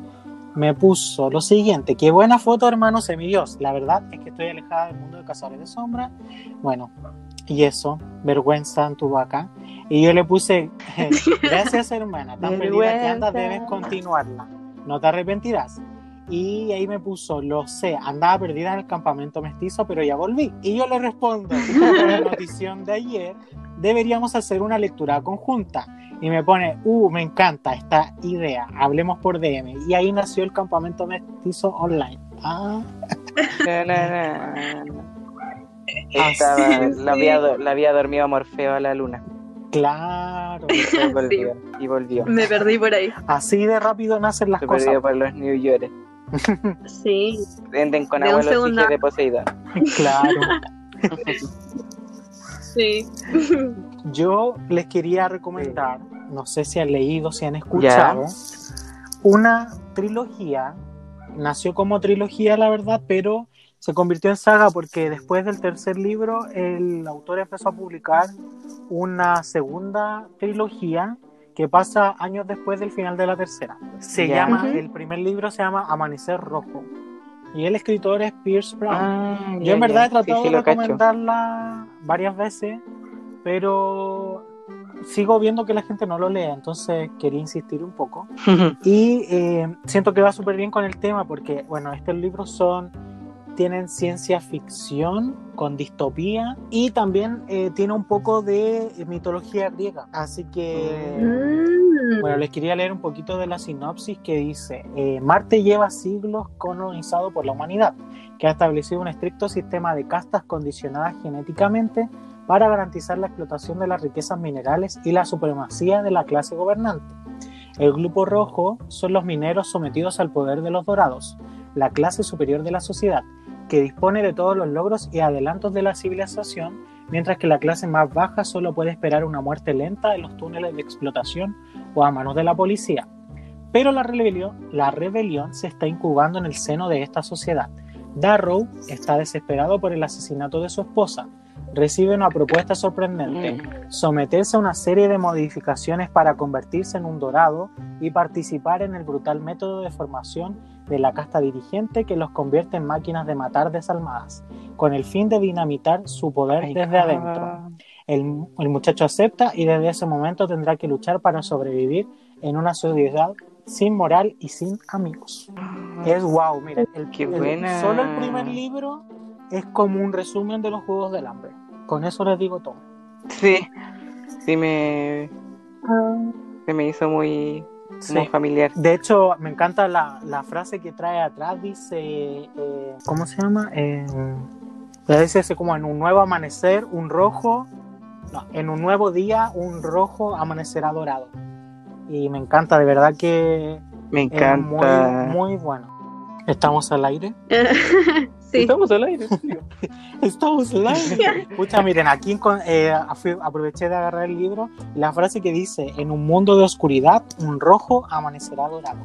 me puso lo siguiente, qué buena foto hermano semidios, la verdad es que estoy alejada del mundo de Cazadores de Sombras, bueno, y eso, vergüenza en tu vaca, y yo le puse, gracias hermana, tan perdida que andas debes continuarla, no te arrepentirás. Y ahí me puso, lo sé, andaba perdida en el campamento mestizo, pero ya volví. Y yo le respondo, la notición de ayer, deberíamos hacer una lectura conjunta. Y me pone, uh, me encanta esta idea, hablemos por DM. Y ahí nació el campamento mestizo online. Ah, la, había, do- la había dormido Morfeo a la luna. Claro. Y volvió. Y volvió. Me perdí por ahí. Así de rápido nacen las Se cosas. por los New York. Sí. Venden con De agua un los segundo. fijes de Poseidón. Claro. Sí. Yo les quería recomendar, no sé si han leído, si han escuchado, una trilogía. Nació como trilogía, la verdad, pero se convirtió en saga porque después del tercer libro el autor empezó a publicar una segunda trilogía que pasa años después del final de la tercera. Se Ya. llama, el primer libro se llama Amanecer Rojo y el escritor es Pierce Brown. Ah, Yo en verdad he tratado Sí, sí, de recomendarla varias veces, pero sigo viendo que la gente no lo lee, entonces quería insistir un poco. Y eh, siento que va súper bien con el tema porque, bueno, estos libros son tienen ciencia ficción con distopía y también eh, tiene un poco de mitología griega. Así que... Mm. Bueno, les quería leer un poquito de la sinopsis que dice, eh, Marte lleva siglos colonizado por la humanidad, que ha establecido un estricto sistema de castas condicionadas genéticamente para garantizar la explotación de las riquezas minerales y la supremacía de la clase gobernante. El grupo rojo son los mineros sometidos al poder de los dorados, la clase superior de la sociedad, que dispone de todos los logros y adelantos de la civilización, mientras que la clase más baja solo puede esperar una muerte lenta en los túneles de explotación o a manos de la policía. Pero la rebelión, la rebelión se está incubando en el seno de esta sociedad. Darrow está desesperado por el asesinato de su esposa. Recibe una propuesta sorprendente, someterse a una serie de modificaciones para convertirse en un dorado y participar en el brutal método de formación de la casta dirigente que los convierte en máquinas de matar desalmadas, con el fin de dinamitar su poder desde adentro. El, el muchacho acepta y desde ese momento tendrá que luchar para sobrevivir en una sociedad sin moral y sin amigos. Es wow, miren, el, Qué el- buena. solo el primer libro es como un resumen de los Juegos del Hambre. Con eso les digo todo. Sí, sí me, se me hizo muy, Sí. muy familiar. De hecho, me encanta la, la frase que trae atrás, dice, eh, ¿cómo se llama? Eh, dice así como en un nuevo amanecer, un rojo, no, en un nuevo día, un rojo amanecerá dorado. Y me encanta, de verdad que Me es encanta. muy, muy bueno. ¿Estamos al aire? sí. Estamos al aire. tío. Estamos al aire. Escucha, miren, aquí eh, aproveché de agarrar el libro y la frase que dice, en un mundo de oscuridad, un rojo amanecerá dorado.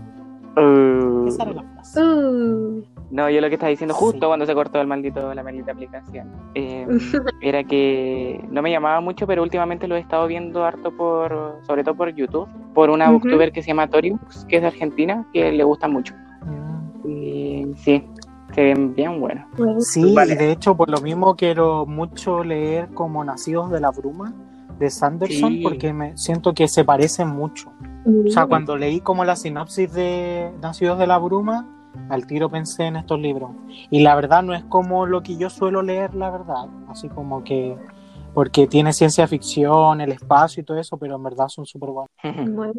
Uh, Esa era la frase. Uh. No, yo lo que estaba diciendo justo Sí. cuando se cortó el maldito, la maldita aplicación eh, era que no me llamaba mucho, pero últimamente lo he estado viendo harto por, sobre todo por YouTube, por una Ujú. booktuber que se llama Tori Books, que es de Argentina, que le gusta mucho. Mm. Y sí, se ven bien buenos. Sí, Vale. y de hecho por lo mismo quiero mucho leer como Nacidos de la Bruma de Sanderson Sí. porque me siento que se parecen mucho. O sea, cuando leí como la sinopsis de Nacidos de la Bruma, al tiro pensé en estos libros. Y la verdad no es como lo que yo suelo leer, la verdad. Así como que, porque tiene ciencia ficción, el espacio y todo eso, pero en verdad son súper buenos. Bueno,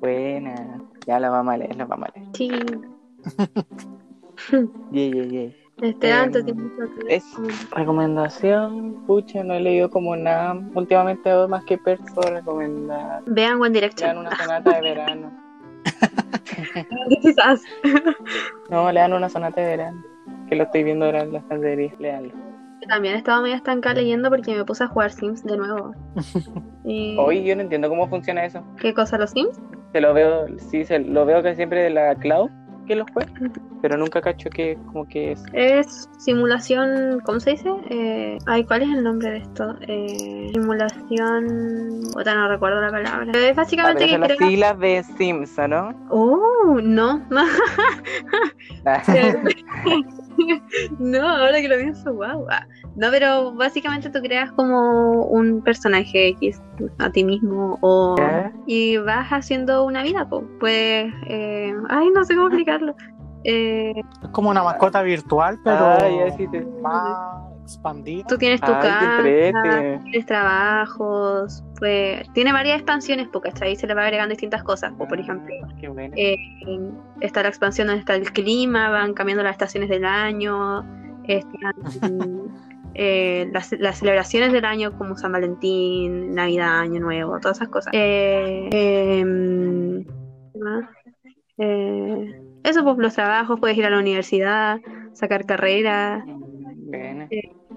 Buena. Ya la vamos a leer, la vamos a leer. sí. Yeah, yeah, yeah. Este Em, tanto tiempo que- es- Recomendación, pucha, no he leído como nada últimamente más que Perso recomendar. Vean One Direction. una sonata de verano. Quizás. No, lean una sonata de verano. Que lo estoy viendo ahora en la estantería. Leanlo. También estaba medio estancada leyendo porque me puse a jugar Sims de nuevo. Y... Hoy yo no entiendo cómo funciona eso. ¿Qué cosa, los Sims? Se lo veo, sí, se lo veo que siempre de la cloud que lo juega, pero nunca cacho que como que es. Es simulación, ¿cómo se dice? Eh, ay, ¿cuál es el nombre de esto? Eh, simulación... Otra no recuerdo la palabra. Es Ah, básicamente pero que las siglas de Sims, ¿o ¿no? Oh, no. no, ahora que lo pienso, wow. No, pero básicamente tú creas como un personaje X a ti mismo o y vas haciendo una vida, pues, eh, ay, no sé cómo explicarlo. Eh, Es como una mascota virtual, pero Ah, ya sí te- más expandir. Tú tienes tu Ay, casa, tienes trabajos, pues tiene varias expansiones, porque ahí se le va agregando distintas cosas. O por ejemplo, Ah, Qué bueno. eh, está la expansión donde está el clima, van cambiando las estaciones del año, están eh, las, las celebraciones del año como San Valentín, Navidad, Año Nuevo, todas esas cosas. Eh, em, ¿qué más? Eh, eso, pues los trabajos, puedes ir a la universidad, sacar carrera, Bueno.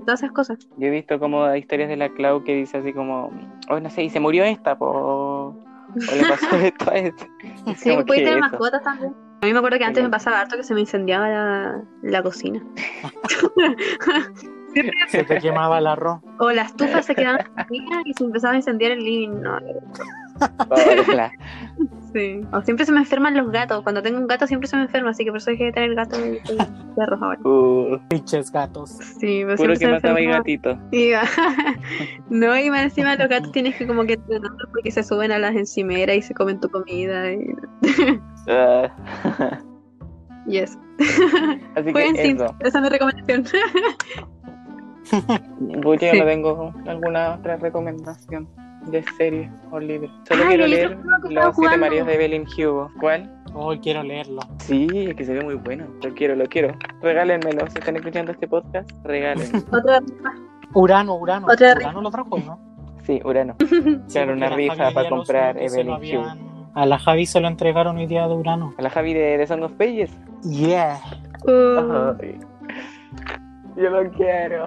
todas esas cosas. Yo he visto como historias de la Clau que dice así como, oh, no sé, y se murió esta, po, o le pasó esto a esta. Es Sí, puedes tener eso. mascotas también. A mí me acuerdo que antes me pasaba harto que se me incendiaba la, la cocina. Se te quemaba el arroz. O la estufa se quedaba encendida y se empezaba a incendiar el living. No. Sí. O siempre se me enferman los gatos. Cuando tengo un gato siempre se me enferma, así que por eso hay que tener gatos y y perros ahora. Uh, Pinches gatos. Sí, pero puro siempre que se me mataba gatito. Y no, y más encima los gatos tienes que como que entrenarlos porque se suben a las encimeras y se comen tu comida y, y eso. Así que Sims, eso. esa es mi recomendación. Pucha, yo no tengo alguna otra recomendación de serie o libro. Solo Ay, quiero el leer Los Siete. Marios de Evelyn Hugo. ¿Cuál? Hoy quiero leerlo. Sí, es que se ve muy bueno. Lo quiero, lo quiero. Regálenmelo. Si están escuchando este podcast, regálenmelo. Otra Urano, Urano. Otra Urano lo trajo, ¿no? Sí, Urano. Sí, Claro, porque una rifa para comprar Evelyn Hugo. habían- A la Javi se lo entregaron hoy día de Urano. A la Javi de, de Song of Pages. Yeah. Uh, yo lo quiero.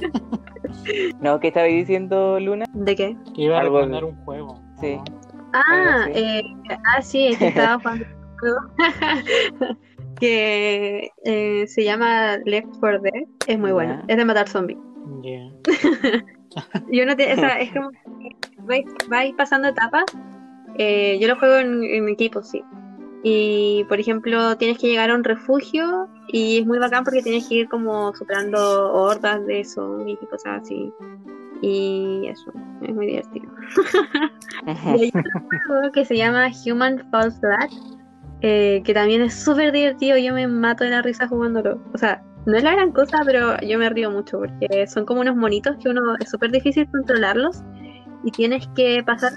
no, ¿qué estaba diciendo Luna? ¿De qué? Que iba a Algo de- recomendar un juego. Sí. ¿no? Ah, eh, ah, sí, es que estaba jugando un juego que eh, se llama Left 4 Dead. Es muy bueno. Es de matar zombies. Yeah. Y uno tiene, o sea, es como que vais, vais pasando etapas. Eh, yo lo juego en, en equipo, sí. Y por ejemplo, tienes que llegar a un refugio y es muy bacán porque tienes que ir como superando hordas de zombies y cosas así. Y eso, es muy divertido. Y hay otro juego que se llama Human Fall Flat, eh, que también es súper divertido. Yo me mato de la risa jugándolo. O sea, no es la gran cosa, pero yo me río mucho porque son como unos monitos que uno es súper difícil controlarlos y tienes que pasar.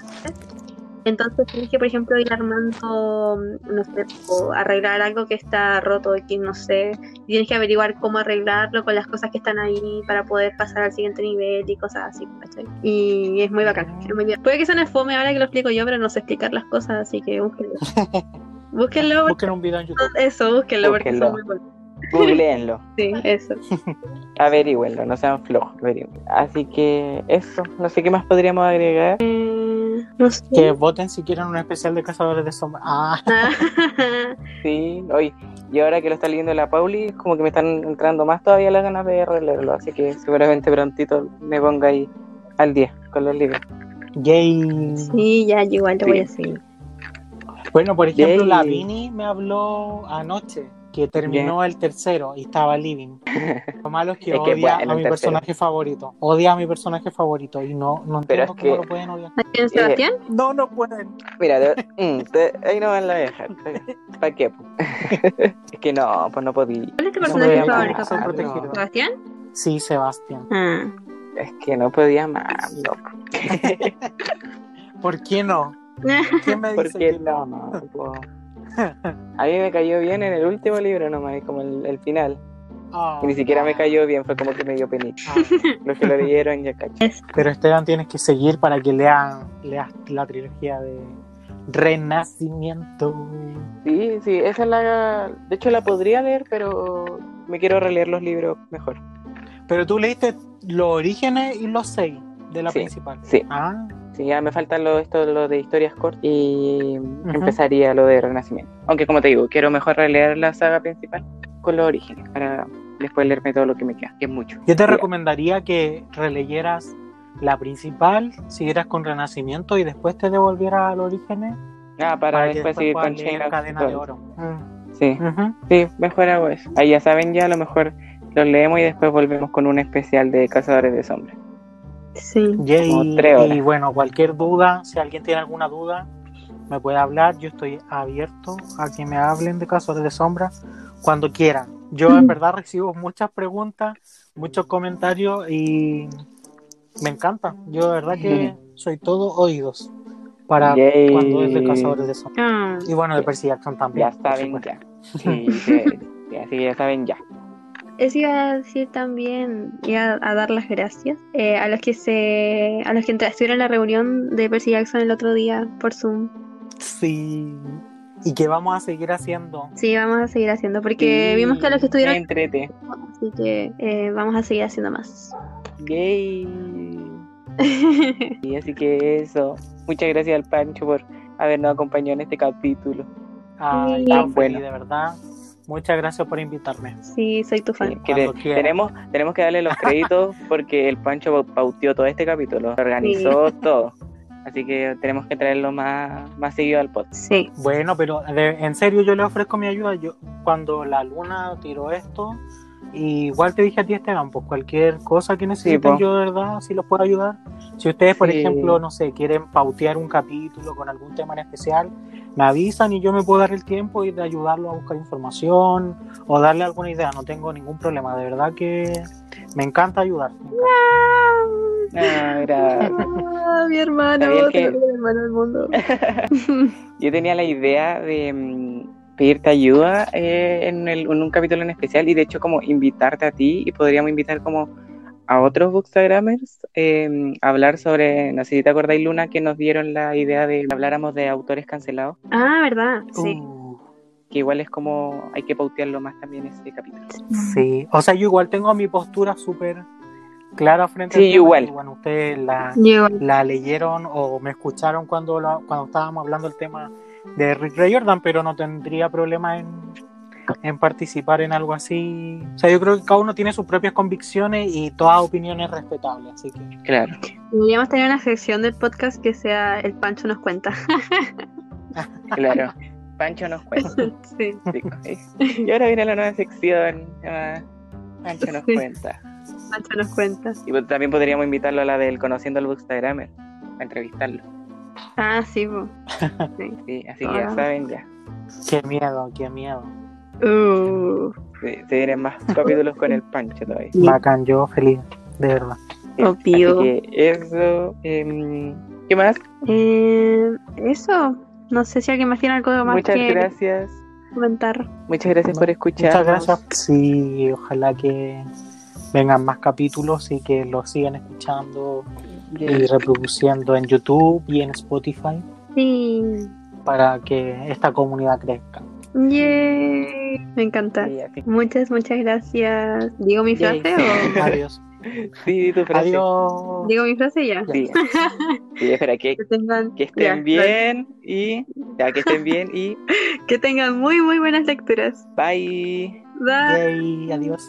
Entonces tienes que, por ejemplo, ir armando, no sé, o arreglar algo que está roto, que no sé, y tienes que averiguar cómo arreglarlo con las cosas que están ahí para poder pasar al siguiente nivel y cosas así, ¿cachai? Y es muy bacán, es muy bien. Puede que suene fome ahora que lo explico yo, pero no sé explicar las cosas, así que búsquenlo. búsquenlo, Busquen un video en YouTube. eso, búsquenlo, porque son muy buenos. Googleenlo. Sí, eso. Averigüenlo, no sean flojos. averigüenlo. Así que eso. No sé qué más podríamos agregar. Eh, no sé. Que voten si quieren un especial de Cazadores de Sombras. Ah, Sí, hoy. Y ahora que lo está leyendo la Pauli, como que me están entrando más todavía las ganas de releerlo. Así que seguramente prontito me ponga ahí al día con los libros. yay. sí, ya, yo igual lo voy a seguir. Bueno, por ejemplo, Yay. la Vini me habló anoche que terminó el tercero y estaba living. Lo malo es que Es que odia bueno, a mi tercero. personaje favorito. Odia a mi personaje favorito y no, no Pero entiendo es cómo que- lo pueden odiar. ¿A quién, Sebastián? No, no pueden. Mira, de- mm, te- ahí no van la dejar. ¿Para qué? es que no, pues no podía. ¿Cuál es tu No personaje favorito? ¿Sebastián? Sí, Sebastián. Ah, Es que no podía más, loco. ¿Por qué no? ¿Quién me ¿Por dice qué que no? po? A mí me cayó bien en el último libro nomás, como el, el final. Ah, Y ni siquiera me cayó bien, fue como que me dio penita. ah. Los que lo leyeron ya cachan. Pero Esteban tienes que seguir para que lean, leas la trilogía de Renacimiento. Sí, sí, esa es la... De hecho la podría leer, pero me quiero releer los libros mejor. Pero tú leíste los orígenes y los seis de la Sí, principal. sí. Ah, Sí, ya me faltan lo, esto, lo de historias cortas y empezaría lo de Renacimiento. Aunque como te digo, quiero mejor releer la saga principal con los orígenes para después leerme todo lo que me queda, que es mucho. yo te Ya. recomendaría que releyeras la principal, siguieras con Renacimiento y después te devolvieras al orígenes Ah, para, después seguir con of Cadena de. Oro. Mm. Sí, sí, mejor hago eso. Ahí ya saben ya, a lo mejor los leemos y después volvemos con un especial de Cazadores de Sombras. Sí. Yay. Como tres horas. Y bueno, cualquier duda, si alguien tiene alguna duda, me puede hablar. Yo estoy abierto a que me hablen de Cazadores de Sombra cuando quieran. Yo en verdad recibo muchas preguntas, muchos comentarios y me encanta. Yo de verdad que soy todo oídos para Yay. cuando es de Cazadores de Sombras. Ah, Y bueno, de Percy Jackson también. Ya saben ya. Sí, sí, sí, así que ya saben ya. Eso iba a decir también, iba a dar las gracias eh, a los que se, a los que estuvieron en la reunión de Percy Jackson el otro día por Zoom. Sí. Y que vamos a seguir haciendo. Sí, vamos a seguir haciendo porque Sí, vimos que a los que estuvieron, Entrete. así que eh, vamos a seguir haciendo más. Yay. Y así que eso. Muchas gracias al Pancho por habernos acompañado en este capítulo. Ay, Sí. tan bueno. de verdad. Muchas gracias por invitarme. sí, soy tu fan. Sí, que tenemos, tenemos que darle los créditos porque el Pancho pau- pauteó todo este capítulo, organizó todo. Así que tenemos que traerlo más, más seguido al podcast. Sí. Bueno, pero de- en serio yo le ofrezco mi ayuda. Yo cuando la luna tiró esto, y igual te dije a ti Esteban, pues cualquier cosa que necesiten po. yo de verdad sí los puedo ayudar. Si ustedes, por Sí. ejemplo, no sé, quieren pautear un capítulo con algún tema en especial, me avisan y yo me puedo dar el tiempo y de ayudarlo a buscar información o darle alguna idea. No tengo ningún problema. De verdad que me encanta ayudar. me encanta. Ah, mira. Ah, mi hermano, que- hermano del mundo. Yo tenía la idea de mm, pedirte ayuda eh, en, el- en un capítulo en especial y de hecho como invitarte a ti y podríamos invitar como a otros bookstagramers eh, a hablar sobre, no sé si te acordáis Luna, que nos dieron la idea de que habláramos de autores cancelados, Ah, ¿verdad? Sí. Uh, que igual es como hay que pautearlo más también ese capítulo. sí, o sea, yo igual tengo mi postura súper clara frente Sí, igual. bueno, ustedes la, la leyeron o me escucharon cuando, la- cuando estábamos hablando del tema de Rick Ray Jordan, pero no tendría problema en, en participar en algo así. O sea, yo creo que cada uno tiene sus propias convicciones y toda opinión es respetable, así que Claro. Deberíamos tener una sección del podcast que sea El Pancho nos cuenta. Claro. Pancho nos cuenta. sí. Sí. Y ahora viene la nueva sección. llamada Pancho nos Sí. cuenta. Pancho nos cuenta. Y pues también podríamos invitarlo a la del Conociendo al Bookstagrammer, a entrevistarlo. Ah. Sí. Sí, así que ya Ah. saben, ya. qué miedo, qué miedo. Uh, Se, se vienen más capítulos con el Pancho todavía. Sí. Bacán, yo feliz, de verdad. Sí, Obvio. Así que eso. em, ¿Qué más? eh, eso. No sé si alguien más tiene algo más Muchas que gracias. comentar. Muchas gracias por escuchar. Muchas gracias. Sí, ojalá que vengan más capítulos y que los sigan escuchando y reproduciendo en YouTube y en Spotify Sí. para que esta comunidad crezca. Yay. Me encanta. Muchas, muchas gracias. ¿Digo mi Yay. frase o Adiós. Sí, di tu frase. Adiós. digo mi frase ya? Sí. Sí, espera, que, Que tengan, que ya, estén bien y. Ya, que estén bien y. que tengan muy, muy buenas lecturas. Bye. Bye. Yay, adiós.